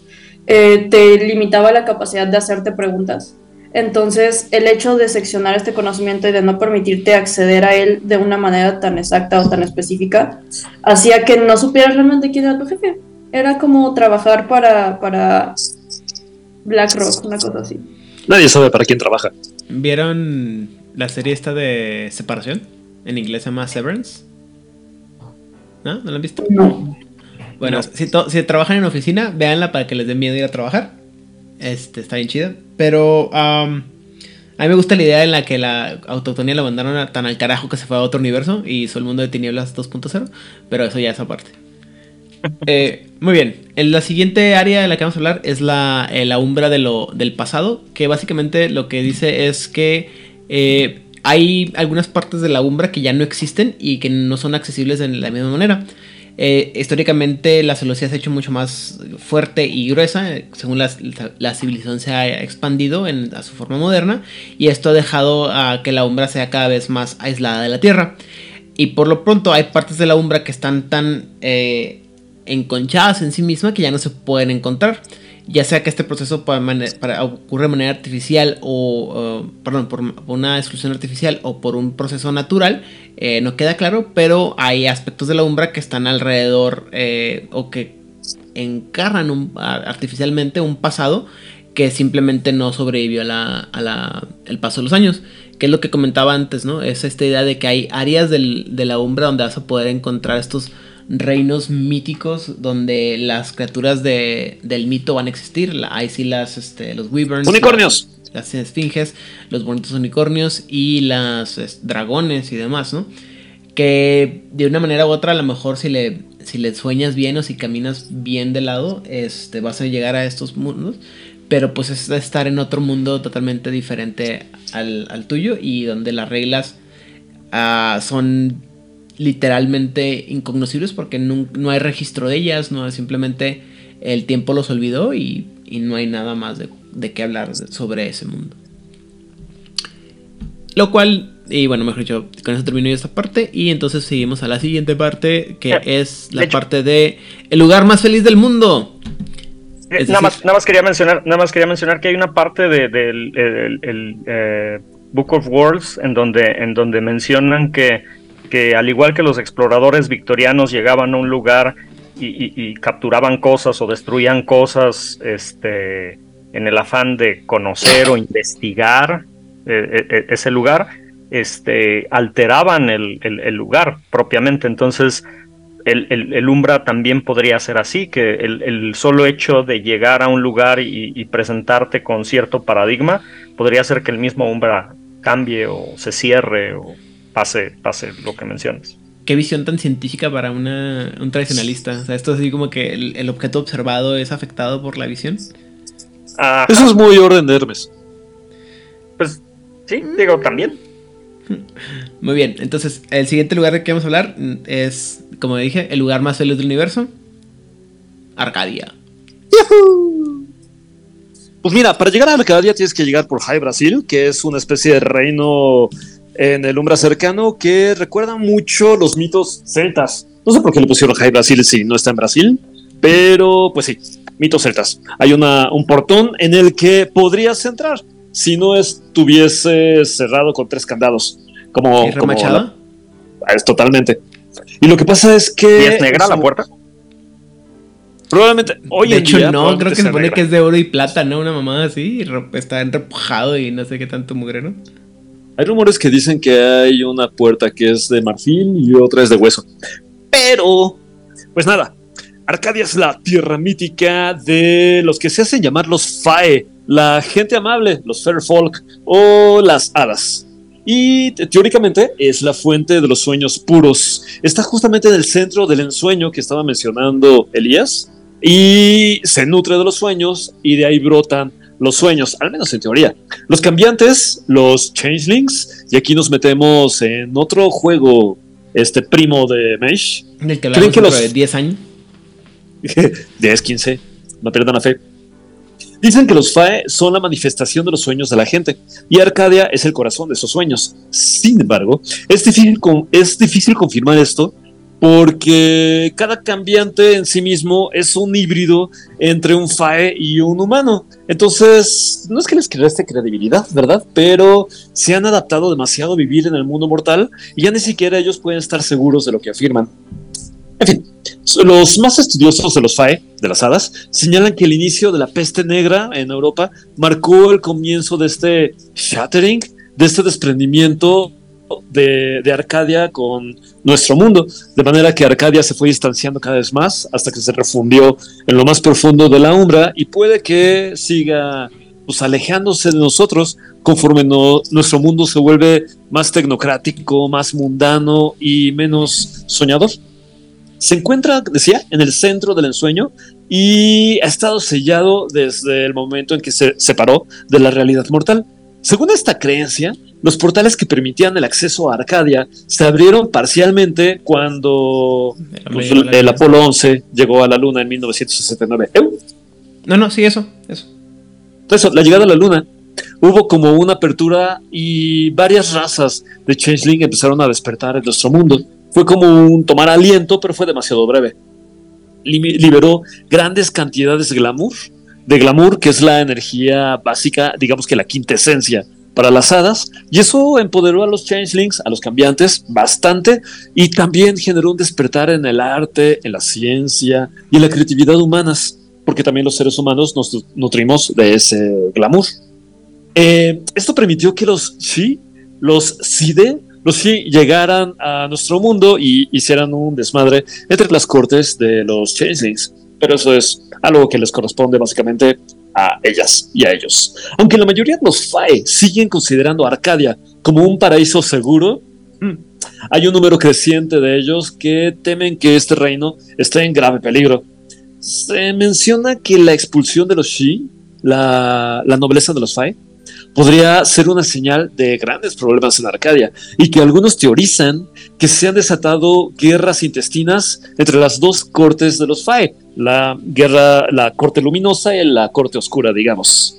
Eh, te limitaba la capacidad de hacerte preguntas. Entonces, el hecho de seccionar este conocimiento y de no permitirte acceder a él de una manera tan exacta o tan específica, hacía que no supieras realmente quién era tu jefe. Era como trabajar para, para BlackRock, una cosa así. Nadie sabe para quién trabaja. ¿Vieron la serie esta de separación? En inglés se llama Severance. ¿No? ¿No la han visto? No. Bueno, si, si trabajan en oficina, véanla para que les dé miedo ir a trabajar. Este, está bien chida. Pero a mí me gusta la idea en la que la autotonía la mandaron a- tan al carajo que se fue a otro universo y hizo el mundo de tinieblas 2.0. Pero eso ya es aparte. <laughs> Eh, muy bien, en la siguiente área de la que vamos a hablar es la, eh, la umbra de lo, del pasado, que básicamente lo que dice es que eh, hay algunas partes de la umbra que ya no existen y que no son accesibles de la misma manera. Eh, históricamente la celosía se ha hecho mucho más fuerte y gruesa, eh, según la, civilización se ha expandido en, a su forma moderna, y esto ha dejado a que la umbra sea cada vez más aislada de la Tierra. Y por lo pronto hay partes de la umbra que están tan eh, enconchadas en sí misma que ya no se pueden encontrar. Ya sea que este proceso para ocurre de manera artificial o, perdón, por una exclusión artificial o por un proceso natural, eh, no queda claro, pero hay aspectos de la umbra que están alrededor eh, o que encarnan artificialmente un pasado que simplemente no sobrevivió a la, a la- el paso de los años. Que es lo que comentaba antes, ¿no? Es esta idea de que hay áreas del- de la umbra donde vas a poder encontrar estos reinos míticos donde las criaturas de- del mito van a existir. Ahí sí las, este, los wyverns. Unicornios. Las, las esfinges, los bonitos unicornios y las es, dragones y demás, ¿no? Que de una manera u otra, a lo mejor si le, si le sueñas bien o si caminas bien de lado, este, vas a llegar a estos mundos. Pero pues es estar en otro mundo totalmente diferente al, al tuyo y donde las reglas ah, son literalmente incognoscibles porque no, no hay registro de ellas, no simplemente el tiempo los olvidó y, y no hay nada más de, de qué hablar de- sobre ese mundo. Lo cual, y bueno, mejor dicho, con eso termino yo esta parte y entonces seguimos a la siguiente parte que es la de parte de el lugar más feliz del mundo. Eh, nada, más, nada más quería mencionar, nada más quería mencionar que hay una parte de- del el- el, eh, Book of Worlds en donde, en donde mencionan que, que al igual que los exploradores victorianos llegaban a un lugar y, capturaban cosas o destruían cosas este, en el afán de conocer o investigar eh, eh, ese lugar, este, alteraban el, lugar propiamente. Entonces, el, Umbra también podría ser así, que el, solo hecho de llegar a un lugar y, presentarte con cierto paradigma podría hacer que el mismo Umbra cambie o se cierre o pase, pase lo que mencionas. Qué visión tan científica para una, un tradicionalista. O sea, esto es así como que el, el objeto observado es afectado por la visión. Ajá, Eso es muy orden de Hermes. pues sí, digo también. <laughs> Muy bien, entonces el siguiente lugar de que vamos a hablar es, como dije, el lugar más feliz del universo. Arcadia. Pues mira, para llegar a Arcadia tienes que llegar por High Brasil, que es una especie de reino en el Umbra cercano que recuerda mucho los mitos celtas. No sé por qué le pusieron High Brasil si no está en Brasil, pero pues sí, mitos celtas. Hay una, un portón en el que podrías entrar si no estuviese cerrado con tres candados. Como, ¿Y como la- es totalmente. Y lo que pasa es que. ¿Y es negra la puerta? Probablemente. Hoy de en hecho, día, no, creo que se negra. que es de oro y plata, ¿no? Una mamada así, está repujado y no sé qué tanto mugrero. Hay rumores que dicen que hay una puerta que es de marfil y otra es de hueso. Pero, pues nada, Arcadia es la tierra mítica de los que se hacen llamar los Fae, la gente amable, los Fair Folk o las hadas. Y te- teóricamente es la fuente de los sueños puros. Está justamente en el centro del ensueño que estaba mencionando Elías. Y se nutre de los sueños y de ahí brotan los sueños, al menos en teoría. Los cambiantes, los changelings, y aquí nos metemos en otro juego, este primo de Mesh. Del que ¿Creen que los- de 10 años. <laughs> 10, 15, no pierdan la fe. Dicen que los Fae son la manifestación de los sueños de la gente y Arcadia es el corazón de esos sueños. Sin embargo, es difícil, con- es difícil confirmar esto porque cada cambiante en sí mismo es un híbrido entre un Fae y un humano. Entonces, no es que les reste credibilidad, ¿verdad? Pero se han adaptado demasiado a vivir en el mundo mortal y ya ni siquiera ellos pueden estar seguros de lo que afirman. En fin, los más estudiosos de los FAE, de las hadas, señalan que el inicio de la peste negra en Europa marcó el comienzo de este shattering, de este desprendimiento de, Arcadia con nuestro mundo, de manera que Arcadia se fue distanciando cada vez más hasta que se refundió en lo más profundo de la umbra y puede que siga pues, alejándose de nosotros conforme nuestro mundo se vuelve más tecnocrático, más mundano y menos soñador se encuentra, decía, en el centro del ensueño y ha estado sellado desde el momento en que se separó de la realidad mortal. Según esta creencia, los portales que permitían el acceso a Arcadia se abrieron parcialmente cuando pues, el. Apolo 11 llegó a la Luna en 1969. ¡Eu! No, no, sí, eso, eso. Entonces, la llegada a la Luna, hubo como una apertura y varias razas de Changeling empezaron a despertar en nuestro mundo. Fue como un tomar aliento, pero fue demasiado breve. Liberó grandes cantidades de glamour, de glamour que es la energía básica, digamos que la quintesencia para las hadas, y eso empoderó a los changelings, a los cambiantes, bastante, y también generó un despertar en el arte, en la ciencia y en la creatividad humanas, porque también los seres humanos nos nu- nutrimos de ese glamour. Eh, esto permitió que los Shi, los Side, los Shi llegaran a nuestro mundo y hicieran un desmadre entre las cortes de los Changelings. Pero eso es algo que les corresponde básicamente a ellas y a ellos. Aunque la mayoría de los Fae siguen considerando a Arcadia como un paraíso seguro, mm, hay un número creciente de ellos que temen que este reino esté en grave peligro. Se menciona que la expulsión de los Shi, la, la nobleza de los Fae, podría ser una señal de grandes problemas en Arcadia y que algunos teorizan que se han desatado guerras intestinas entre las dos cortes de los Fae, la guerra, la corte luminosa y la corte oscura, digamos.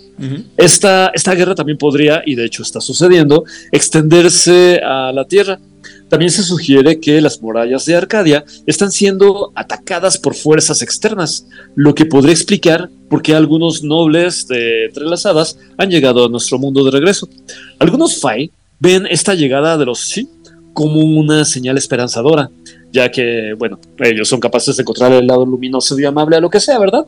Esta, esta guerra también podría, y de hecho está sucediendo, extenderse a la Tierra. También se sugiere que las murallas de Arcadia están siendo atacadas por fuerzas externas, lo que podría explicar por qué algunos nobles de hadas han llegado a nuestro mundo de regreso. Algunos Fai ven esta llegada de los Shi como una señal esperanzadora, ya que, bueno, ellos son capaces de encontrar el lado luminoso y amable a lo que sea, ¿verdad?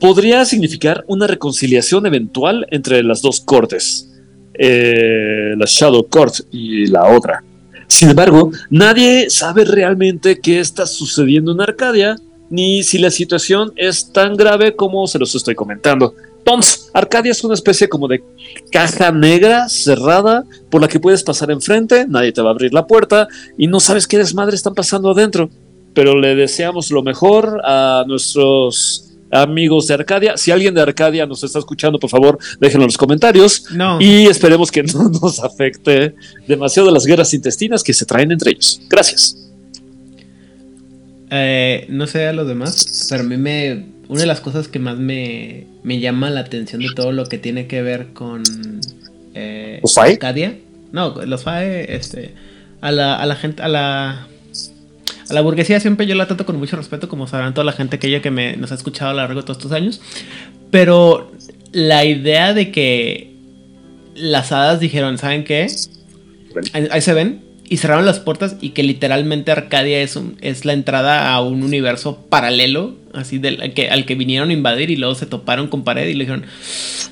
Podría significar una reconciliación eventual entre las dos cortes, eh, la Shadow Court y la otra. Sin embargo, nadie sabe realmente qué está sucediendo en Arcadia, ni si la situación es tan grave como se los estoy comentando. Entonces, Arcadia es una especie como de caja negra cerrada por la que puedes pasar enfrente, nadie te va a abrir la puerta y no sabes qué desmadre están pasando adentro. Pero le deseamos lo mejor a nuestros amigos de Arcadia. Si alguien de Arcadia nos está escuchando, por favor, déjenlo en los comentarios. No. Y esperemos que no <laughs> nos afecte demasiado las guerras intestinas que se traen entre ellos. Gracias. Eh, no sé a los demás, pero a mí me. Una de las cosas que más me, me llama la atención de todo lo que tiene que ver con. Eh, ¿Los Fae? Arcadia No, los FAE, este, a la, a la gente, a la, a la burguesía siempre yo la trato con mucho respeto, como sabrán toda la gente que ella que me, nos ha escuchado a lo largo de todos estos años. Pero la idea de que las hadas dijeron, ¿saben qué? Ahí, ahí se ven. Y cerraron las puertas y que literalmente Arcadia es, un- es la entrada a un universo paralelo, así del al que, al que vinieron a invadir y luego se toparon con pared y le dijeron,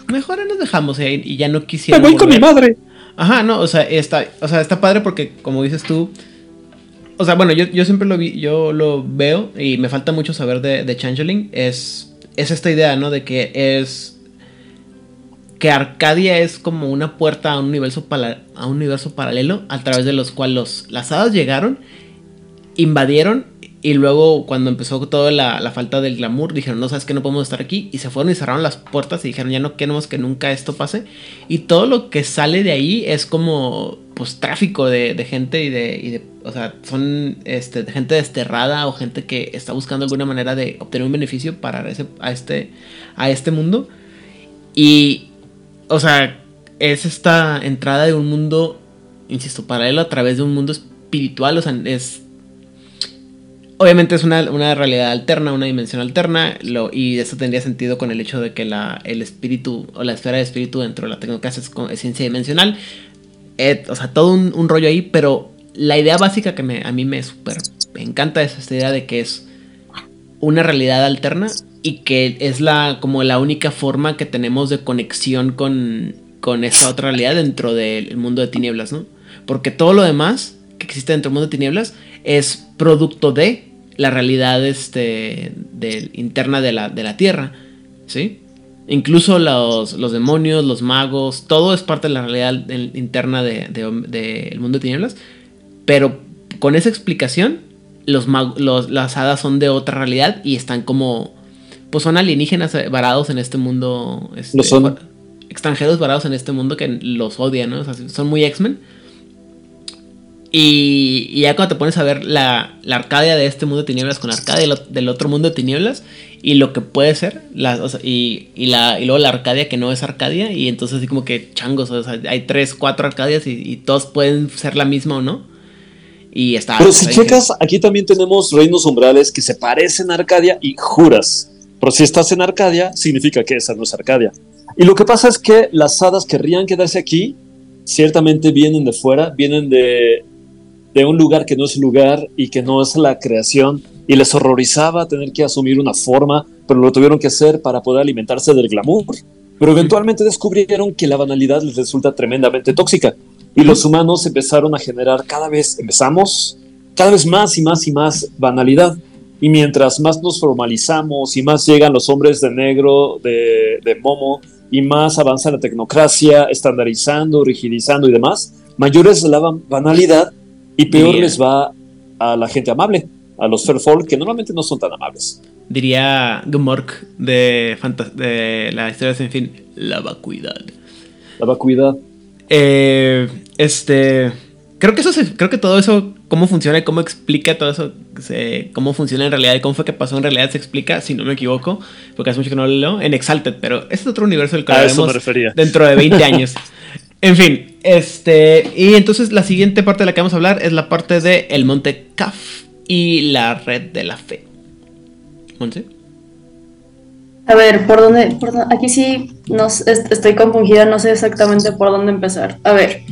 mejor nos dejamos ahí", y ya no Me quisieron. voy con mi madre. Ajá, no, o sea, está, o sea, está padre porque, como dices tú, o sea, bueno, yo, yo siempre lo vi, yo lo veo y me falta mucho saber de, de Changeling. Es, es esta idea, ¿no? De que es. Que Arcadia es como una puerta a un universo, pala- a un universo paralelo a través de los cuales los, las hadas llegaron, invadieron y luego cuando empezó toda la, la falta del glamour dijeron, no sabes que no podemos estar aquí y se fueron y cerraron las puertas y dijeron, ya no queremos que nunca esto pase y todo lo que sale de ahí es como pues tráfico de, de gente y de, y de- o sea, son este, gente desterrada o gente que está buscando alguna manera de obtener un beneficio para ese, a, este, a este mundo. Y, o sea, es esta entrada de un mundo, insisto, paralelo a través de un mundo espiritual, o sea, es Obviamente es una, una realidad alterna, una dimensión alterna, lo, y eso tendría sentido con el hecho de que la, el espíritu o la esfera de espíritu dentro de la tecnocracia es, es ciencia dimensional. O sea, todo un, un rollo ahí, pero la idea básica que me, a mí me súper me encanta es esta idea de que es una realidad alterna y que es la como la única forma que tenemos de conexión con, con esta otra realidad dentro del mundo de tinieblas, ¿no? Porque todo lo demás que existe dentro del mundo de tinieblas es producto de la realidad este, interna de la, de la Tierra, ¿sí? Incluso los, los demonios, los magos, todo es parte de la realidad interna del de, mundo de tinieblas, pero con esa explicación, los, los- las hadas son de otra realidad y están como, pues son alienígenas eh, varados en este mundo, este, Lo son. extranjeros varados en este mundo que los odian, ¿no? O sea, son muy X-Men. Y, y ya cuando te pones a ver la, la Arcadia de este mundo de tinieblas con la Arcadia del, del otro mundo de tinieblas y lo que puede ser, la, o sea, y, y, la, y luego la Arcadia que no es Arcadia, y entonces así como que changos, o sea, hay tres, cuatro Arcadias y, y todos pueden ser la misma o no. Y está. Pero si checas, aquí también tenemos reinos umbrales que se parecen a Arcadia y juras. Pero si estás en Arcadia, significa que esa no es Arcadia. Y lo que pasa es que las hadas querrían quedarse aquí, ciertamente vienen de fuera, vienen de, de un lugar que no es lugar y que no es la creación, y les horrorizaba tener que asumir una forma, pero lo tuvieron que hacer para poder alimentarse del glamour. Pero eventualmente descubrieron que la banalidad les resulta tremendamente tóxica, y los humanos empezaron a generar cada vez, empezamos cada vez más y más y más banalidad. Y mientras más nos formalizamos y más llegan los hombres de negro, de, de Momo, y más avanza la tecnocracia, estandarizando, rigidizando y demás, mayores es la ban- banalidad y peor Diría- les va a la gente amable, a los fair folk, que normalmente no son tan amables. Diría Gumork de, de la historia sin fin, la vacuidad. La vacuidad. Eh, este. Creo que eso se- creo que todo eso, cómo funciona y cómo explica todo eso, se- cómo funciona en realidad y cómo fue que pasó en realidad, se explica, si no me equivoco, porque hace mucho que no lo leo, en Exalted, pero este es otro universo del que hablaremos me refería. dentro de 20 años. <laughs> En fin, este. Y entonces la siguiente parte de la que vamos a hablar es la parte de el monte Kaf y la red de la fe. ¿Monse? A ver, ¿por dónde? por dónde- aquí sí no sé, est- estoy compungida, no sé exactamente por dónde empezar. A ver,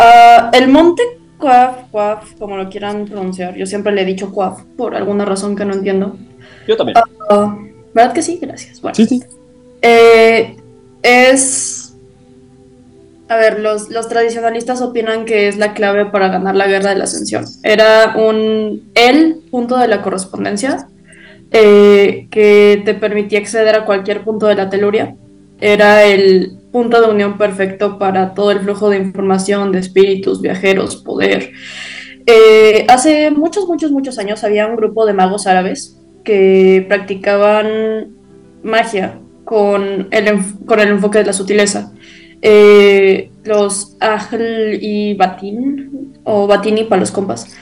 ah, el monte Cuaf, Cuaf, como lo quieran pronunciar, yo siempre le he dicho Cuaf por alguna razón que no entiendo. Yo también. Ah, ¿Verdad que sí? Gracias. Bueno, Sí, sí. eh, es. A ver, los, los tradicionalistas opinan que es la clave para ganar la guerra de la ascensión. Era un el punto de la correspondencia eh, que te permitía acceder a cualquier punto de la teluria. Era el punto de unión perfecto para todo el flujo de información, de espíritus, viajeros, poder. Eh, hace muchos, muchos, muchos años había un grupo de magos árabes que practicaban magia con el, con el enfoque de la sutileza. Eh, los Ahl y Batin, o Batini para los compas.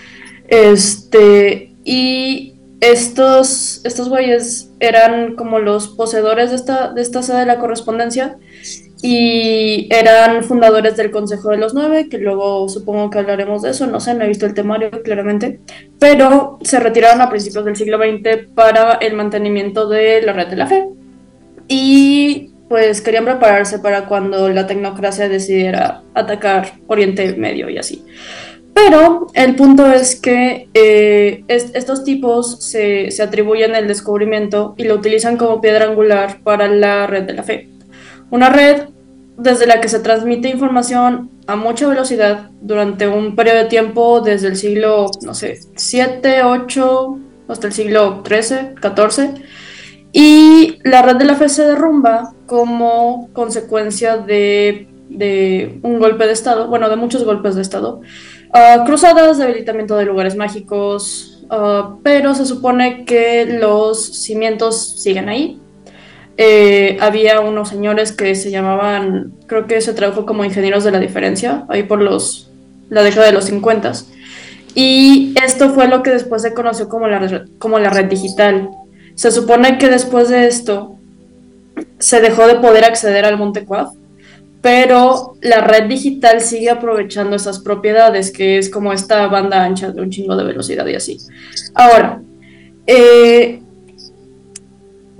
Este, y estos, estos güeyes eran como los poseedores de esta, de esta sede de la correspondencia y eran fundadores del Consejo de los Nueve, que luego supongo que hablaremos de eso, no sé, no he visto el temario claramente, pero se retiraron a principios del siglo XX para el mantenimiento de la red de la fe. Y pues querían prepararse para cuando la tecnocracia decidiera atacar Oriente Medio y así. Pero el punto es que eh, estos tipos se, se atribuyen el descubrimiento y lo utilizan como piedra angular para la red de la fe. Una red desde la que se transmite información a mucha velocidad durante un periodo de tiempo desde el siglo, no sé, 7, 8, hasta el siglo 13, 14. Y la red de la fe se derrumba como consecuencia de, de un golpe de Estado, bueno, de muchos golpes de Estado. Uh, cruzadas, debilitamiento de lugares mágicos, uh, pero se supone que los cimientos siguen ahí eh, había unos señores que se llamaban, creo que se tradujo como ingenieros de la diferencia, ahí por los, la década de los 50. Y esto fue lo que después se conoció como la, como la red digital. Se supone que después de esto se dejó de poder acceder al Monte pero la red digital sigue aprovechando esas propiedades, que es como esta banda ancha de un chingo de velocidad y así. Ahora, eh,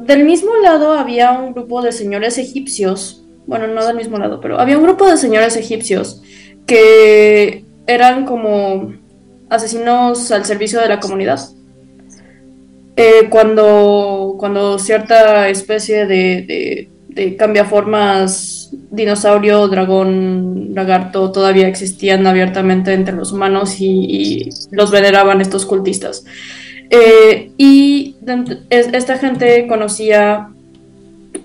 del mismo lado había un grupo de señores egipcios, bueno, no del mismo lado, pero había un grupo de señores egipcios que eran como asesinos al servicio de la comunidad. Eh, cuando, cuando cierta especie de, de, cambiaformas, dinosaurio, dragón, lagarto, todavía existían abiertamente entre los humanos y los veneraban estos cultistas. Eh, y esta gente conocía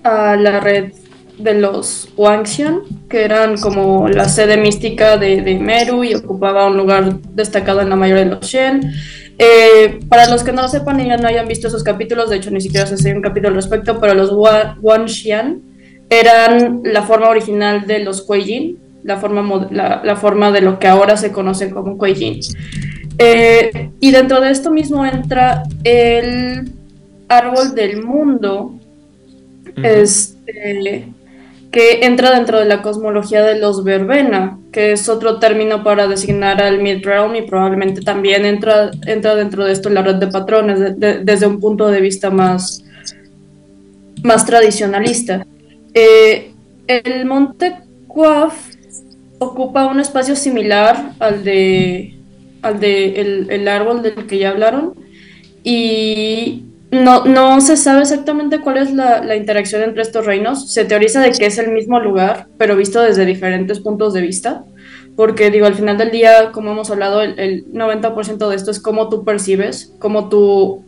a la red de los Wangxian, que eran como la sede mística de, Meru y ocupaba un lugar destacado en la mayoría de los Shen. Eh, para los que no lo sepan y no hayan visto esos capítulos, de hecho ni siquiera se hace un capítulo al respecto, pero los Wangxian eran la forma original de los Kuei la forma, la, la forma de lo que ahora se conoce como Kuei eh, y dentro de esto mismo entra el árbol del mundo, este, que entra dentro de la cosmología de los verbena, que es otro término para designar al mid-realm y probablemente también entra, entra dentro de esto la red de patrones desde un punto de vista más, más tradicionalista. Eh, el monte Quaf ocupa un espacio similar al de al de el, árbol del que ya hablaron y no, no se sabe exactamente cuál es la, interacción entre estos reinos. Se teoriza de que es el mismo lugar, pero visto desde diferentes puntos de vista. Porque digo, al final del día, como hemos hablado, el, el 90% de esto es cómo tú percibes, cómo tú,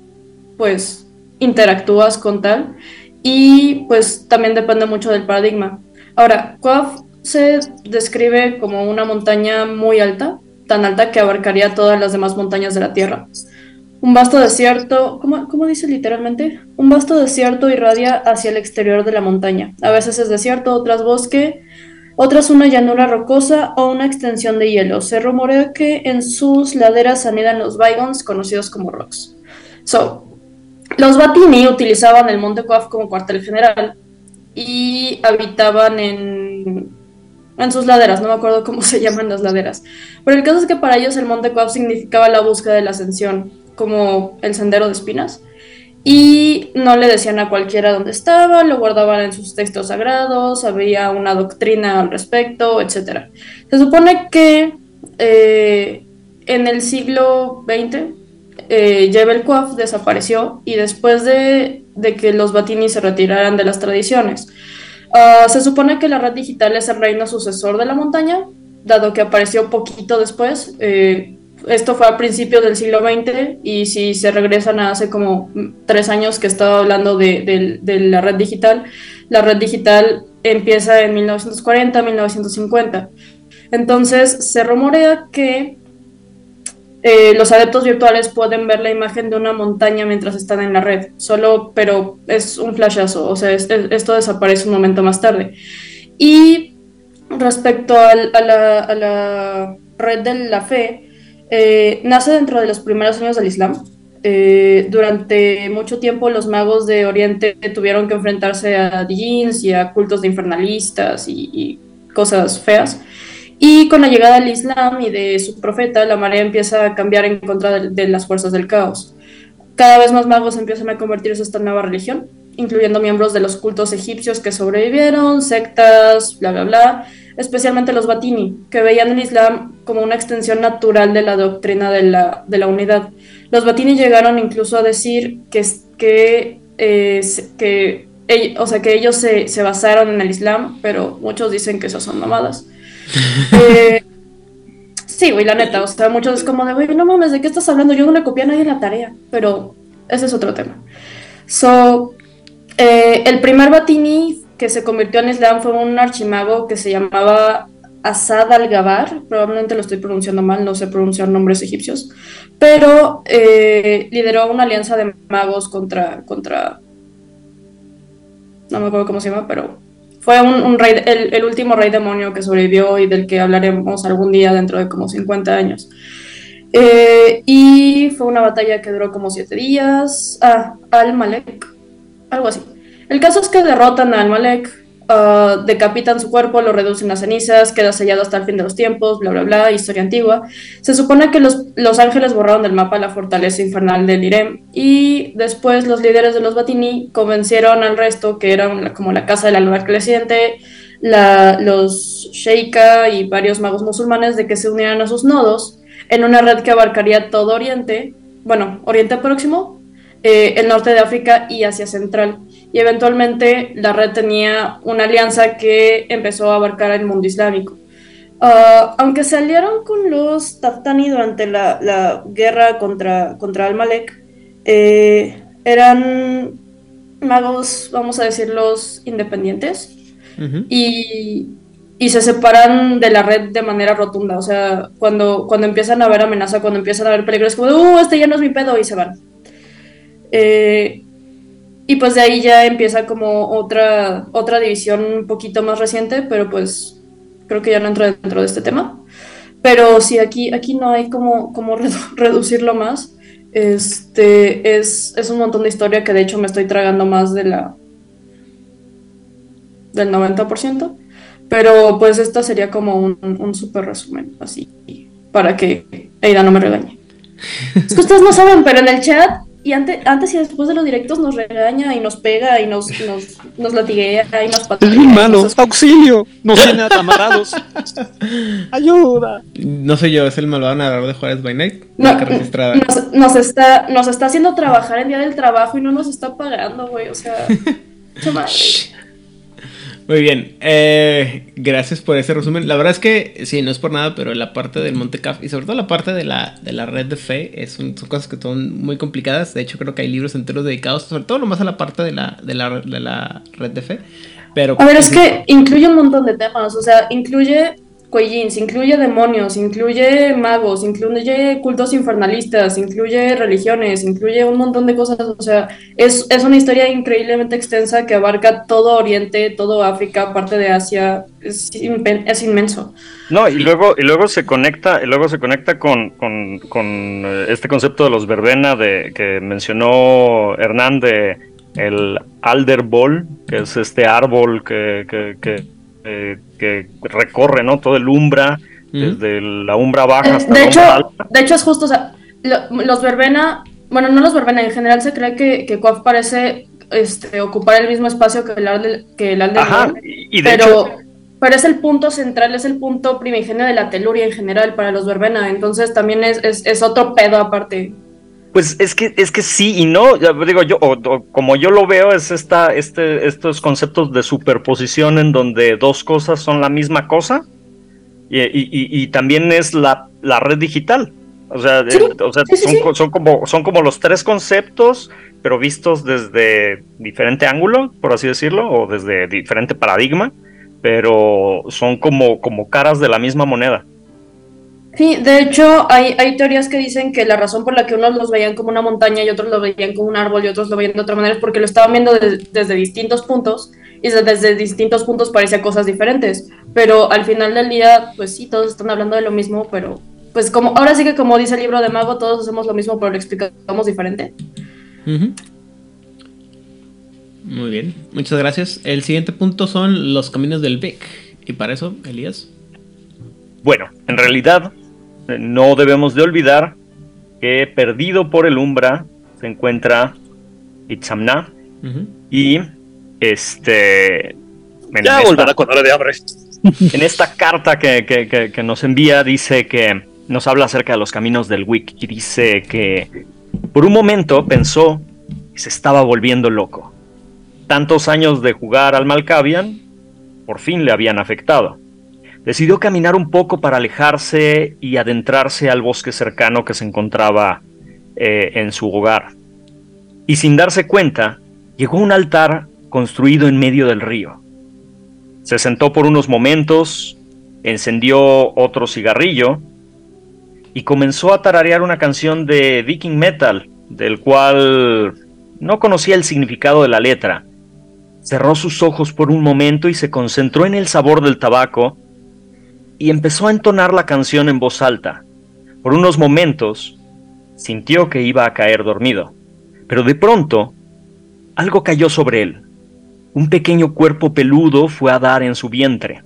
pues, interactúas con tal. Y pues también depende mucho del paradigma. Ahora, Quaf se describe como una montaña muy alta, tan alta que abarcaría todas las demás montañas de la Tierra. Un vasto desierto, ¿cómo, ¿cómo, dice literalmente? Un vasto desierto irradia hacia el exterior de la montaña. A veces es desierto, otras bosque, otras una llanura rocosa o una extensión de hielo. Se rumorea que en sus laderas anidan los Bygons, conocidos como Rocks. So, los Batini utilizaban el Monte Coaf como cuartel general y habitaban en en sus laderas, no me acuerdo cómo se llaman las laderas. Pero el caso es que para ellos el Monte Coab significaba la búsqueda de la ascensión, como el sendero de espinas. Y no le decían a cualquiera dónde estaba, lo guardaban en sus textos sagrados, había una doctrina al respecto, etc. Se supone que eh, en el siglo XX eh, Jebel desapareció y después de, de que los Batini se retiraran de las tradiciones, Ah, se supone que la red digital es el reino sucesor de la montaña, dado que apareció poquito después. Eh, esto fue a principios del siglo XX y si se regresan a hace como tres años que estaba hablando de, de la red digital, la red digital empieza en 1940, 1950. Entonces se rumorea que eh, los adeptos virtuales pueden ver la imagen de una montaña mientras están en la red, solo, pero es un flashazo, o sea, esto desaparece un momento más tarde. Y respecto a, la, red de la fe, eh, nace dentro de los primeros años del Islam. eh, durante mucho tiempo los magos de Oriente tuvieron que enfrentarse a djinns y a cultos de infernalistas y, y cosas feas. Y con la llegada del Islam y de su profeta, la marea empieza a cambiar en contra de, las fuerzas del caos. Cada vez más magos empiezan a convertirse en esta nueva religión, incluyendo miembros de los cultos egipcios que sobrevivieron, sectas, bla, bla, bla, especialmente los Batini, que veían el Islam como una extensión natural de la doctrina de la, de la unidad. Los Batini llegaron incluso a decir que, que, eh, que, o sea, que ellos se, se basaron en el Islam, pero muchos dicen que esas son mamadas. <laughs> Eh, sí, güey, la neta, o sea, muchos es como de, güey, no mames, ¿de qué estás hablando? Yo no le copié a nadie la tarea, pero ese es otro tema. So, eh, el primer Batini que se convirtió en Islam fue un archimago que se llamaba Asad al-Gabar, probablemente lo estoy pronunciando mal, no sé pronunciar nombres egipcios, pero eh, lideró una alianza de magos contra, contra, no me acuerdo cómo se llama, pero fue un, rey, el, el último rey demonio que sobrevivió y del que hablaremos algún día dentro de como 50 años. Eh, y fue una batalla que duró como 7 días. Ah, Al-Malek, algo así. El caso es que derrotan a Al-Malek, ah, decapitan su cuerpo, lo reducen a cenizas, queda sellado hasta el fin de los tiempos, bla, bla, bla, historia antigua. Se supone que los, los ángeles borraron del mapa la fortaleza infernal del Irem y después los líderes de los Batini convencieron al resto, que eran como la casa de la luna creciente, los Sheikha y varios magos musulmanes, de que se unieran a sus nodos en una red que abarcaría todo Oriente, bueno, Oriente Próximo, eh, el norte de África y Asia Central. Y eventualmente la red tenía una alianza que empezó a abarcar el mundo islámico. Ah, aunque se aliaron con los Taftani durante la, la guerra contra, contra Al-Malek, eh, eran magos, vamos a decirlos, independientes y, y se separan de la red de manera rotunda. O sea, cuando, cuando empiezan a haber amenaza, cuando empiezan a haber peligro, es como, de, uh, este ya no es mi pedo y se van. Eh, y pues de ahí ya empieza como otra, otra división un poquito más reciente, pero pues creo que ya no entro dentro de este tema. Pero sí, aquí, aquí no hay como, como <laughs> redu- reducirlo más. Este es, es un montón de historia que de hecho me estoy tragando más de la del 90%. Pero pues esta sería como un, un súper resumen, así, para que Eida no me regañe. Es que ustedes no saben, pero en el chat, y antes, antes y después de los directos nos regaña y nos pega y nos, nos, nos latiguea y nos patea. Hermano, auxilio, nos tiene amarrados. <laughs> Ayuda. No soy yo, es el malvado narrador de Juárez by Night. No, registrada. nos, nos está, nos está haciendo trabajar el día del trabajo y no nos está pagando, güey. O sea, <laughs> qué madre. Muy bien, eh, gracias por ese resumen. La verdad es que, sí, no es por nada, pero la parte del Monte Caf y sobre todo la parte de la, de la red de fe es un- son cosas que son muy complicadas. De hecho, creo que hay libros enteros dedicados, sobre todo lo más a la parte de la, de la, de la red de fe. Pero, A ver, es que incluye un montón de temas, o sea, incluye Cuellins, incluye demonios, incluye magos, incluye cultos infernalistas, incluye religiones, incluye un montón de cosas, o sea, es, es una historia increíblemente extensa que abarca todo Oriente, todo África, parte de Asia, es, es inmenso. No, y luego, y luego se conecta, y luego se conecta con, con- con, eh, este concepto de los verbena de que mencionó Hernán de el alder ball, que es este árbol que, que, que, eh, que recorre ¿no? todo el umbra, desde la umbra baja hasta De la hecho, umbra alta. de hecho es justo, o sea, lo- los verbena, bueno, no los verbena, en general se cree que, que Coaf parece este, ocupar el mismo espacio que el Alder, que el Alder Ajá, y y de pero, hecho, pero es el punto central, es el punto primigenio de la teluria en general para los verbena, entonces también es, es, es otro pedo aparte. Pues es que, es que sí y no, ya digo yo, o- o como yo lo veo, es esta, este, estos conceptos de superposición en donde dos cosas son la misma cosa, y, y- también es la, la red digital. O sea, eh, o sea, sí, son, sí. son como, son como los tres conceptos, pero vistos desde diferente ángulo, por así decirlo, o desde diferente paradigma, pero son como, como caras de la misma moneda. Sí, de hecho hay, hay teorías que dicen que la razón por la que unos los veían como una montaña y otros lo veían como un árbol y otros lo veían de otra manera es porque lo estaban viendo de- desde distintos puntos y desde, desde distintos puntos parecía cosas diferentes. Pero al final del día, pues sí, todos están hablando de lo mismo, pero pues como, ahora sí que como dice el libro de Mago, todos hacemos lo mismo, pero lo explicamos diferente. Ujú. Muy bien, muchas gracias. El siguiente punto son los caminos del Vic. Y para eso, Elías. Bueno, en realidad no debemos de olvidar que perdido por el Umbra se encuentra Itzamna y este... en Ya esta- volverá con hora de hambre. <laughs> En esta carta que, que- que- que nos envía dice que nos habla acerca de los caminos del Wick y dice que por un momento pensó que se estaba volviendo loco. Tantos años de jugar al Malkavian por fin le habían afectado. Decidió caminar un poco para alejarse y adentrarse al bosque cercano que se encontraba eh, en su hogar. Y sin darse cuenta, llegó a un altar construido en medio del río. Se sentó por unos momentos, encendió otro cigarrillo y comenzó a tararear una canción de viking metal, del cual no conocía el significado de la letra. Cerró sus ojos por un momento y se concentró en el sabor del tabaco y empezó a entonar la canción en voz alta. Por unos momentos sintió que iba a caer dormido, pero de pronto algo cayó sobre él. Un pequeño cuerpo peludo fue a dar en su vientre.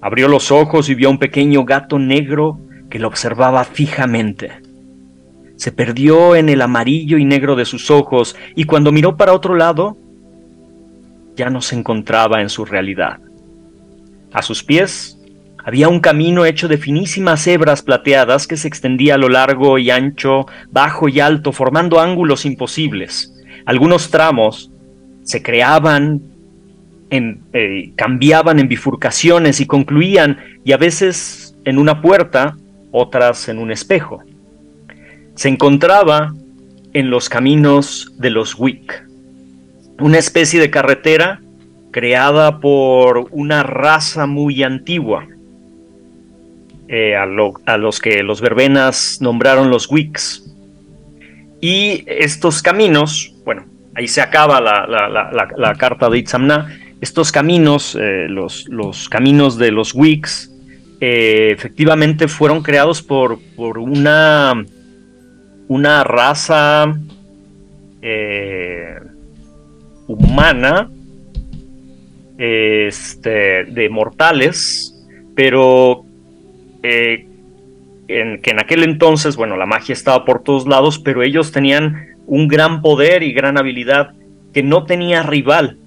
Abrió los ojos y vio a un pequeño gato negro que lo observaba fijamente. Se perdió en el amarillo y negro de sus ojos y cuando miró para otro lado, ya no se encontraba en su realidad. A sus pies había un camino hecho de finísimas hebras plateadas que se extendía a lo largo y ancho, bajo y alto, formando ángulos imposibles. Algunos tramos se creaban, en, eh, cambiaban en bifurcaciones y concluían, y a veces en una puerta, otras en un espejo. Se encontraba en los caminos de los Wick, una especie de carretera creada por una raza muy antigua, eh, a, lo- a los que los verbenas nombraron los Wicks. Y estos caminos, bueno, ahí se acaba la, la- la- carta de Itzamna. Estos caminos, eh, los, los caminos de los Wicks, eh, efectivamente fueron creados por, por una, una raza humana este, de mortales, pero eh, en, que en aquel entonces, bueno, la magia estaba por todos lados, pero ellos tenían un gran poder y gran habilidad que no tenía rival.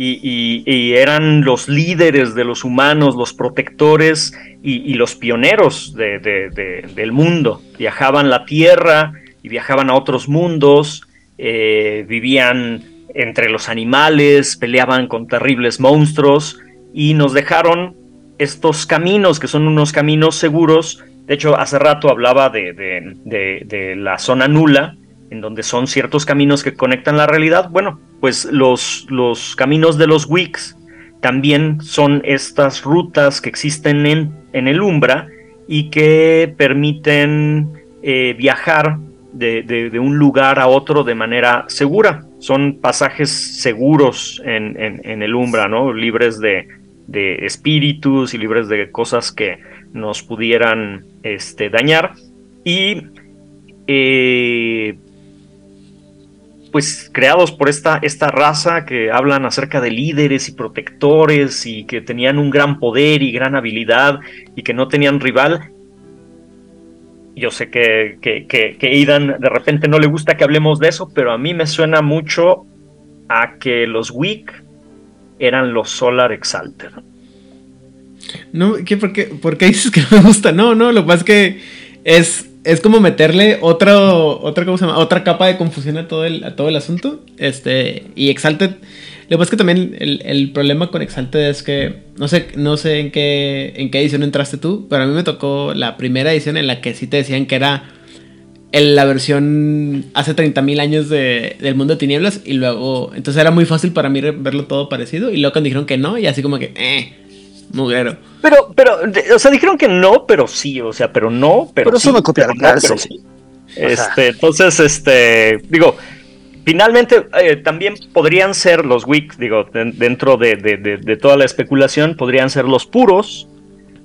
Y, eran los líderes de los humanos, los protectores y, los pioneros de- de- de- del mundo. Viajaban la tierra y viajaban a otros mundos, eh, vivían entre los animales, peleaban con terribles monstruos y nos dejaron estos caminos, que son unos caminos seguros. De hecho, hace rato hablaba de, de- de- la zona nula, en donde son ciertos caminos que conectan la realidad. Bueno, pues los, los caminos de los Wicks también son estas rutas que existen en, en el Umbra y que permiten eh, viajar de, de- de un lugar a otro de manera segura. Son pasajes seguros en, en- en el Umbra, ¿no? Libres de, de espíritus y libres de cosas que nos pudieran este, dañar. Y eh, pues creados por esta, esta raza que hablan acerca de líderes y protectores y que tenían un gran poder y gran habilidad y que no tenían rival. Yo sé que, que, que, que Aidan de repente no le gusta que hablemos de eso, pero a mí me suena mucho a que los Wick eran los Solar Exalted. No, ¿qué, por, qué, por qué dices que no me gusta? No, no, lo que pasa es que es, es como meterle otro, otra, ¿cómo otra capa de confusión a todo el, a todo el asunto. Este, y Exalted, lo que pasa es que también el, el problema con Exalted es que, no sé, no sé en qué, en qué edición entraste tú, pero a mí me tocó la primera edición en la que sí te decían que era el- la versión hace 30.000 años de, del mundo de tinieblas y luego, entonces era muy fácil para mí verlo todo parecido y luego cuando dijeron que no y así como que, eh, mugrero. Pero, pero, o sea, dijeron que no, pero sí, o sea, pero no, pero, Pero es sí, una copia pero no, pero sí. Este, entonces, este, digo, finalmente eh, también podrían ser los Wick, digo, den- dentro de, de- de- de toda la especulación, podrían ser los puros,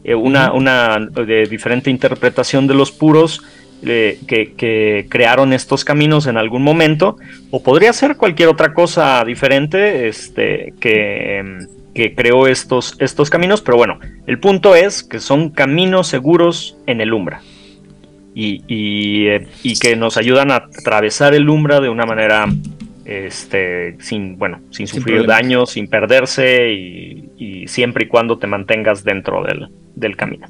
eh, una, una de diferente interpretación de los puros eh, que, que crearon estos caminos en algún momento, o podría ser cualquier otra cosa diferente este, que, que creó estos, estos caminos, pero bueno, el punto es que son caminos seguros en el Umbra. Y, y, eh, y que nos ayudan a atravesar el Umbra de una manera este, sin, bueno, sin sufrir problemas. daño, sin perderse y, y siempre y cuando te mantengas dentro del, del camino.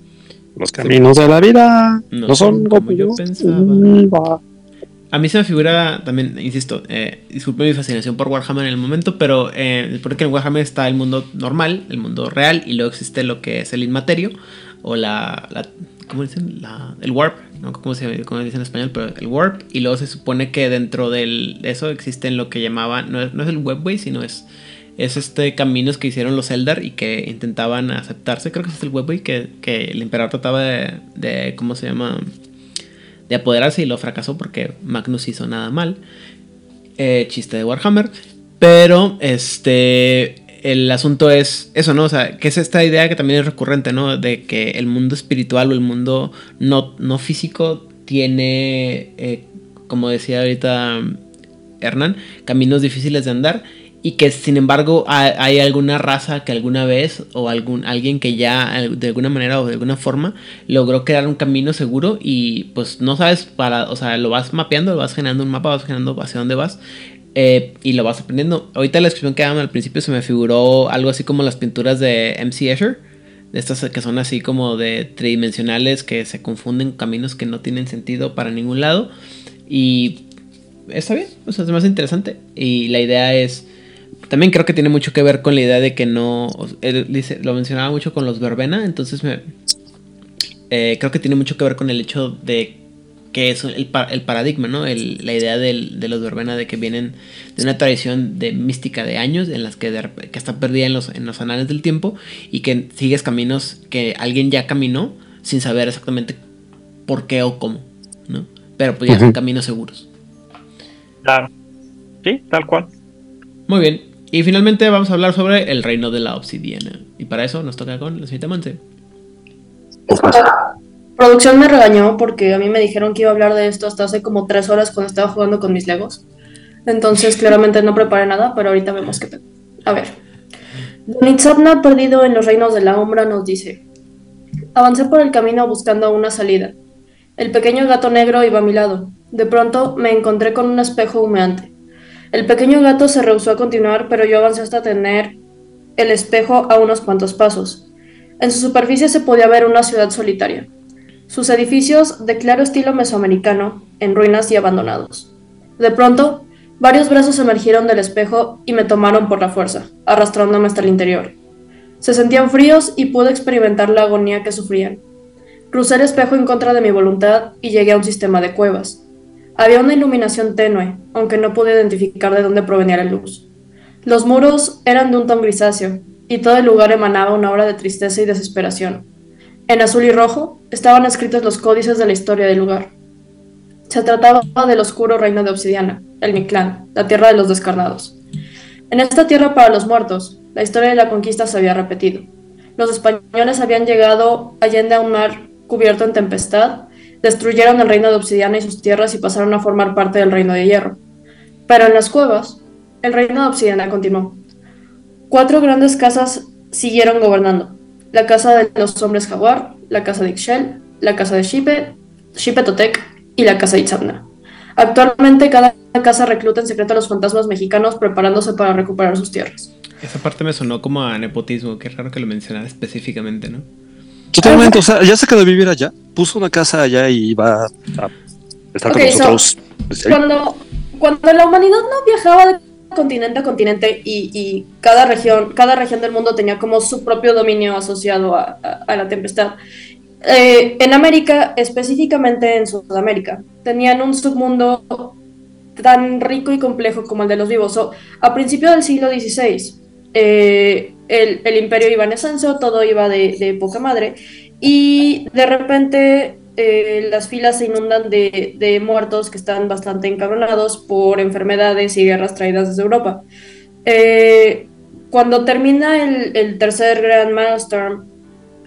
Los caminos de la vida No no, son como como yo pensaba. A mí se me figura también, insisto, eh, disculpe mi fascinación por Warhammer en el momento, pero eh, porque en Warhammer está el mundo normal, el mundo real, y luego existe lo que es el inmaterio, o la, la- ¿cómo dicen? La, el warp, no cómo se cómo dicen en español, pero el warp, y luego se supone que dentro del, de eso existen lo que llamaban, no es, no es el webway, sino es, es este caminos que hicieron los Eldar y que intentaban aceptarse, creo que es el webway, que, que el emperador trataba de, de, ¿cómo se llama? de apoderarse y lo fracasó porque Magnus hizo nada mal. Eh, chiste de Warhammer. Pero este. El asunto es eso, ¿no? O sea, que es esta idea que también es recurrente, ¿no? De que el mundo espiritual o el mundo no, no físico tiene, eh, como decía ahorita Hernán, caminos difíciles de andar y que sin embargo ha- hay alguna raza que alguna vez o algún alguien que ya de alguna manera o de alguna forma logró crear un camino seguro y pues no sabes para, o sea, lo vas mapeando, lo vas generando un mapa, vas generando hacia dónde vas eh, y lo vas aprendiendo. Ahorita la descripción que daban al principio se me figuró algo así como las pinturas de MC Escher, de estas que son así como de tridimensionales que se confunden caminos que no tienen sentido para ningún lado y está bien, es más interesante y la idea es también creo que tiene mucho que ver con la idea de que no. Él dice, lo mencionaba mucho con los verbena, entonces me. eh, creo que tiene mucho que ver con el hecho de que es el, el paradigma, ¿no? El- la idea del- de los verbena de que vienen de una tradición de mística de años en las que, de rep- que está perdida en los, en los anales del tiempo y que sigues caminos que alguien ya caminó sin saber exactamente por qué o cómo, ¿no? Pero pues ya son caminos seguros. Claro. Sí, tal cual. Muy bien. Y finalmente vamos a hablar sobre el reino de la obsidiana. Y para eso nos toca con la señorita Monse. Producción me regañó porque a mí me dijeron que iba a hablar de esto hasta hace como tres horas cuando estaba jugando con mis legos. Entonces, claramente no preparé nada, pero ahorita vemos qué pedo. A ver. Don Itzapna, perdido en los reinos de la Umbra, nos dice: Avancé por el camino buscando una salida. El pequeño gato negro iba a mi lado. De pronto me encontré con un espejo humeante. El pequeño gato se rehusó a continuar, pero yo avancé hasta tener el espejo a unos cuantos pasos. En su superficie se podía ver una ciudad solitaria. Sus edificios, de claro estilo mesoamericano, en ruinas y abandonados. De pronto, varios brazos emergieron del espejo y me tomaron por la fuerza, arrastrándome hasta el interior. Se sentían fríos y pude experimentar la agonía que sufrían. Crucé el espejo en contra de mi voluntad y llegué a un sistema de cuevas. Había una iluminación tenue, aunque no pude identificar de dónde provenía la luz. Los muros eran de un tono grisáceo, y todo el lugar emanaba una aura de tristeza y desesperación. En azul y rojo estaban escritos los códices de la historia del lugar. Se trataba del oscuro reino de Obsidiana, el Mictlán, la tierra de los descarnados. En esta tierra para los muertos, la historia de la conquista se había repetido. Los españoles habían llegado allende a un mar cubierto en tempestad, destruyeron el reino de Obsidiana y sus tierras y pasaron a formar parte del reino de hierro. Pero en las cuevas, el reino de Obsidiana continuó. Cuatro grandes casas siguieron gobernando. La casa de los hombres jaguar, la casa de Ixchel, la casa de Shipe, Shipe Totec y la casa de Itzamna. Actualmente cada casa recluta en secreto a los fantasmas mexicanos preparándose para recuperar sus tierras. Esa parte me sonó como a nepotismo. Qué raro que lo mencionara específicamente, ¿no? Totalmente, o sea, ya se quedó a vivir allá, puso una casa allá y va a estar con so, nosotros. ahí. Cuando, cuando la humanidad no viajaba de continente a continente y, y cada región, cada región del mundo tenía como su propio dominio asociado a, a- a la tempestad. Eh, en América, específicamente en Sudamérica, tenían un submundo tan rico y complejo como el de los vivos. So, a principios del siglo XVI, eh, el, imperio iba en ascenso, todo iba de, poca madre, y de repente eh, las filas se inundan de, muertos que están bastante encabronados por enfermedades y guerras traídas desde Europa. Eh, cuando termina el, el tercer Grand Maelstrom,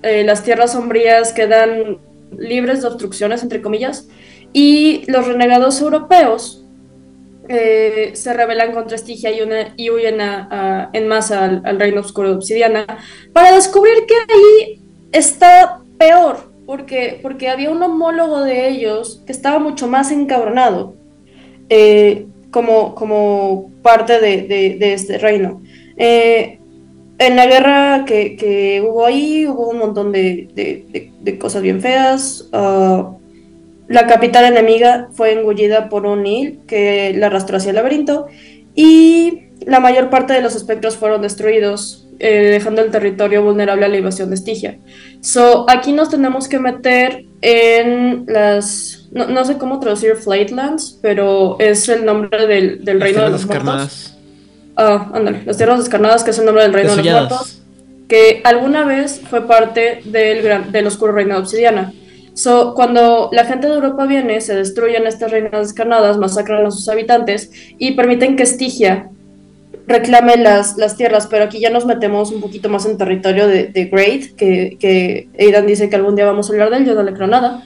las tierras sombrías quedan libres de obstrucciones, entre comillas, y los renegados europeos eh, se rebelan contra Estigia y, huyen en masa al, reino oscuro de Obsidiana para descubrir que ahí está peor, porque, porque había un homólogo de ellos que estaba mucho más encabronado eh, como, como parte de, este reino. Eh, en la guerra que, que hubo ahí hubo un montón de- de cosas bien feas. ah, la capital enemiga fue engullida por un Nil que la arrastró hacia el laberinto y la mayor parte de los espectros fueron destruidos, eh, dejando el territorio vulnerable a la invasión de Estigia. So, aquí nos tenemos que meter en las... No, no sé cómo traducir Flightlands, pero es el nombre del, del reino de los muertos. descarnadas. Ah, ándale, las tierras descarnadas, que es el nombre del reino de los muertos, que alguna vez fue parte del, gran, del oscuro reino de obsidiana. So, cuando la gente de Europa viene, se destruyen estas reinas descarnadas, masacran a sus habitantes y permiten que Estigia reclame las, las tierras, pero aquí ya nos metemos un poquito más en territorio de, de Great, que, que Aidan dice que algún día vamos a hablar de él, yo no le creo nada,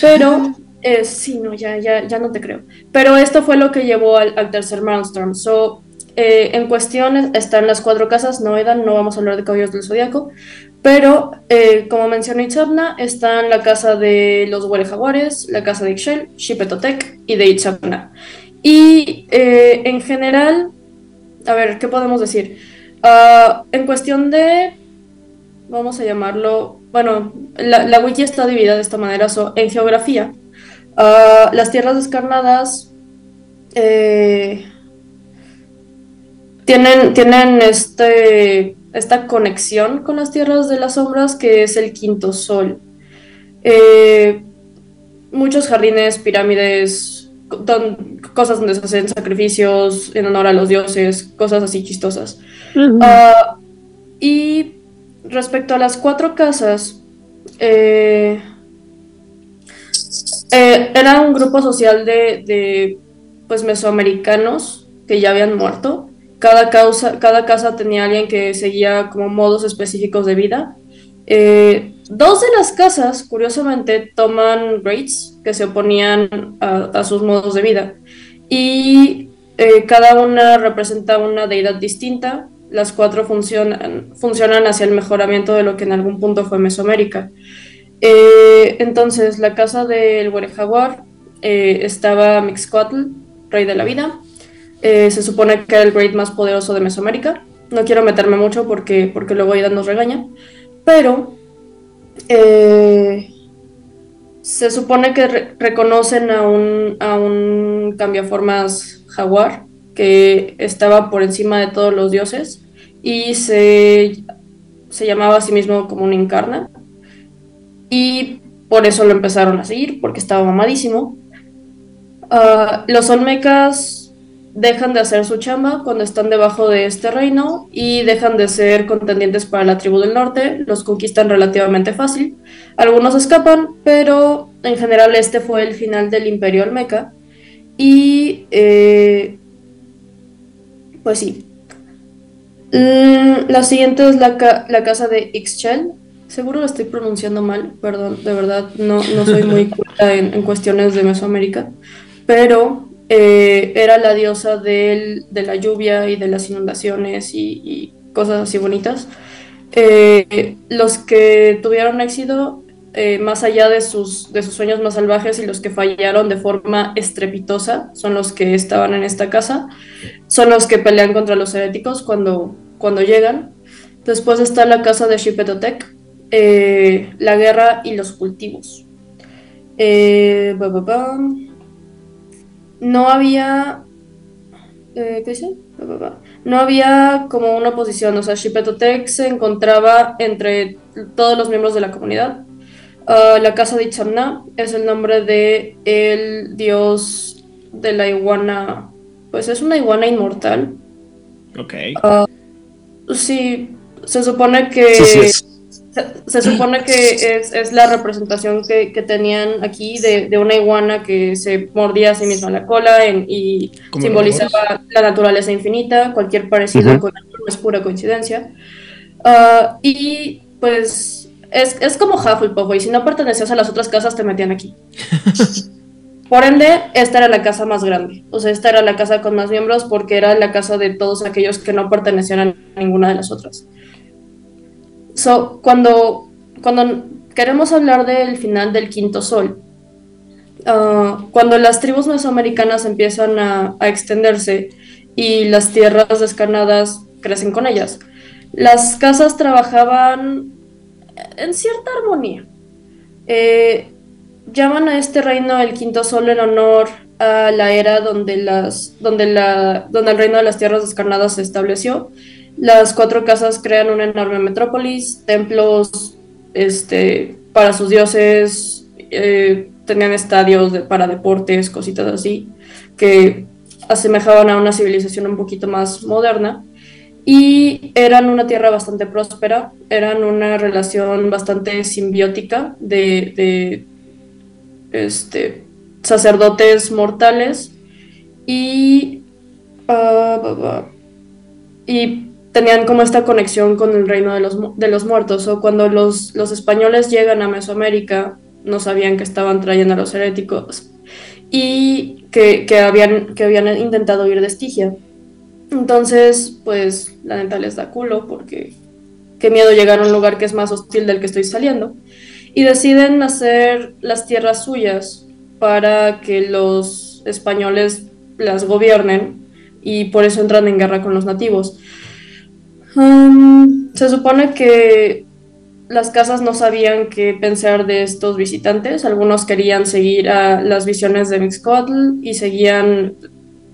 pero eh, sí, no, ya, ya, ya no te creo. Pero esto fue lo que llevó al, al tercer Milestone. So, eh, en cuestión están las cuatro casas, no Aidan, no vamos a hablar de Caballeros del Zodíaco, pero eh, como mencionó Itzabna, están la casa de los Jaguares, la casa de Ixchel, Shipetotec y de Itzabna. Y eh, en general, a ver, ¿qué podemos decir? Ah, en cuestión de, vamos a llamarlo, bueno, la, la wiki está dividida de esta manera, en geografía, ah, las tierras descarnadas eh, tienen, tienen este, esta conexión con las tierras de las sombras que es el quinto sol. Eh, muchos jardines, pirámides, don- cosas donde se hacen sacrificios en honor a los dioses, cosas así chistosas. Ah, y respecto a las cuatro casas, eh, eh, era un grupo social de, de, pues mesoamericanos que ya habían muerto. Cada, cada casa tenía alguien que seguía como modos específicos de vida. Eh, dos de las casas, curiosamente, toman rates que se oponían a, sus modos de vida. Y eh, cada una representa una deidad distinta. Las cuatro funcionan, funcionan hacia el mejoramiento de lo que en algún punto fue Mesoamérica. Eh, entonces, la casa del Were Jaguar eh, estaba Mixcoatl, rey de la vida. Eh, se supone que era el great más poderoso de Mesoamérica. No quiero meterme mucho porque, porque luego Aidan nos regaña. Pero eh, se supone que re- reconocen a un, a un cambiaformas jaguar que estaba por encima de todos los dioses y se, se llamaba a sí mismo como un incarna. Y por eso lo empezaron a seguir, porque estaba mamadísimo. Ah, los olmecas dejan de hacer su chamba cuando están debajo de este reino y dejan de ser contendientes para la tribu del norte, los conquistan relativamente fácil. Algunos escapan, pero en general este fue el final del imperio olmeca. Y eh, pues sí. Mm, La siguiente es la, ca- la casa de Ixchel. Seguro lo estoy pronunciando mal, perdón, de verdad, no, no soy muy <laughs> culta en, en cuestiones de Mesoamérica, pero eh, era la diosa de la lluvia y de las inundaciones y, cosas así bonitas. Eh, los que tuvieron éxito, eh, más allá de sus, sueños más salvajes y los que fallaron de forma estrepitosa, son los que estaban en esta casa, son los que pelean contra los heréticos cuando, llegan. Después está la casa de Shipetotec, la guerra y los cultivos. Eh. No había. eh, ¿Qué dice? No había como una oposición, o sea, Shipetotec se encontraba entre todos los miembros de la comunidad. Ah, la casa de Itzamna es el nombre de el dios de la iguana. Pues es una iguana inmortal. Ok. Ah, sí, se supone que. Sí, sí es. Se, se supone que es, es la representación que, que tenían aquí de, de una iguana que se mordía a sí misma la cola en- y simbolizaba la naturaleza infinita. Cualquier parecido con el es pura coincidencia. Ah, y pues es, es como Hufflepuff, y si no pertenecías a las otras casas te metían aquí. <laughs> Por ende, esta era la casa más grande. O sea, esta era la casa con más miembros porque era la casa de todos aquellos que no pertenecían a ninguna de las otras. So, cuando, queremos hablar del final del quinto sol, ah, cuando las tribus mesoamericanas empiezan a, extenderse y las tierras descarnadas crecen con ellas, las casas trabajaban en cierta armonía. Eh, llaman a este reino el quinto sol en honor a la era donde el reino de las tierras descarnadas se estableció. Las cuatro casas crean una enorme metrópolis, templos este, para sus dioses, eh, tenían estadios para deportes, cositas así, que asemejaban a una civilización un poquito más moderna. Y eran una tierra bastante próspera, eran una relación bastante simbiótica de, este, sacerdotes mortales y, y tenían como esta conexión con el reino de los, de los muertos. O cuando los, los españoles llegan a Mesoamérica, no sabían que estaban trayendo a los heréticos y que, que habían, que habían intentado ir de Estigia. Entonces, pues la neta les da culo porque qué miedo llegar a un lugar que es más hostil del que estoy saliendo y deciden hacer las tierras suyas para que los españoles las gobiernen y por eso entran en guerra con los nativos. Se supone que las casas no sabían qué pensar de estos visitantes. Algunos querían seguir a las visiones de Mixcoatl y seguían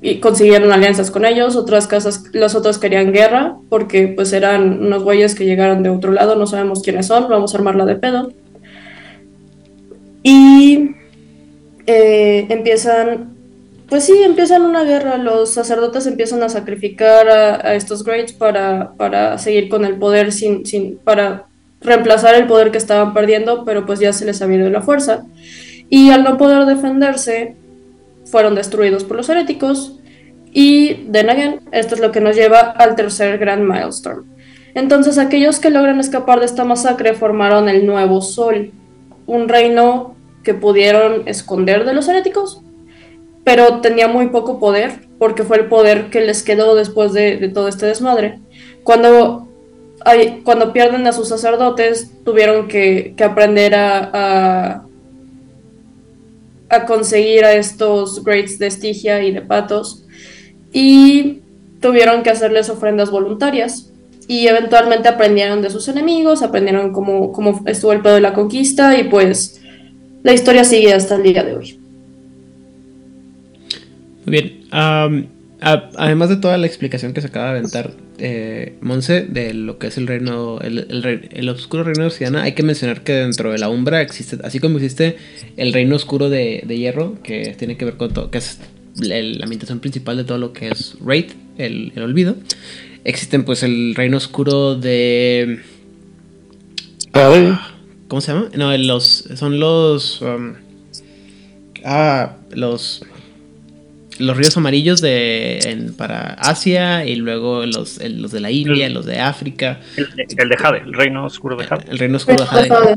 y consiguieron alianzas con ellos. Otras casas, las otras querían guerra porque pues eran unos güeyes que llegaron de otro lado, no sabemos quiénes son, vamos a armarla de pedo. Y eh, empiezan, pues sí, empiezan una guerra. Los sacerdotes empiezan a sacrificar a, estos greats para, para, seguir con el poder, sin, sin, para reemplazar el poder que estaban perdiendo, pero pues ya se les había ido la fuerza. Y al no poder defenderse, fueron destruidos por los heréticos. Y, then again, esto es lo que nos lleva al tercer gran milestone. Entonces, aquellos que logran escapar de esta masacre formaron el nuevo Sol, un reino que pudieron esconder de los heréticos, pero tenía muy poco poder, porque fue el poder que les quedó después de, todo este desmadre. Cuando, cuando pierden a sus sacerdotes, tuvieron que, aprender a, a, conseguir a estos greats de Estigia y de Patos, y tuvieron que hacerles ofrendas voluntarias y eventualmente aprendieron de sus enemigos, aprendieron cómo, cómo estuvo el pedo de la conquista y pues la historia sigue hasta el día de hoy. Muy bien. además de toda la explicación que se acaba de aventar eh, Monse de lo que es el reino, el, el, oscuro reino de Oceana, hay que mencionar que dentro de la Umbra existe, así como existe el reino oscuro de, hierro, que tiene que ver con todo, que es la, ambientación principal de todo lo que es Raid, el, el olvido. Existen pues el reino oscuro de... Ah, ¿Cómo se llama? No, los, son los... Um, ah, los los ríos amarillos de para Asia y luego los, los de la India, los de África. El de, Jade, el reino oscuro de Jade. El, reino oscuro de Jade.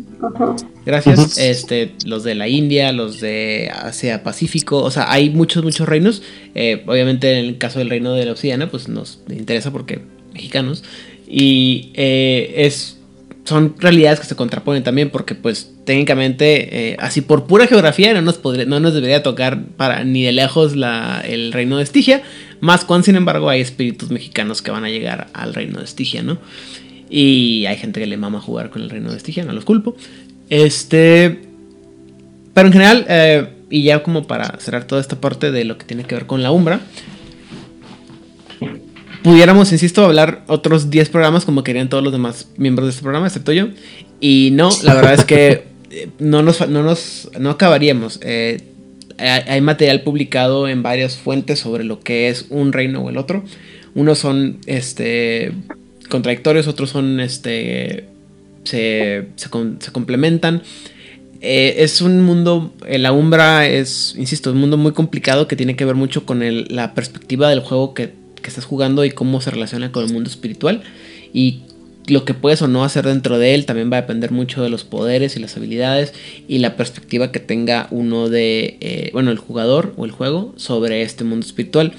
Gracias. Este, los de la India, los de Asia Pacífico, o sea, hay muchos, muchos reinos. Eh, obviamente en el caso del reino de la Oceana, pues nos interesa porque mexicanos. Y eh, es son realidades que se contraponen también porque pues técnicamente eh, así por pura geografía no nos, podría, no nos debería tocar para ni de lejos la, el reino de Estigia, más cuando sin embargo hay espíritus mexicanos que van a llegar al reino de Estigia, ¿no? Y hay gente que le mama jugar con el reino de Estigia, no los culpo. Este... Pero en general, eh, y ya como para cerrar toda esta parte de lo que tiene que ver con la Umbra, pudiéramos, insisto, hablar otros 10 programas como querían todos los demás miembros de este programa, excepto yo. Y no, la verdad es que <laughs> eh, no nos, no nos no acabaríamos. Eh, hay material publicado en varias fuentes sobre lo que es un reino o el otro. Unos son este contradictorios, otros son este se, se, complementan. Eh, es un mundo, la Umbra es, insisto, un mundo muy complicado que tiene que ver mucho con la perspectiva del juego que que estás jugando y cómo se relaciona con el mundo espiritual. Y lo que puedes o no hacer dentro de él también va a depender mucho de los poderes y las habilidades y la perspectiva que tenga uno de, eh, bueno, el jugador o el juego sobre este mundo espiritual.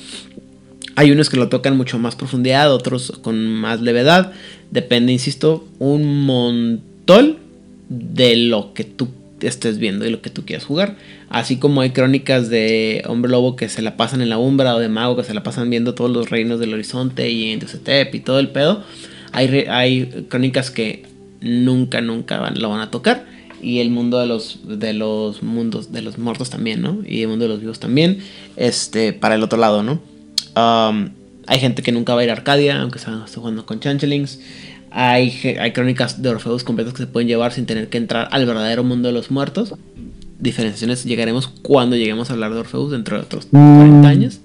Hay unos que lo tocan mucho más profundidad, otros con más levedad. Depende, insisto, un montón de lo que tú estés viendo y lo que tú quieras jugar. Así como hay crónicas de Hombre Lobo que se la pasan en la Umbra o de Mago que se la pasan viendo todos los reinos del horizonte y en y todo el pedo. Hay, crónicas que nunca, nunca lo van a tocar. Y el mundo de los, de los mundos, de los muertos también, ¿no? Y el mundo de los vivos también. Este, para el otro lado, ¿no? Um, hay gente que nunca va a ir a Arcadia, aunque esté jugando con Chanchelings. Hay, hay crónicas de Orfeus completas que se pueden llevar sin tener que entrar al verdadero mundo de los muertos. Diferenciaciones llegaremos cuando lleguemos a hablar de Orfeus dentro de otros 40 años.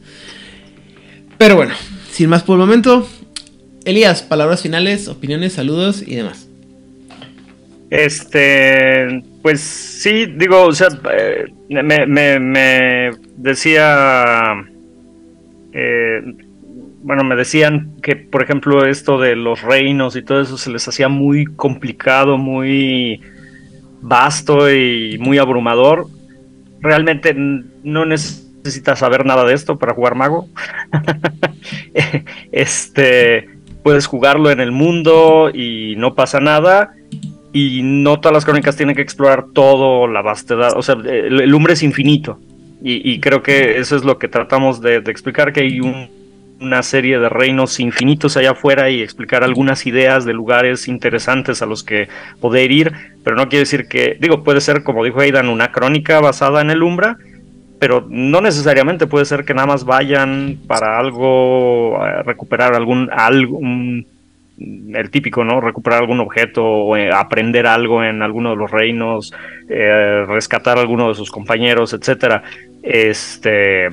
Pero bueno, sin más por el momento. Elías, palabras finales, opiniones, saludos y demás. Este, pues sí, digo, o sea, eh, me, me, me decía eh, bueno, me decían que, por ejemplo, esto de los reinos y todo eso se les hacía muy complicado, muy vasto y muy abrumador. Realmente no necesitas saber nada de esto para jugar mago. <laughs> este, puedes jugarlo en el mundo y no pasa nada. Y no todas las crónicas tienen que explorar todo la vastedad. O sea, el, el es infinito. Y, creo que eso es lo que tratamos de, explicar, que hay una serie de reinos infinitos allá afuera y explicar algunas ideas de lugares interesantes a los que poder ir, pero no quiere decir que, digo, puede ser, como dijo Aidan, una crónica basada en el Umbra, pero no necesariamente puede ser que nada más vayan para algo, recuperar algún, algún el típico, ¿no? Recuperar algún objeto o eh, aprender algo en alguno de los reinos, eh, rescatar a alguno de sus compañeros, etcétera. Este.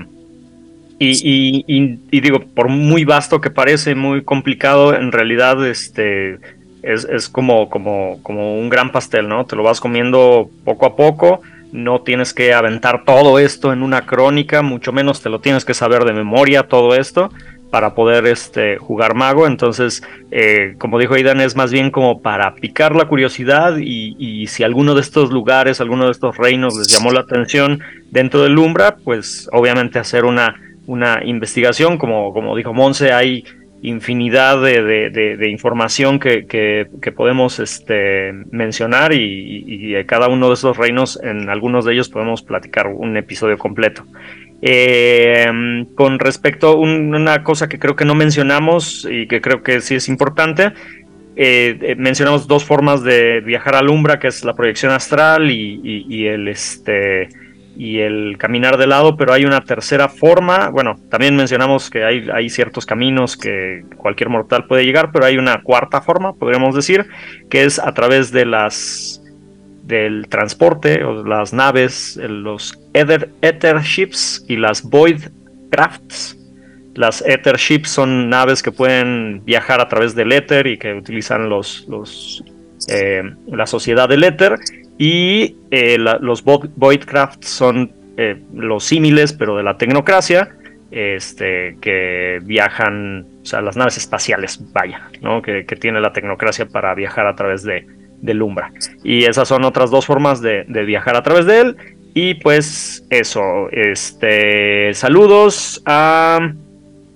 Y, digo, por muy vasto que parece, muy complicado, en realidad este, es, como, como, como un gran pastel, ¿no? Te lo vas comiendo poco a poco, no tienes que aventar todo esto en una crónica, mucho menos te lo tienes que saber de memoria todo esto para poder este, jugar mago. Entonces, eh, como dijo Aidan, es más bien como para picar la curiosidad y, si alguno de estos lugares, alguno de estos reinos les llamó la atención dentro del Umbra, pues obviamente hacer una, una investigación. Como, como dijo Monse, hay infinidad de, información que, podemos este, mencionar y, y, cada uno de esos reinos, en algunos de ellos podemos platicar un episodio completo. Eh, con respecto a una cosa que creo que no mencionamos y que creo que sí es importante, eh, eh, mencionamos dos formas de viajar al Umbra, que es la proyección astral y, el este y el caminar de lado, pero hay una tercera forma. Bueno, también mencionamos que hay, hay ciertos caminos que cualquier mortal puede llegar, pero hay una cuarta forma, podríamos decir, que es a través de las del transporte o las naves, los Ether, Ships y las Void Crafts. Las Ether Ships son naves que pueden viajar a través del éter y que utilizan los, los eh, la sociedad del éter. Y eh, los Void Crafts son eh, los símiles, pero de la tecnocracia, este, que viajan, o sea, las naves espaciales, vaya, ¿no? que, que tiene la tecnocracia para viajar a través de, del Umbra. Y esas son otras dos formas de, viajar a través de él. Y pues eso, este, saludos a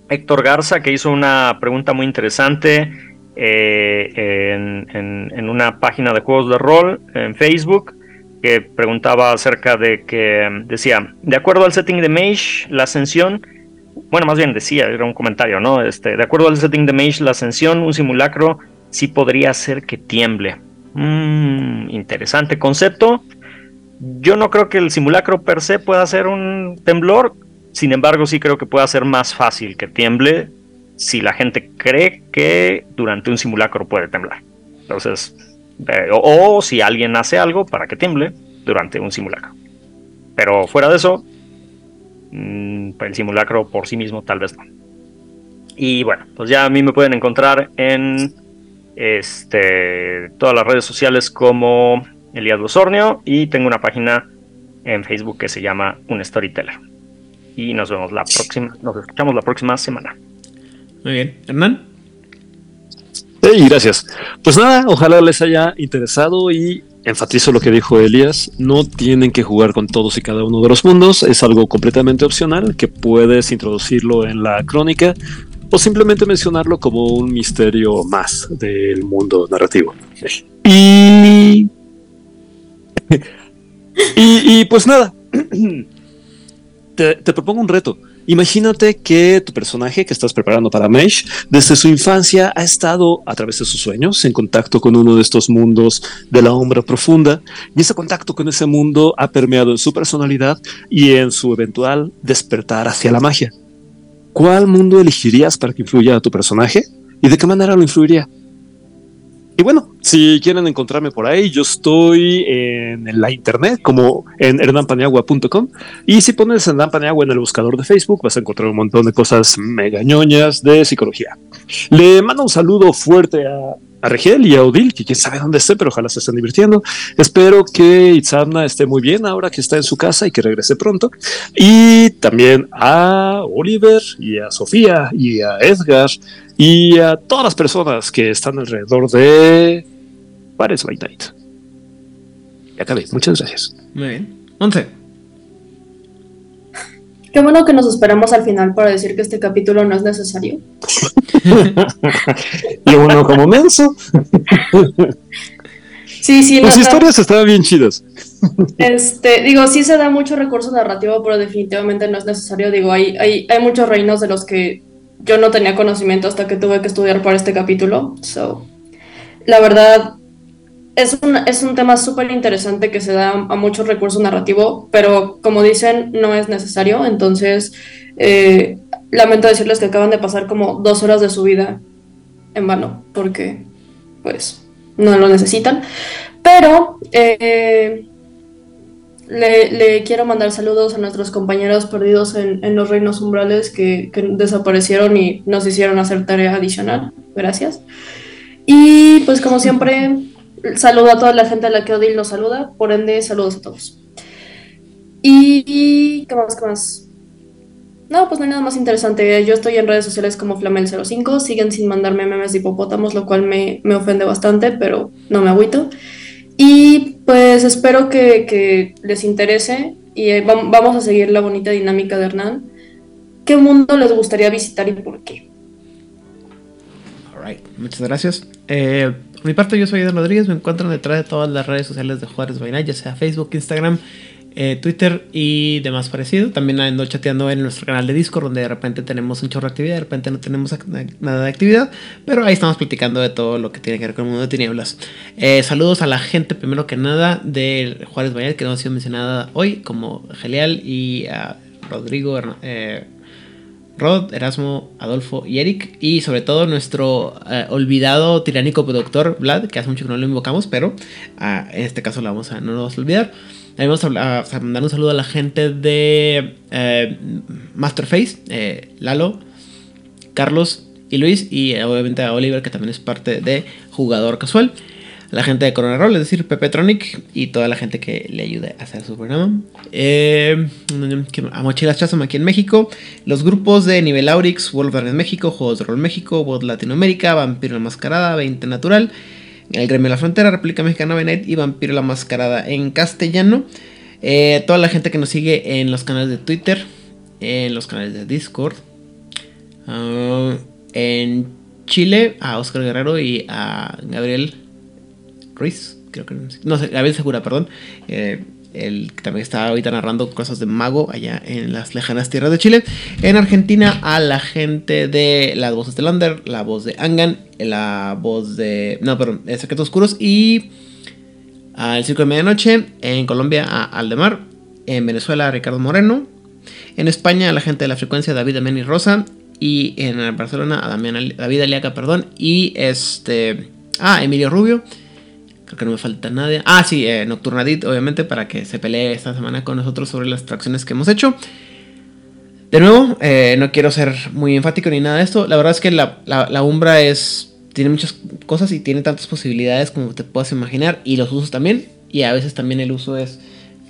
Héctor Garza que hizo una pregunta muy interesante eh, en, una página de juegos de rol en Facebook que preguntaba acerca de que decía, de acuerdo al setting de Mage, la ascensión, bueno, más bien decía, era un comentario, ¿no? Este, de acuerdo al setting de Mage, la ascensión, un simulacro sí podría hacer que tiemble. Mm, interesante concepto. Yo no creo que el simulacro per se pueda ser un temblor. Sin embargo, sí creo que pueda ser más fácil que tiemble si la gente cree que durante un simulacro puede temblar. Entonces, eh, o, si alguien hace algo para que tiemble durante un simulacro. Pero fuera de eso, mm, el simulacro por sí mismo tal vez no. Y bueno, pues ya a mí me pueden encontrar en este, todas las redes sociales como Elías Losornio y tengo una página en Facebook que se llama Un Storyteller. Y nos vemos la próxima, nos escuchamos la próxima semana. Muy bien, Hernán. Y gracias. Pues nada, ojalá les haya interesado y enfatizo lo que dijo Elías, no tienen que jugar con todos y cada uno de los mundos, es algo completamente opcional que puedes introducirlo en la crónica o simplemente mencionarlo como un misterio más del mundo narrativo. Y... <laughs> y, pues nada, <clears throat> te propongo un reto. Imagínate que tu personaje que estás preparando para Mesh, desde su infancia ha estado a través de sus sueños en contacto con uno de estos mundos de la sombra profunda y ese contacto con ese mundo ha permeado en su personalidad y en su eventual despertar hacia la magia. ¿Cuál mundo elegirías para que influya a tu personaje y de qué manera lo influiría? Y bueno, si quieren encontrarme por ahí, yo estoy en la internet como en hernampaniagua.com y si pones Hernán Paniagua en el buscador de Facebook vas a encontrar un montón de cosas megañoñas de psicología. Le mando un saludo fuerte a, a Regel y a Odil, que quién sabe dónde esté, pero ojalá se estén divirtiendo. Espero que Itzamna esté muy bien ahora que está en su casa y que regrese pronto. Y también a Oliver y a Sofía y a Edgar y a todas las personas que están alrededor de Pares by Night. Ya acabé. Muchas gracias. Muy bien. 11. Qué bueno que nos esperamos al final para decir que este capítulo no es necesario. <laughs> y uno como menso. Sí, sí, Las no, no. historias estaban bien chidas. Este, digo, sí se da mucho recurso narrativo, pero definitivamente no es necesario. Digo, hay, hay, hay muchos reinos de los que yo no tenía conocimiento hasta que tuve que estudiar para este capítulo. So, la verdad, es un, es un tema súper interesante que se da a mucho recurso narrativo, pero como dicen, no es necesario. Entonces, eh, lamento decirles que acaban de pasar como dos horas de su vida en vano, porque pues no lo necesitan. Pero eh, le, le quiero mandar saludos a nuestros compañeros perdidos en, en los reinos umbrales que, que desaparecieron y nos hicieron hacer tarea adicional. Gracias. Y pues como siempre, saludo a toda la gente a la que Odil nos saluda, por ende, saludos a todos. Y, y ¿qué más? ¿Qué más? No, pues no hay nada más interesante. Yo estoy en redes sociales como Flamel05. Siguen sin mandarme memes de hipopótamos, lo cual me, me ofende bastante, pero no me agüito. Y pues espero que, les interese y eh, vam- vamos a seguir la bonita dinámica de Hernán. ¿Qué mundo les gustaría visitar y por qué? Alright, muchas gracias. Eh, por mi parte, yo soy Eden Rodríguez. Me encuentran detrás de todas las redes sociales de Juárez Vaina, ya sea Facebook, Instagram, eh, Twitter y demás parecido. También ando chateando en nuestro canal de Discord, donde de repente tenemos un chorro de actividad, de repente no tenemos nada de actividad, pero ahí estamos platicando de todo lo que tiene que ver con el mundo de tinieblas. Eh, saludos a la gente, primero que nada, de Juárez Vaina, que no ha sido mencionada hoy, como Gelial y a Rodrigo eh, Rod, Erasmo, Adolfo y Eric. Y sobre todo nuestro olvidado tiránico productor Vlad, que hace mucho que no lo invocamos, pero ah, en este caso lo vamos a, no lo vamos a olvidar. También vamos a, a mandar un saludo a la gente de eh, Masterface, eh, Lalo, Carlos y Luis. Y eh, obviamente a Oliver, que también es parte de Jugador Casual. La gente de Corona Roll, es decir, Pepe Tronic y toda la gente que le ayude a hacer su programa. Eh, a Mochilas Chasm aquí en México. Los grupos de Nivel Aurix, World of México, Juegos de Rol México, World Latinoamérica, Vampiro la Mascarada, 20 Natural. El Gremio de la Frontera, República Mexicana, Benet y Vampiro la Mascarada en castellano. Eh, toda la gente que nos sigue en los canales de Twitter, en los canales de Discord. ah, en Chile, a Oscar Guerrero y a Gabriel Ruiz, creo que no Gabriel Segura, perdón. eh, el que también está ahorita narrando cosas de mago allá en las lejanas tierras de Chile. En Argentina, a la gente de las voces de Lander, la voz de Angan, la voz de. No, perdón, de Secretos Oscuros y. Al Circo de Medianoche. En Colombia, a Aldemar. En Venezuela, a Ricardo Moreno. En España, a la gente de la frecuencia, David Damián y Rosa. Y en Barcelona, a Damián David Aliaga, perdón. Y este. Ah, Emilio Rubio. Creo que no me falta nadie. Ah, sí, eh, Nocturnadit, obviamente, para que se pelee esta semana con nosotros sobre las tracciones que hemos hecho. De nuevo, eh, no quiero ser muy enfático ni nada de esto. La verdad es que la, la, la Umbra es. Tiene muchas cosas y tiene tantas posibilidades como te puedas imaginar. Y los usos también. Y a veces también el uso es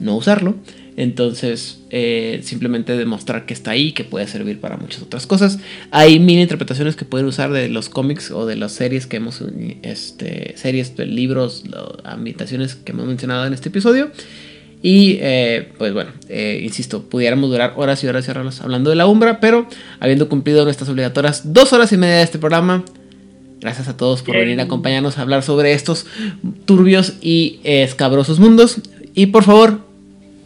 no usarlo. Entonces, eh, simplemente demostrar que está ahí, que puede servir para muchas otras cosas. Hay mil interpretaciones que pueden usar de los cómics o de las series que hemos, este, series, libros, lo- ambientaciones que hemos mencionado en este episodio. Y eh, pues bueno, eh, insisto, pudiéramos durar horas y horas y horas hablando de la Umbra, pero habiendo cumplido nuestras obligatorias dos horas y media de este programa, gracias a todos por venir a acompañarnos a hablar sobre estos turbios y eh, escabrosos mundos. Y por favor,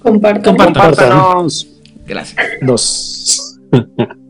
Compartan. compartan. Compártanos. Gracias. Dos. <laughs>